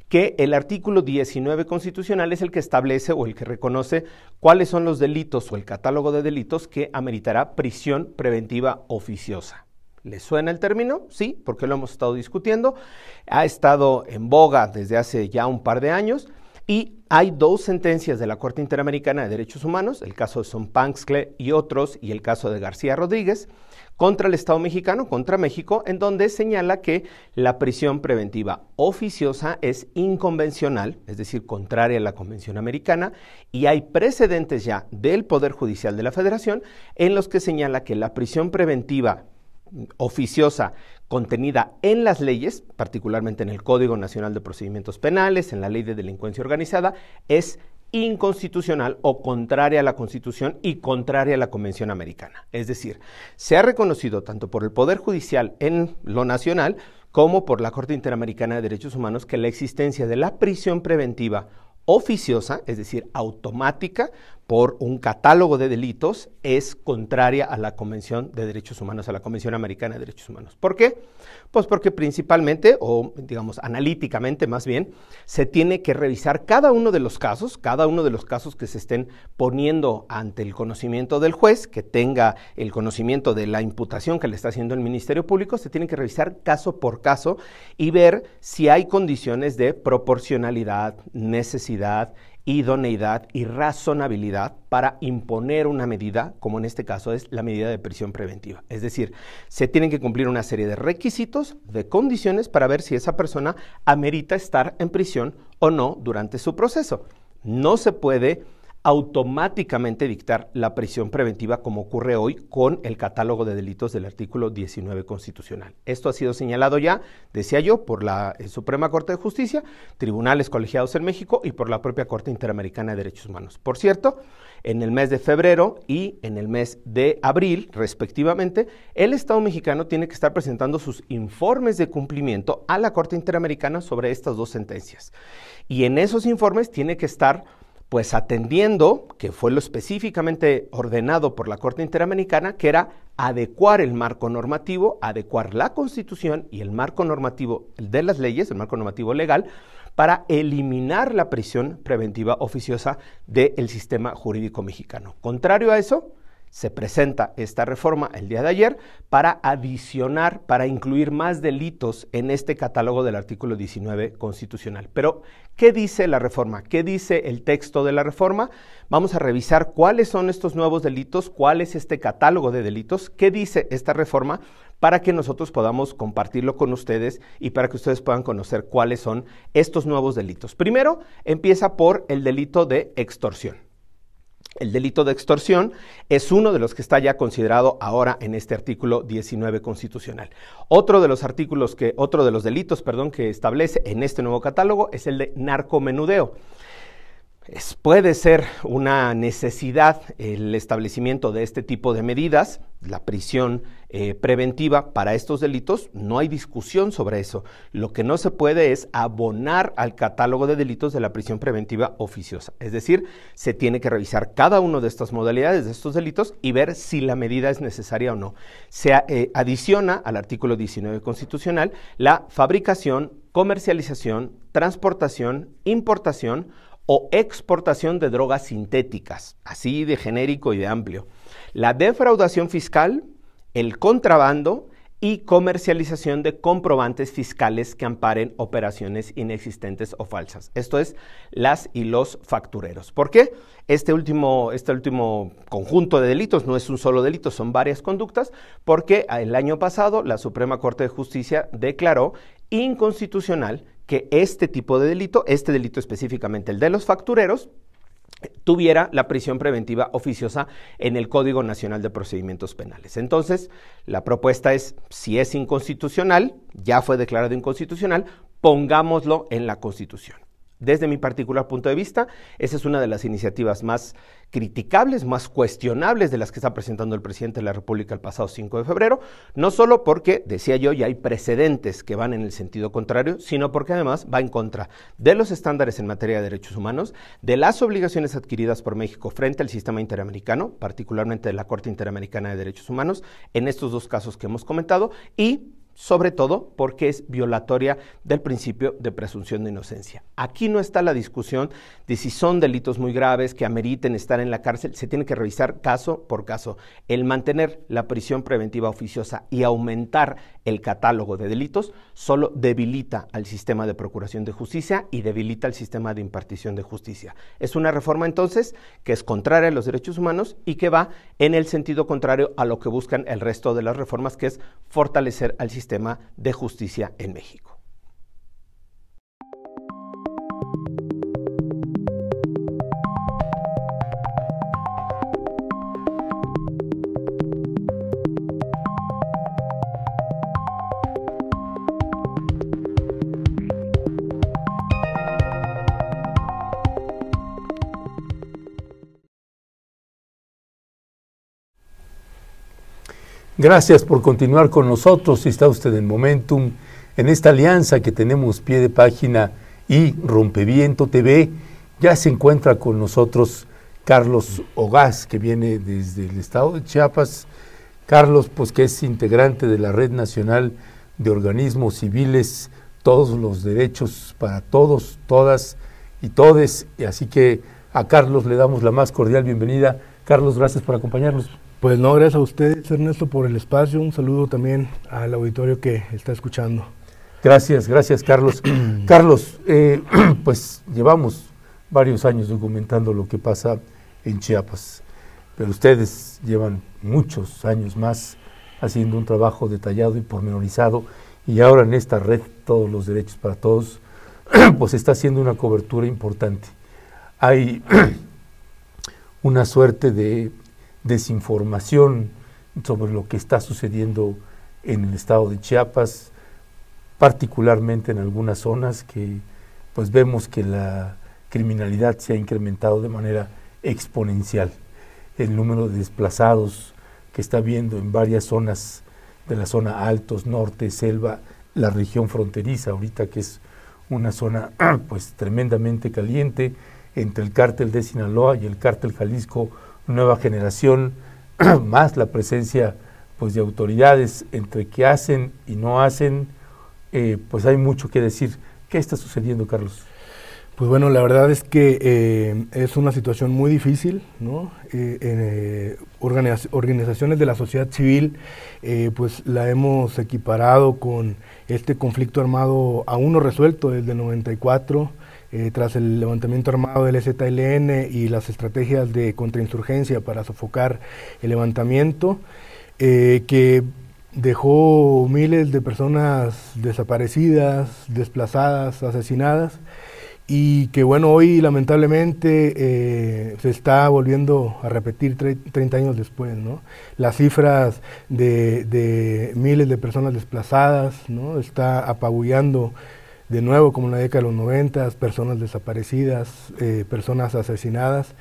que el artículo 19 constitucional es el que establece o el que reconoce cuáles son los delitos o el catálogo de delitos que ameritará prisión preventiva oficiosa. ¿Le suena el término? Sí, porque lo hemos estado discutiendo. Ha estado en boga desde hace ya un par de años y hay dos sentencias de la Corte Interamericana de Derechos Humanos, el caso de Sompanxcle y otros, y el caso de García Rodríguez, contra el Estado mexicano, contra México, en donde señala que la prisión preventiva oficiosa es inconvencional, es decir, contraria a la Convención Americana, y hay precedentes ya del Poder Judicial de la Federación en los que señala que la prisión preventiva oficiosa contenida en las leyes, particularmente en el Código Nacional de Procedimientos Penales, en la Ley de Delincuencia Organizada, es inconstitucional o contraria a la Constitución y contraria a la Convención Americana. Es decir, se ha reconocido tanto por el Poder Judicial en lo nacional como por la Corte Interamericana de Derechos Humanos que la existencia de la prisión preventiva oficiosa, es decir, automática, por un catálogo de delitos es contraria a la Convención de Derechos Humanos, a la Convención Americana de Derechos Humanos. ¿Por qué? Pues porque principalmente, o digamos analíticamente más bien, se tiene que revisar cada uno de los casos, cada uno de los casos que se estén poniendo ante el conocimiento del juez, que tenga el conocimiento de la imputación que le está haciendo el Ministerio Público, se tiene que revisar caso por caso y ver si hay condiciones de proporcionalidad, necesidad, idoneidad y razonabilidad para imponer una medida, como en este caso es la medida de prisión preventiva. Es decir, se tienen que cumplir una serie de requisitos, de condiciones para ver si esa persona amerita estar en prisión o no durante su proceso. No se puede automáticamente dictar la prisión preventiva como ocurre hoy con el catálogo de delitos del artículo 19 constitucional. Esto ha sido señalado ya, decía yo, por la eh, Suprema Corte de Justicia, tribunales colegiados en México y por la propia Corte Interamericana de Derechos Humanos. Por cierto, en el mes de febrero y en el mes de abril, respectivamente, el Estado mexicano tiene que estar presentando sus informes de cumplimiento a la Corte Interamericana sobre estas dos sentencias. Y en esos informes tiene que estar pues atendiendo, que fue lo específicamente ordenado por la Corte Interamericana, que era adecuar el marco normativo, adecuar la Constitución y el marco normativo de las leyes, el marco normativo legal, para eliminar la prisión preventiva oficiosa del sistema jurídico mexicano. Contrario a eso, se presenta esta reforma el día de ayer para adicionar, para incluir más delitos en este catálogo del artículo 19 constitucional. Pero, ¿qué dice la reforma? ¿Qué dice el texto de la reforma? Vamos a revisar cuáles son estos nuevos delitos, cuál es este catálogo de delitos, qué dice esta reforma para que nosotros podamos compartirlo con ustedes y para que ustedes puedan conocer cuáles son estos nuevos delitos. Primero, empieza por el delito de extorsión. El delito de extorsión es uno de los que está ya considerado ahora en este artículo 19 constitucional. Otro de los artículos que, otro de los delitos, perdón, que establece en este nuevo catálogo es el de narcomenudeo puede ser una necesidad el establecimiento de este tipo de medidas, la prisión eh, preventiva para estos delitos, no hay discusión sobre eso. Lo que no se puede es abonar al catálogo de delitos de la prisión preventiva oficiosa. Es decir, se tiene que revisar cada una de estas modalidades de estos delitos y ver si la medida es necesaria o no. Se eh, adiciona al artículo 19 constitucional la fabricación, comercialización, transportación, importación, o exportación de drogas sintéticas, así de genérico y de amplio. La defraudación fiscal, el contrabando y comercialización de comprobantes fiscales que amparen operaciones inexistentes o falsas. Esto es las y los factureros. ¿Por qué? Este último, este último conjunto de delitos no es un solo delito, son varias conductas, porque el año pasado la Suprema Corte de Justicia declaró inconstitucional que este tipo de delito, este delito específicamente el de los factureros, tuviera la prisión preventiva oficiosa en el Código Nacional de Procedimientos Penales. Entonces, la propuesta es, si es inconstitucional, ya fue declarado inconstitucional, pongámoslo en la Constitución. Desde mi particular punto de vista, esa es una de las iniciativas más criticables, más cuestionables de las que está presentando el presidente de la República el pasado 5 de febrero, no solo porque, decía yo, ya hay precedentes que van en el sentido contrario, sino porque además va en contra de los estándares en materia de derechos humanos, de las obligaciones adquiridas por México frente al sistema interamericano, particularmente de la Corte Interamericana de Derechos Humanos, en estos dos casos que hemos comentado, y sobre todo porque es violatoria del principio de presunción de inocencia. Aquí no está la discusión de si son delitos muy graves que ameriten estar en la cárcel, se tiene que revisar caso por caso. El mantener la prisión preventiva oficiosa y aumentar el catálogo de delitos solo debilita al sistema de procuración de justicia y debilita el sistema de impartición de justicia. Es una reforma entonces que es contraria a los derechos humanos y que va en el sentido contrario a lo que buscan el resto de las reformas, que es fortalecer al sistema de justicia en México. Gracias por continuar con nosotros. Si está usted en Momentum, en esta alianza que tenemos pie de página y Rompeviento TV, ya se encuentra con nosotros Carlos Ogaz, que viene desde el estado de Chiapas. Carlos, pues que es integrante de la Red Nacional de Organismos Civiles, todos los derechos para todos, todas y todes. Así que a Carlos le damos la más cordial bienvenida. Carlos, gracias por acompañarnos. Pues no, gracias a ustedes, Ernesto, por el espacio. Un saludo también al auditorio que está escuchando. Gracias, gracias, Carlos. Carlos, eh, pues llevamos varios años documentando lo que pasa en Chiapas, pero ustedes llevan muchos años más haciendo un trabajo detallado y pormenorizado y ahora en esta red Todos los Derechos para Todos, pues está haciendo una cobertura importante. Hay una suerte de desinformación sobre lo que está sucediendo en el estado de Chiapas, particularmente en algunas zonas que pues vemos que la criminalidad se ha incrementado de manera exponencial. El número de desplazados que está habiendo en varias zonas de la zona altos, norte, selva, la región fronteriza, ahorita que es una zona pues tremendamente caliente entre el cártel de Sinaloa y el cártel Jalisco Nueva Generación, más la presencia pues de autoridades entre que hacen y no hacen, eh, pues hay mucho que decir. ¿Qué está sucediendo, Carlos? Pues bueno, la verdad es que eh, es una situación muy difícil, ¿no? Eh, organizaciones de la sociedad civil, pues la hemos equiparado con este conflicto armado aún no resuelto desde el 94, tras el levantamiento armado del ZLN y las estrategias de contrainsurgencia para sofocar el levantamiento, que dejó miles de personas desaparecidas, desplazadas, asesinadas y que bueno, hoy lamentablemente eh, se está volviendo a repetir 30 años después, ¿no? Las cifras de, miles de personas desplazadas, ¿no? Está apabullando de nuevo como en la década de los 90, personas desaparecidas, eh, personas asesinadas.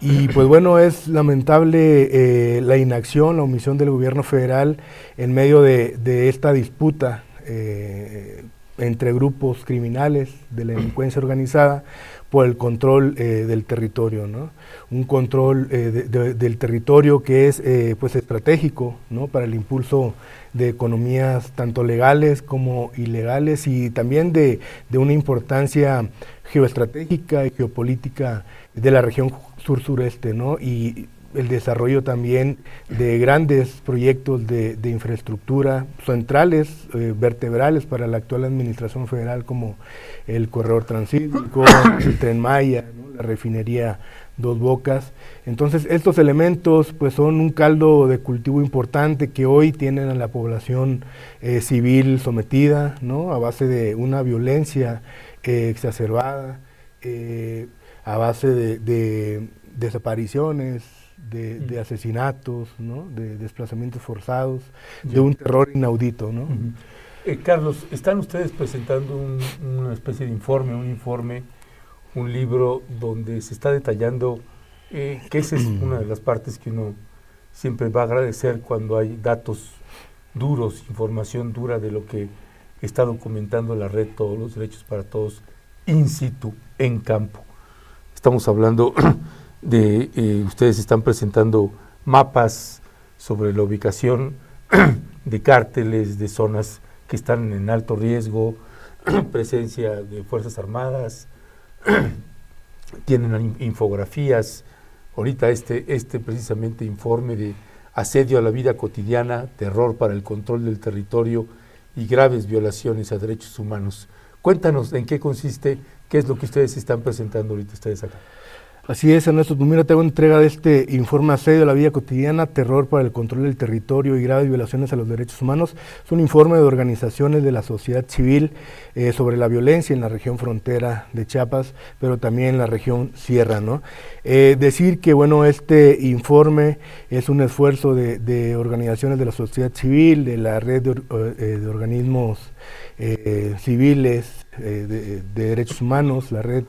Y pues bueno, es lamentable eh, la inacción, la omisión del gobierno federal en medio de, esta disputa eh, entre grupos criminales de la delincuencia organizada por el control del territorio, ¿no? Un control del territorio que es pues estratégico, ¿no? Para el impulso de economías tanto legales como ilegales y también de, de una importancia geoestratégica y geopolítica de la región sur-sureste, ¿no? Y el desarrollo también de grandes proyectos de, infraestructura centrales, eh, vertebrales para la actual administración federal, como el corredor transísmico, el tren Maya, la refinería Dos Bocas. Entonces, estos elementos pues son un caldo de cultivo importante que hoy tienen a la población eh, civil sometida, ¿no? A base de una violencia eh, exacerbada a base de, desapariciones, de, asesinatos, ¿no? de desplazamientos forzados, de un terror inaudito. ¿no? Eh, Carlos, están ustedes presentando una especie de informe, un informe, un libro donde se está detallando, eh, que esa es una de las partes que uno siempre va a agradecer cuando hay datos duros, información dura de lo que está documentando la red Todos los Derechos para Todos in situ, en campo. Estamos hablando de, eh, ustedes están presentando mapas sobre la ubicación de cárteles, de zonas que están en alto riesgo, presencia de Fuerzas Armadas, tienen infografías. Ahorita este, este precisamente informe de asedio a la vida cotidiana, terror para el control del territorio y graves violaciones a derechos humanos. Cuéntanos en qué consiste ¿Qué es lo que ustedes están presentando ahorita ustedes acá? Así es, Ernesto. Pues mira, tengo entrega de este informe asedio de la vida cotidiana, terror para el control del territorio y graves violaciones a los derechos humanos. Es un informe de organizaciones de la sociedad civil eh, sobre la violencia en la región frontera de Chiapas, pero también en la región sierra. ¿no? Eh, decir que bueno, este informe es un esfuerzo de, organizaciones de la sociedad civil, de la red de, eh, de organismos civiles, eh, de, Derechos Humanos, la red,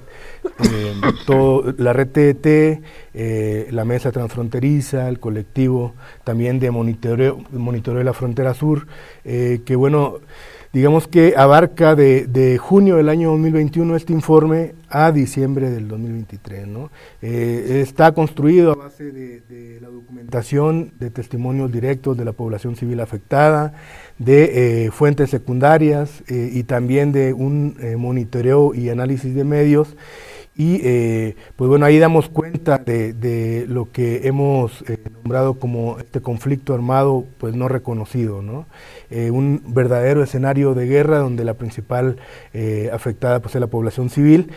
eh, todo, la red TET, eh, la Mesa Transfronteriza, el colectivo también de monitoreo, monitoreo de la frontera sur, que bueno, digamos que abarca de, junio del año 2021 este informe a diciembre del 2023. ¿no? Eh, está construido a base de, la documentación de testimonios directos de la población civil afectada, de eh, fuentes secundarias eh, y también de un monitoreo y análisis de medios. Y pues bueno, ahí damos cuenta de, lo que hemos nombrado como este conflicto armado pues no reconocido, ¿no? Eh, un verdadero escenario de guerra donde la principal eh, afectada pues, es la población civil.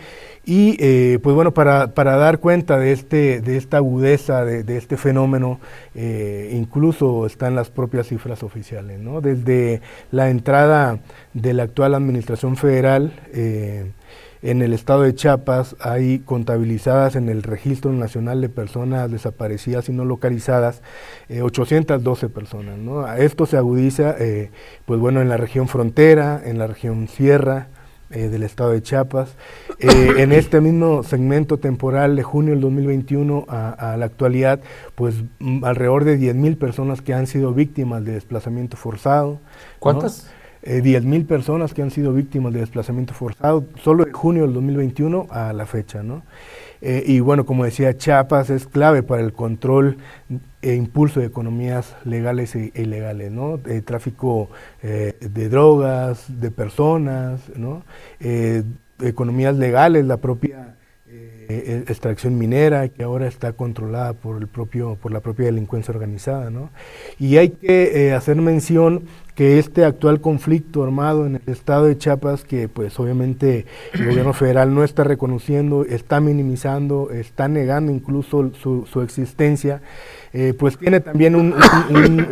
Y eh, pues bueno, para, dar cuenta de, este, de esta agudeza, de, este fenómeno, incluso están las propias cifras oficiales. ¿no? Desde la entrada de la actual administración federal, en el estado de Chiapas hay contabilizadas en el Registro Nacional de Personas Desaparecidas y No Localizadas 812 eh, personas. Esto se agudiza, eh, pues bueno, en la región frontera, en la región sierra, eh, del estado de Chiapas. en este mismo segmento temporal de junio del 2021 a, la actualidad, pues mm, alrededor de 10.000 personas que han sido víctimas de desplazamiento forzado. ¿Cuántas? Eh, 10.000 personas que han sido víctimas de desplazamiento forzado solo de junio del 2021 a la fecha. ¿no? Eh, y bueno, como decía, Chiapas es clave para el control e impulso de economías legales e ilegales, ¿no? de tráfico eh, de drogas, de personas, ¿no? Eh, economías legales, la propia extracción minera que ahora está controlada por el propio por la propia delincuencia organizada ¿no? y hay que hacer mención que este actual conflicto armado en el estado de Chiapas, que pues obviamente el gobierno federal no está reconociendo, está minimizando, está negando incluso su, existencia, eh, pues tiene también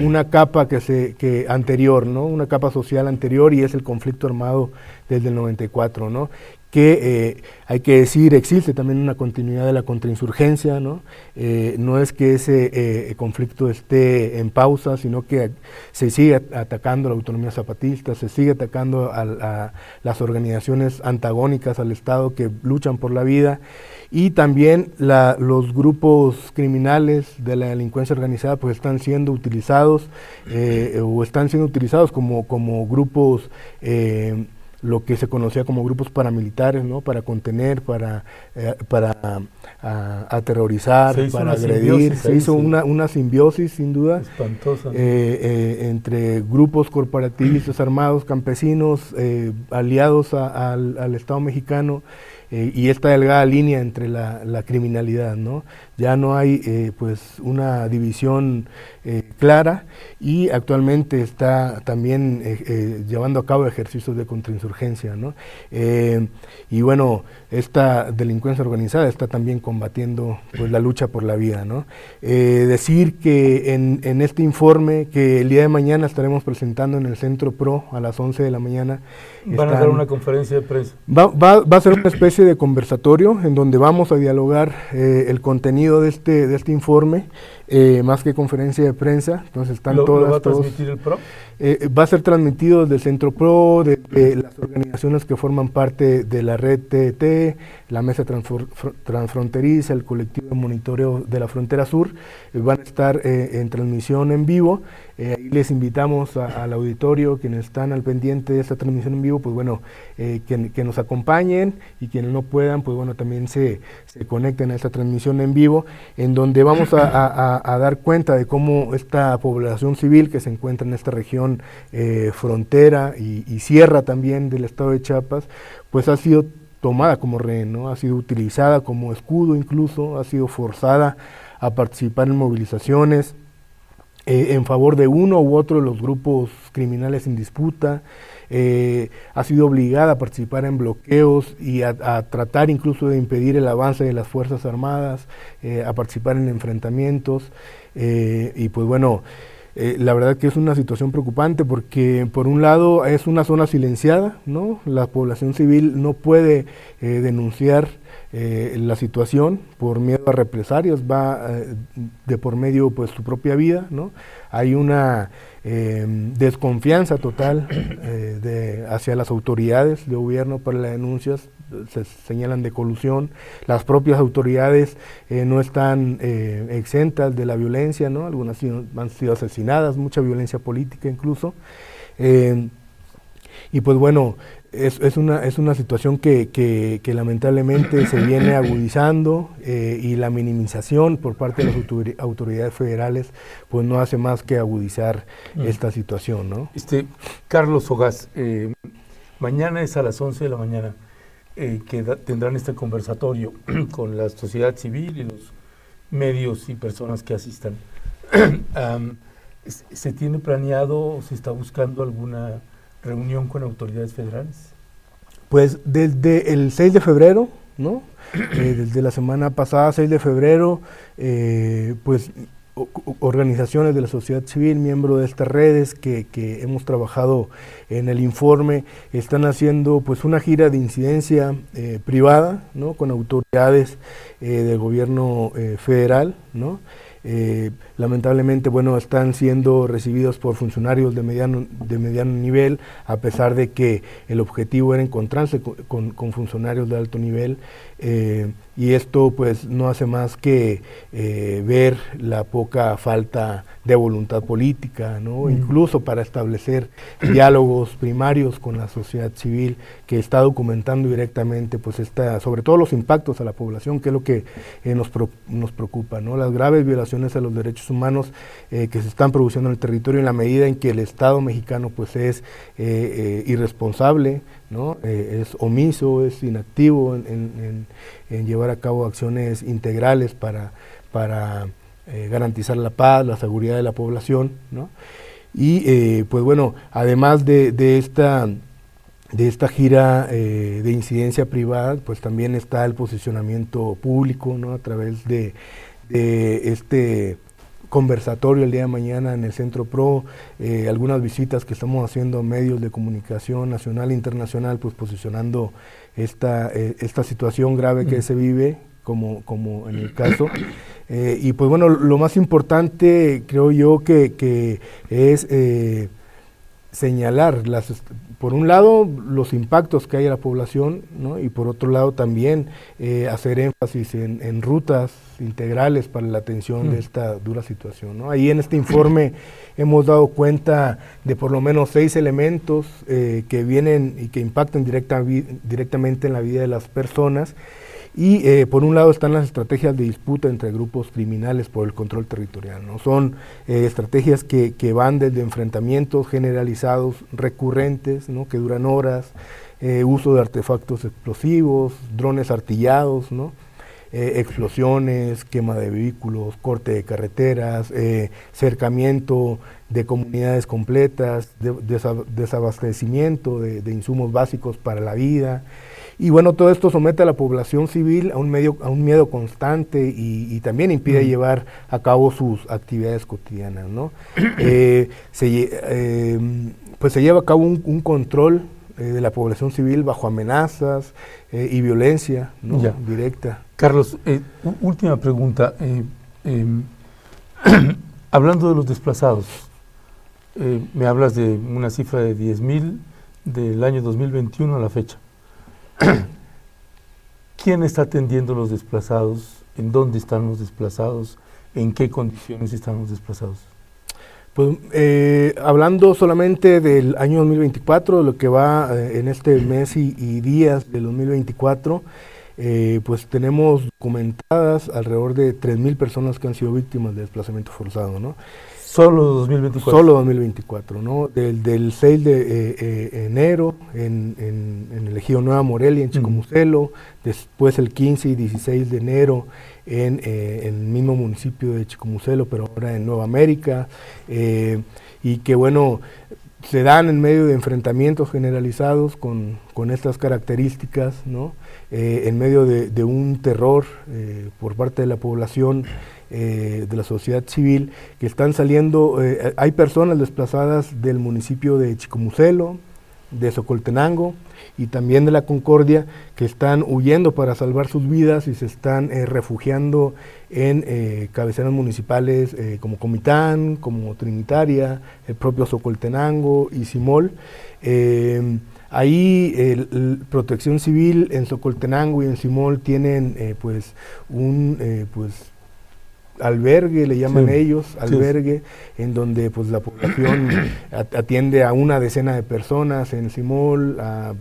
una capa que se que anterior, ¿no? Una capa social anterior y es el conflicto armado desde el 94, ¿no? Que eh, hay que decir existe también una continuidad de la contrainsurgencia, ¿no? Eh, no es que ese eh, conflicto esté en pausa, sino que se sigue atacando la autonomía zapatista, se sigue atacando a, las organizaciones antagónicas al Estado que luchan por la vida y también los grupos criminales de la delincuencia organizada pues están siendo utilizados o están siendo utilizados como, como grupos lo que se conocía como grupos paramilitares, ¿no? Para contener, para, eh, para aterrorizar, para agredir. Se hizo una, una, simbiosis, sin duda, Espantosa, eh, eh, entre grupos corporativistas armados, campesinos, aliados al, al Estado mexicano y esta delgada línea entre la, la, criminalidad, ¿no? Ya no hay eh, pues una división eh, clara y actualmente está también llevando a cabo ejercicios de contrainsurgencia, ¿no? y bueno, esta delincuencia organizada está también combatiendo pues la lucha por la vida, ¿no? decir que en, en este informe que el día de mañana estaremos presentando en el Centro PRO a las 11 de la mañana. Van a dar una conferencia de prensa. Va, va, va a ser una especie de conversatorio en donde vamos a dialogar eh, el contenido de este, de este informe, eh, más que conferencia de prensa. Entonces están ¿Lo, todas, va a transmitir el PRO? Eh, va a ser transmitido del Centro PRO, de, las organizaciones que forman parte de la red TET, la Mesa Transfronteriza, el colectivo de monitoreo de la Frontera Sur, van a estar en transmisión en vivo. Ahí les invitamos al auditorio, quienes están al pendiente de esta transmisión en vivo, pues bueno, que, que, nos acompañen y quienes no puedan, pues bueno, también se, conecten a esta transmisión en vivo, en donde vamos a, dar cuenta de cómo esta población civil que se encuentra en esta región eh, frontera y, sierra también del estado de Chiapas, pues ha sido tomada como rehén, ¿no? ha sido utilizada como escudo incluso, ha sido forzada a participar en movilizaciones eh, en favor de uno u otro de los grupos criminales en disputa, eh, ha sido obligada a participar en bloqueos y a, tratar incluso de impedir el avance de las Fuerzas Armadas, eh, a participar en enfrentamientos. Y pues bueno, la verdad que es una situación preocupante porque por un lado es una zona silenciada, ¿no? La población civil no puede denunciar la situación por miedo a represalias, va de por medio pues su propia vida, ¿no? Hay una Em, desconfianza total eh, hacia las autoridades de gobierno para las denuncias, se señalan de colusión, las propias autoridades eh, no están eh, exentas de la violencia, ¿no? algunas han sido asesinadas, mucha violencia política incluso. Em, y pues bueno, es, es, una, es una situación que, que, que lamentablemente se viene agudizando eh, y la minimización por parte de las autoridades federales pues no hace más que agudizar mm. esta situación. ¿no? Este, Carlos Ogaz, eh, mañana es a las 11 de la mañana eh, que tendrán este conversatorio con la sociedad civil y los medios y personas que asistan. ¿Se tiene planeado o se está buscando alguna reunión con autoridades federales? Pues desde el 6 de febrero, ¿no? Eh, desde la semana pasada, 6 de febrero, eh, pues organizaciones de la sociedad civil, miembros de estas redes que, que, hemos trabajado en el informe, están haciendo pues una gira de incidencia eh, privada, ¿no? Con autoridades del gobierno federal, ¿no? Eh, lamentablemente, bueno, están siendo recibidos por funcionarios de mediano, de mediano nivel, a pesar de que el objetivo era encontrarse con, con funcionarios de alto nivel. Eh, y esto pues no hace más que eh, ver la poca falta de voluntad política, ¿no? Mm. incluso para establecer diálogos primarios con la sociedad civil que está documentando directamente pues esta, sobre todo los impactos a la población, que es lo que eh, nos, nos preocupa, ¿no? las graves violaciones a los derechos humanos que se están produciendo en el territorio en la medida en que el Estado mexicano pues es irresponsable, ¿no? es omiso, es inactivo en en llevar a cabo acciones integrales para, para eh, garantizar la paz, la seguridad de la población, ¿no? Y eh, pues bueno, además de, de, esta de esta gira eh, de incidencia privada, pues también está el posicionamiento público, ¿no? A través de, de este conversatorio el día de mañana en el Centro PRO, algunas visitas que estamos haciendo a medios de comunicación nacional e internacional, pues posicionando esta, eh, esta situación grave que mm. se vive, como, como en el caso. Eh, y pues bueno, lo más importante creo yo que, que es eh, señalar, las, por un lado, los impactos que hay en la población, ¿no? y por otro lado también hacer énfasis en, rutas integrales para la atención de mm. esta dura situación. ¿no? Ahí en este informe hemos dado cuenta de por lo menos seis elementos eh, que vienen y que impactan directa, directamente en la vida de las personas. Y eh, por un lado están las estrategias de disputa entre grupos criminales por el control territorial. ¿no? Son eh, estrategias que, que, van desde enfrentamientos generalizados, recurrentes, ¿no? que duran horas, uso de artefactos explosivos, drones artillados, ¿no? Eh, explosiones, quema de vehículos, corte de carreteras, eh, cercamiento de comunidades completas, desabastecimiento de, insumos básicos para la vida. Y bueno, todo esto somete a la población civil a un, medio, a un miedo constante y, también impide llevar a cabo sus actividades cotidianas. ¿no? Eh, se, pues se lleva a cabo un, control de la población civil bajo amenazas y violencia directa. Carlos, eh, última pregunta. Eh, em, hablando de los desplazados, eh, me hablas de una cifra de 10.000 del año 2021 a la fecha. ¿Quién está atendiendo los desplazados? ¿En dónde están los desplazados? ¿En qué condiciones están los desplazados? Pues hablando solamente del año 2024, lo que va en este mes y, y días del 2024, eh, pues tenemos documentadas alrededor de 3.000 personas que han sido víctimas de desplazamiento forzado, ¿no? Solo 2024. Solo 2024, ¿no? Del, del 6 de eh, eh, enero en, en, el Ejido Nueva Morelia, en Chicomucelo, después el 15 y 16 de enero en, el mismo municipio de Chicomucelo, pero ahora en Nueva América, y que bueno, se dan en medio de enfrentamientos generalizados con, con estas características, ¿no? Eh, en medio de, un terror eh, por parte de la población, eh, de la sociedad civil, que están saliendo, hay personas desplazadas del municipio de Chicomucelo, de Socoltenango y también de la Concordia, que están huyendo para salvar sus vidas y se están refugiando en cabeceras municipales como Comitán, como Trinitaria, el propio Socoltenango y Simol. Ahí el, Protección Civil en Socoltenango y en Simol tienen eh, pues un eh, pues albergue, le llaman ellos, albergue, en donde pues la población atiende a una decena de personas en Simol, a,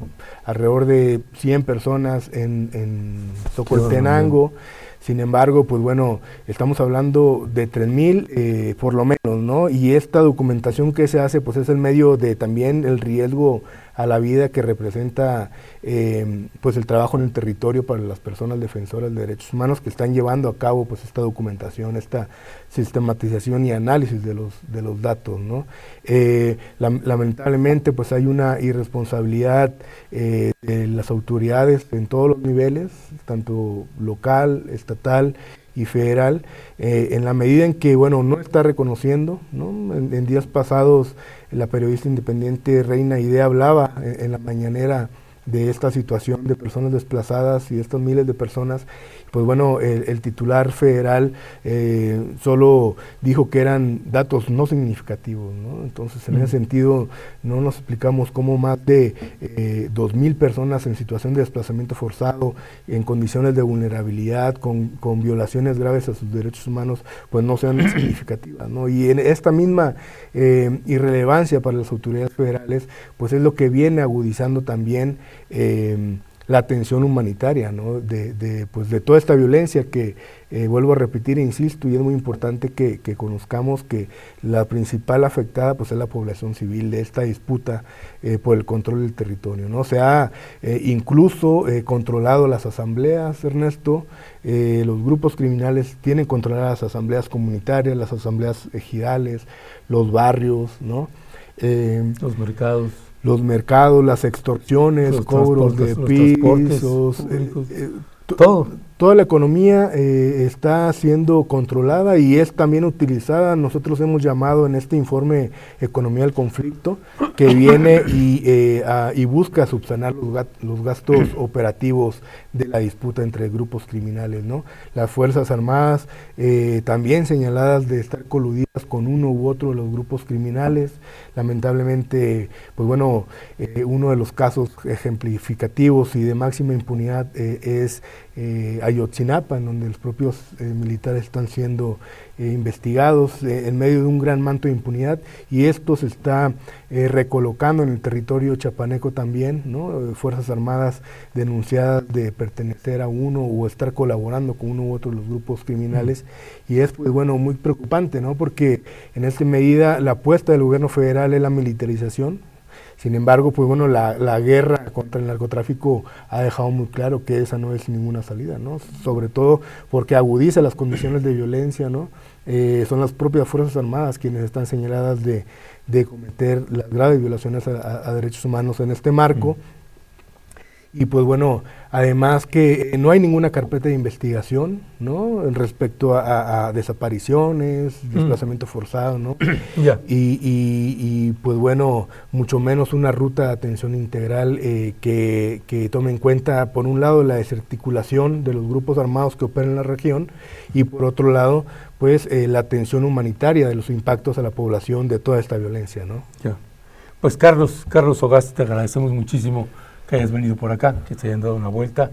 alrededor de 100 personas en, en Socoltenango. Sin embargo, pues bueno, estamos hablando de 3.000 eh, por lo menos, ¿no? Y esta documentación que se hace, pues es el medio de también el riesgo a la vida que representa eh, pues el trabajo en el territorio para las personas defensoras de derechos humanos que están llevando a cabo pues esta documentación, esta sistematización y análisis de los, de los datos. ¿no? Eh, lamentablemente pues hay una irresponsabilidad eh, de las autoridades en todos los niveles, tanto local, estatal y federal, en la medida en que, bueno, no está reconociendo, ¿no? en días pasados la periodista independiente Reina Idea hablaba en, la mañanera de esta situación de personas desplazadas y de estas miles de personas, pues bueno, el, titular federal eh, solo dijo que eran datos no significativos, ¿no? Entonces, en ese sentido, no nos explicamos cómo más de eh, dos mil personas en situación de desplazamiento forzado, en condiciones de vulnerabilidad, con, con violaciones graves a sus derechos humanos, pues no sean significativas, ¿no? Y en esta misma eh, irrelevancia para las autoridades federales, pues es lo que viene agudizando también eh, la atención humanitaria, ¿no? de, pues de toda esta violencia que, eh, vuelvo a repetir e insisto, y es muy importante que, conozcamos que la principal afectada pues, es la población civil de esta disputa eh, por el control del territorio. ¿no? Se ha eh, incluso controlado las asambleas, Ernesto, los grupos criminales tienen controladas las asambleas comunitarias, las asambleas ejidales, los barrios, ¿no? los mercados los mercados, las extorsiones, cobros de pisos, todo. Toda la economía eh, está siendo controlada y es también utilizada. Nosotros hemos llamado en este informe Economía del Conflicto, que viene y, eh, y busca subsanar los, los, gastos operativos de la disputa entre grupos criminales. ¿no? Las Fuerzas Armadas eh, también señaladas de estar coludidas con uno u otro de los grupos criminales. Lamentablemente, pues bueno, uno de los casos ejemplificativos y de máxima impunidad es eh, Ayotzinapa, en donde los propios eh, militares están siendo eh, investigados eh, en medio de un gran manto de impunidad y esto se está recolocando en el territorio chapaneco también, ¿no? Fuerzas Armadas denunciadas de pertenecer a uno o estar colaborando con uno u otro de los grupos criminales y es pues bueno muy preocupante, ¿no? Porque en esta medida la apuesta del gobierno federal es la militarización, sin embargo, pues bueno, la, la, guerra contra el narcotráfico ha dejado muy claro que esa no es ninguna salida, ¿no? Sobre todo porque agudiza las condiciones de violencia, ¿no? Eh, son las propias Fuerzas Armadas quienes están señaladas de, de cometer las graves violaciones a, derechos humanos en este marco. Y pues bueno, además que no hay ninguna carpeta de investigación, ¿no? Respecto a, desapariciones, mm. desplazamiento forzado, ¿no? y, y, pues bueno, mucho menos una ruta de atención integral eh, que, que, tome en cuenta, por un lado, la desarticulación de los grupos armados que operan en la región y por otro lado, pues eh, la atención humanitaria de los impactos a la población de toda esta violencia, ¿no? Ya. Pues Carlos, Carlos Ogaz, te agradecemos muchísimo que hayas venido por acá, que te hayan dado una vuelta.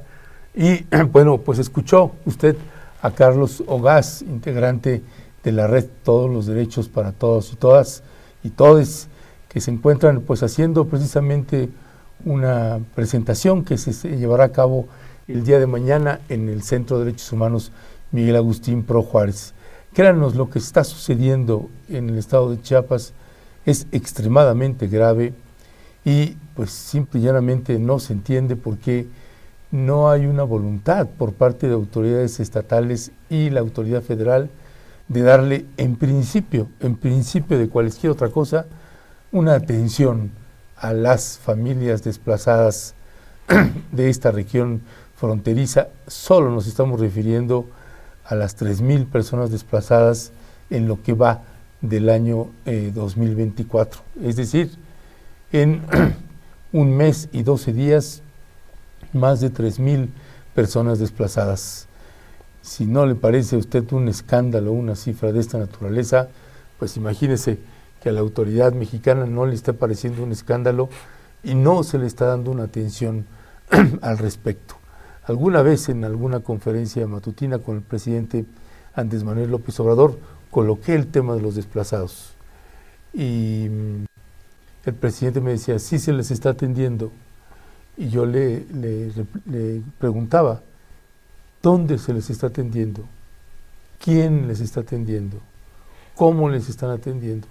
Y bueno, pues escuchó usted a Carlos Ogaz, integrante de la red Todos los Derechos para Todos y Todas y Todes, que se encuentran pues haciendo precisamente una presentación que se, llevará a cabo el día de mañana en el Centro de Derechos Humanos Miguel Agustín Pro Juárez. Créanos, lo que está sucediendo en el estado de Chiapas es extremadamente grave y pues simple y llanamente no se entiende por qué no hay una voluntad por parte de autoridades estatales y la autoridad federal de darle en principio, en principio de cualquier otra cosa, una atención a las familias desplazadas de esta región fronteriza. Solo nos estamos refiriendo a las 3.000 personas desplazadas en lo que va del año 2024. Eh, es decir, en un mes y 12 días, más de 3.000 personas desplazadas. Si no le parece a usted un escándalo, una cifra de esta naturaleza, pues imagínese que a la autoridad mexicana no le está pareciendo un escándalo y no se le está dando una atención al respecto. Alguna vez en alguna conferencia matutina con el presidente Andrés Manuel López Obrador, coloqué el tema de los desplazados. Y mm, el presidente me decía, sí se les está atendiendo. Y yo le, le preguntaba, ¿dónde se les está atendiendo? ¿Quién les está atendiendo? ¿Cómo les están atendiendo?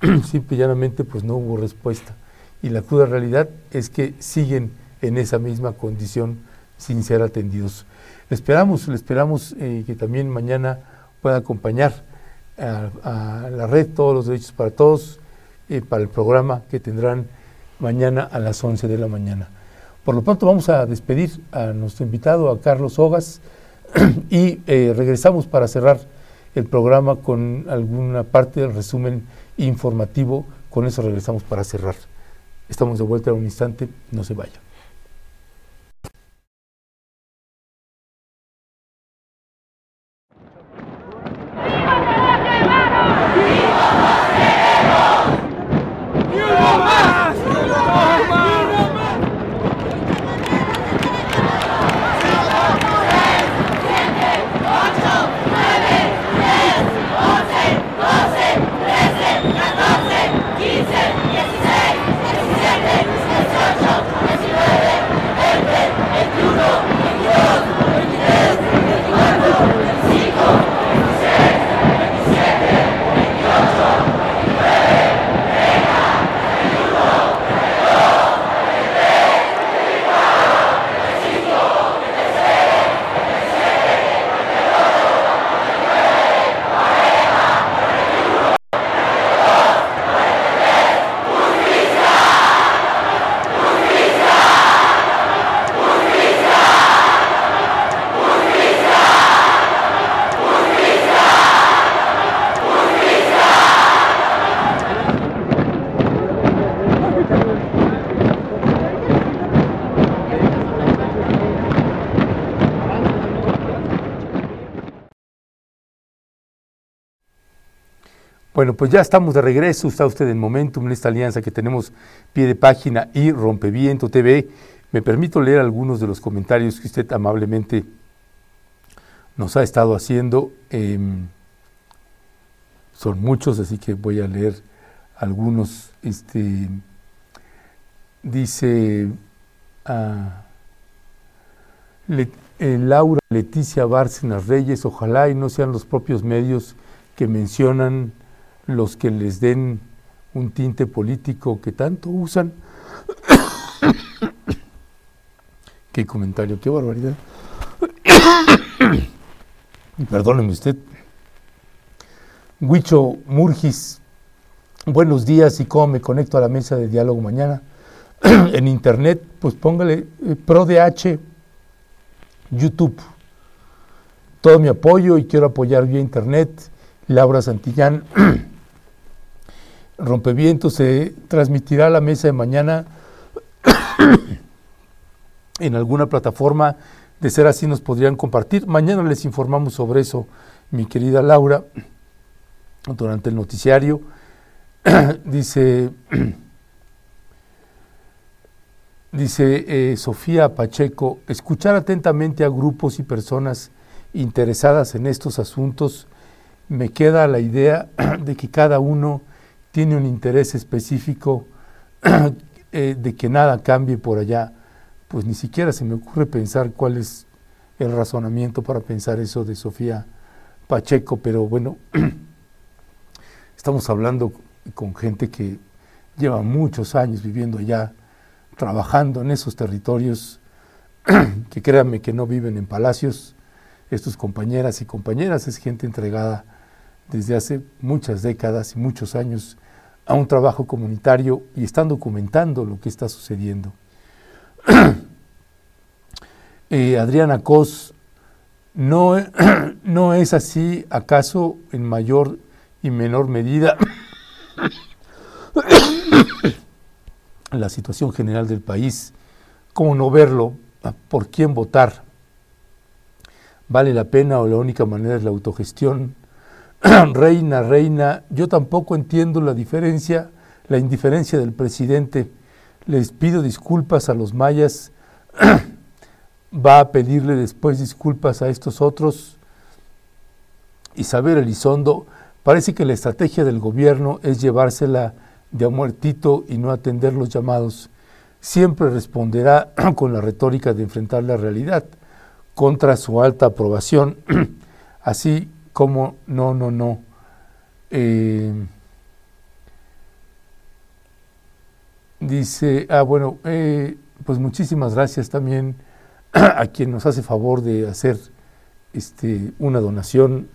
Simple y llanamente pues no hubo respuesta. Y la cruda realidad es que siguen en esa misma condición sin ser atendidos. Le esperamos, le esperamos eh, que también mañana pueda acompañar a, la red Todos los Derechos para Todos eh, para el programa que tendrán mañana a las 11 de la mañana. Por lo pronto vamos a despedir a nuestro invitado, a Carlos Hogas, y eh, regresamos para cerrar el programa con alguna parte del resumen informativo. Con eso regresamos para cerrar. Estamos de vuelta en un instante, no se vaya. Bueno, pues ya estamos de regreso, está usted en Momentum, en esta alianza que tenemos pie de página y Rompeviento TV. Me permito leer algunos de los comentarios que usted amablemente nos ha estado haciendo. Em, son muchos, así que voy a leer algunos. Este, dice ah, eh, Laura Leticia Bárcenas Reyes, ojalá y no sean los propios medios que mencionan los que les den un tinte político que tanto usan. qué comentario, qué barbaridad. Perdóneme usted. Huicho Murgis, buenos días y cómo me conecto a la mesa de diálogo mañana. en internet, pues póngale eh, ProDH, YouTube. Todo mi apoyo y quiero apoyar vía internet. Laura Santillán. Rompeviento se transmitirá a la mesa de mañana en alguna plataforma. De ser así, nos podrían compartir. Mañana les informamos sobre eso, mi querida Laura, durante el noticiario. dice, dice eh, Sofía Pacheco, escuchar atentamente a grupos y personas interesadas en estos asuntos, me queda la idea de que cada uno tiene un interés específico eh, de que nada cambie por allá, pues ni siquiera se me ocurre pensar cuál es el razonamiento para pensar eso de Sofía Pacheco, pero bueno, estamos hablando con gente que lleva muchos años viviendo allá, trabajando en esos territorios, que créanme que no viven en palacios, estos compañeras y compañeras, es gente entregada desde hace muchas décadas y muchos años a un trabajo comunitario y están documentando lo que está sucediendo. eh, Adriana Cos, no, ¿no es así acaso en mayor y menor medida la situación general del país? ¿Cómo no verlo? ¿Por quién votar? ¿Vale la pena o la única manera es la autogestión? reina, reina, yo tampoco entiendo la diferencia, la indiferencia del presidente. Les pido disculpas a los mayas, va a pedirle después disculpas a estos otros. Isabel Elizondo, parece que la estrategia del gobierno es llevársela de a muertito y no atender los llamados. Siempre responderá con la retórica de enfrentar la realidad contra su alta aprobación, así como no, no, no. Eh, dice, ah, bueno, eh, pues muchísimas gracias también a quien nos hace favor de hacer este, una donación.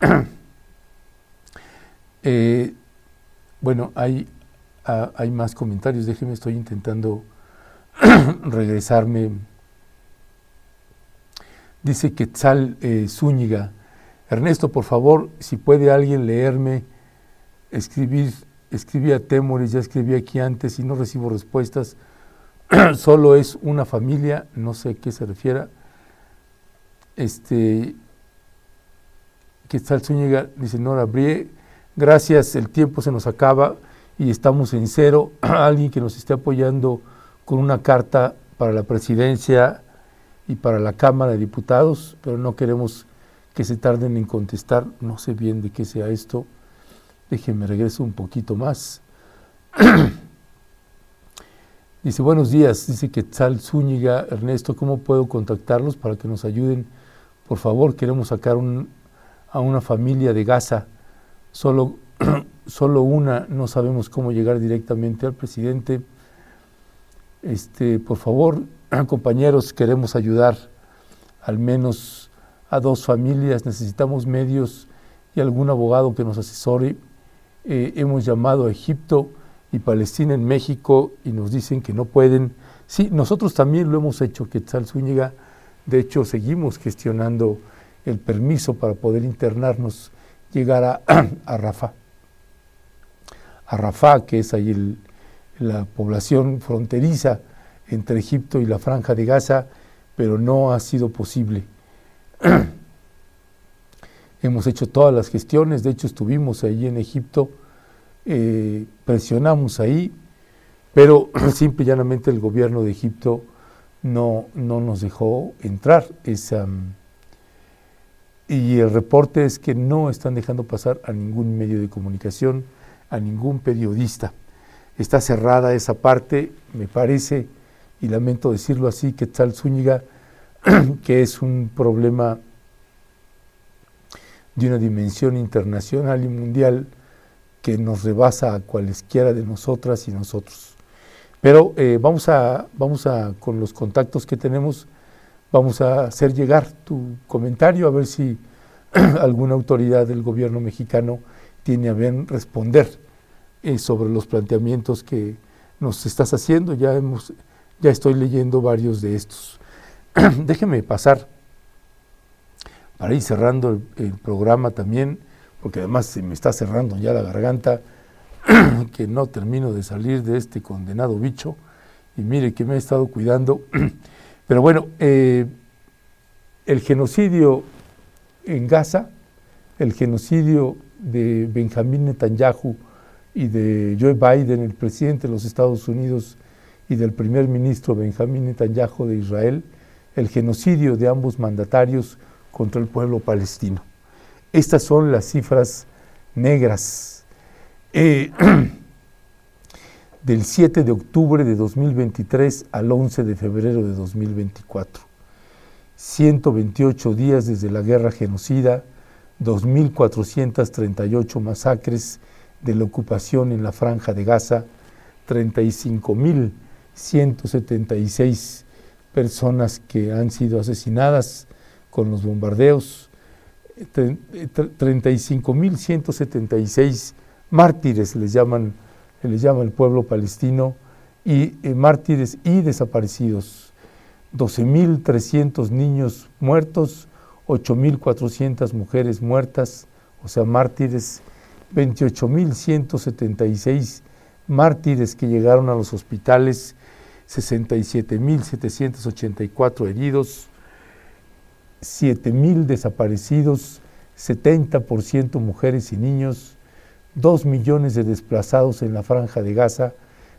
Eh, bueno, hay, ah, hay más comentarios, déjeme, estoy intentando regresarme. Dice Quetzal eh, Zúñiga, Ernesto, por favor, si puede alguien leerme, escribir, escribí a Temores, ya escribí aquí antes y no recibo respuestas, solo es una familia, no sé a qué se refiera. Este, Quetzal Zúñiga dice, Nora Brie, gracias, el tiempo se nos acaba y estamos en cero. alguien que nos esté apoyando con una carta para la presidencia y para la Cámara de Diputados, pero no queremos que se tarden en contestar, no sé bien de qué sea esto. Déjenme regreso un poquito más. dice, buenos días, dice que Tal Zúñiga, Ernesto, ¿cómo puedo contactarlos para que nos ayuden? Por favor, queremos sacar a una familia de Gaza, solo, solo una, no sabemos cómo llegar directamente al presidente. Este, por favor, compañeros, queremos ayudar al menos a dos familias, necesitamos medios y algún abogado que nos asesore. Eh, hemos llamado a Egipto y Palestina en México y nos dicen que no pueden. Sí, nosotros también lo hemos hecho, Quetzal Zúñiga. De hecho, seguimos gestionando el permiso para poder internarnos, llegar a, a Rafa. A Rafa, que es ahí la población fronteriza entre Egipto y la franja de Gaza, pero no ha sido posible. Hemos hecho todas las gestiones, de hecho estuvimos ahí en Egipto, eh, presionamos ahí, pero simple y llanamente el gobierno de Egipto no, no nos dejó entrar. Esa, y el reporte es que no están dejando pasar a ningún medio de comunicación, a ningún periodista. Está cerrada esa parte, me parece, y lamento decirlo así, que tal Zúñiga, que es un problema de una dimensión internacional y mundial que nos rebasa a cualesquiera de nosotras y nosotros. Pero eh, vamos, a, vamos a, con los contactos que tenemos, vamos a hacer llegar tu comentario a ver si alguna autoridad del gobierno mexicano tiene a bien responder eh, sobre los planteamientos que nos estás haciendo. Ya hemos ya estoy leyendo varios de estos. Déjeme pasar para ir cerrando el, programa también, porque además se me está cerrando ya la garganta, que no termino de salir de este condenado bicho, y mire que me he estado cuidando. Pero bueno, eh, el genocidio en Gaza, el genocidio de Benjamín Netanyahu y de Joe Biden, el presidente de los Estados Unidos, y del primer ministro Benjamín Netanyahu de Israel el genocidio de ambos mandatarios contra el pueblo palestino. Estas son las cifras negras. Eh, del 7 de octubre de 2023 al 11 de febrero de 2024. 128 días desde la guerra genocida, 2.438 masacres de la ocupación en la franja de Gaza, 35.000 176 personas que han sido asesinadas con los bombardeos, 35.176 mártires les llaman, llama el pueblo palestino, y eh, mártires y desaparecidos, 12.300 niños muertos, 8.400 mujeres muertas, o sea, mártires, 28.176 mártires que llegaron a los hospitales 67.784 heridos, 7.000 desaparecidos, 70% mujeres y niños, 2 millones de desplazados en la franja de Gaza,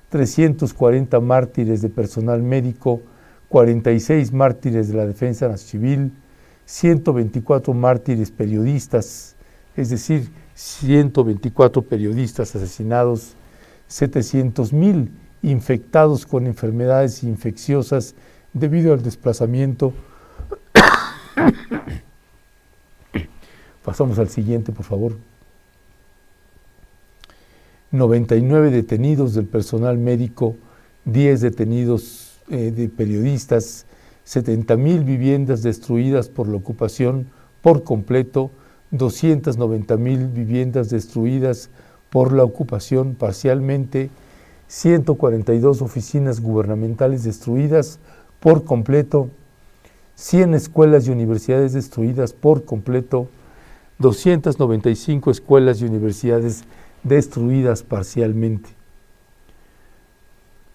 340 mártires de personal médico, 46 mártires de la defensa civil, 124 mártires periodistas, es decir, 124 periodistas asesinados, 700 mil infectados con enfermedades infecciosas debido al desplazamiento. Pasamos al siguiente, por favor. 99 detenidos del personal médico, 10 detenidos eh, de periodistas, 70 mil viviendas destruidas por la ocupación por completo, 290 mil viviendas destruidas por la ocupación parcialmente, 142 oficinas gubernamentales destruidas por completo, 100 escuelas y universidades destruidas por completo, 295 escuelas y universidades destruidas parcialmente,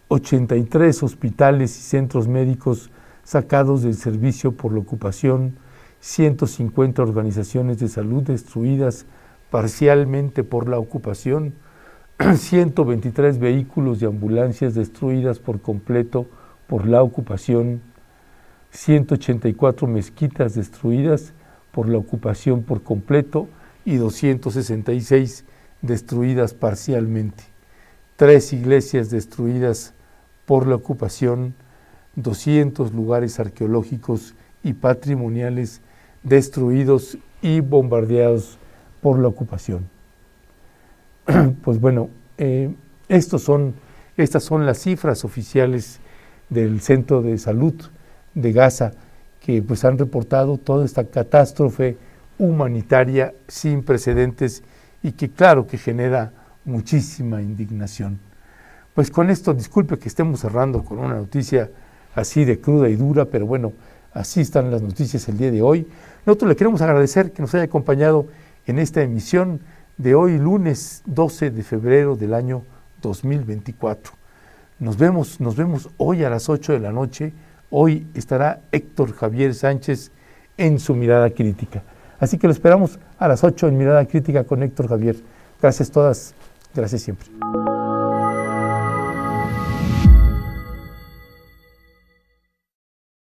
83 hospitales y centros médicos sacados del servicio por la ocupación, 150 organizaciones de salud destruidas parcialmente por la ocupación, 123 vehículos y ambulancias destruidas por completo por la ocupación, 184 mezquitas destruidas por la ocupación por completo y 266 destruidas parcialmente, tres iglesias destruidas por la ocupación, 200 lugares arqueológicos y patrimoniales destruidos y bombardeados por la ocupación. Pues bueno, eh, estas son las cifras oficiales del Centro de Salud de Gaza que pues han reportado toda esta catástrofe humanitaria sin precedentes y que claro que genera muchísima indignación. Pues con esto, disculpe que estemos cerrando con una noticia así de cruda y dura, pero bueno, así están las noticias el día de hoy. Nosotros le queremos agradecer que nos haya acompañado en esta emisión de hoy, lunes 12 de febrero del año 2024. Nos vemos, nos vemos hoy a las 8 de la noche. Hoy estará Héctor Javier Sánchez en su mirada crítica. Así que lo esperamos a las 8 en mirada crítica con Héctor Javier. Gracias todas, gracias siempre.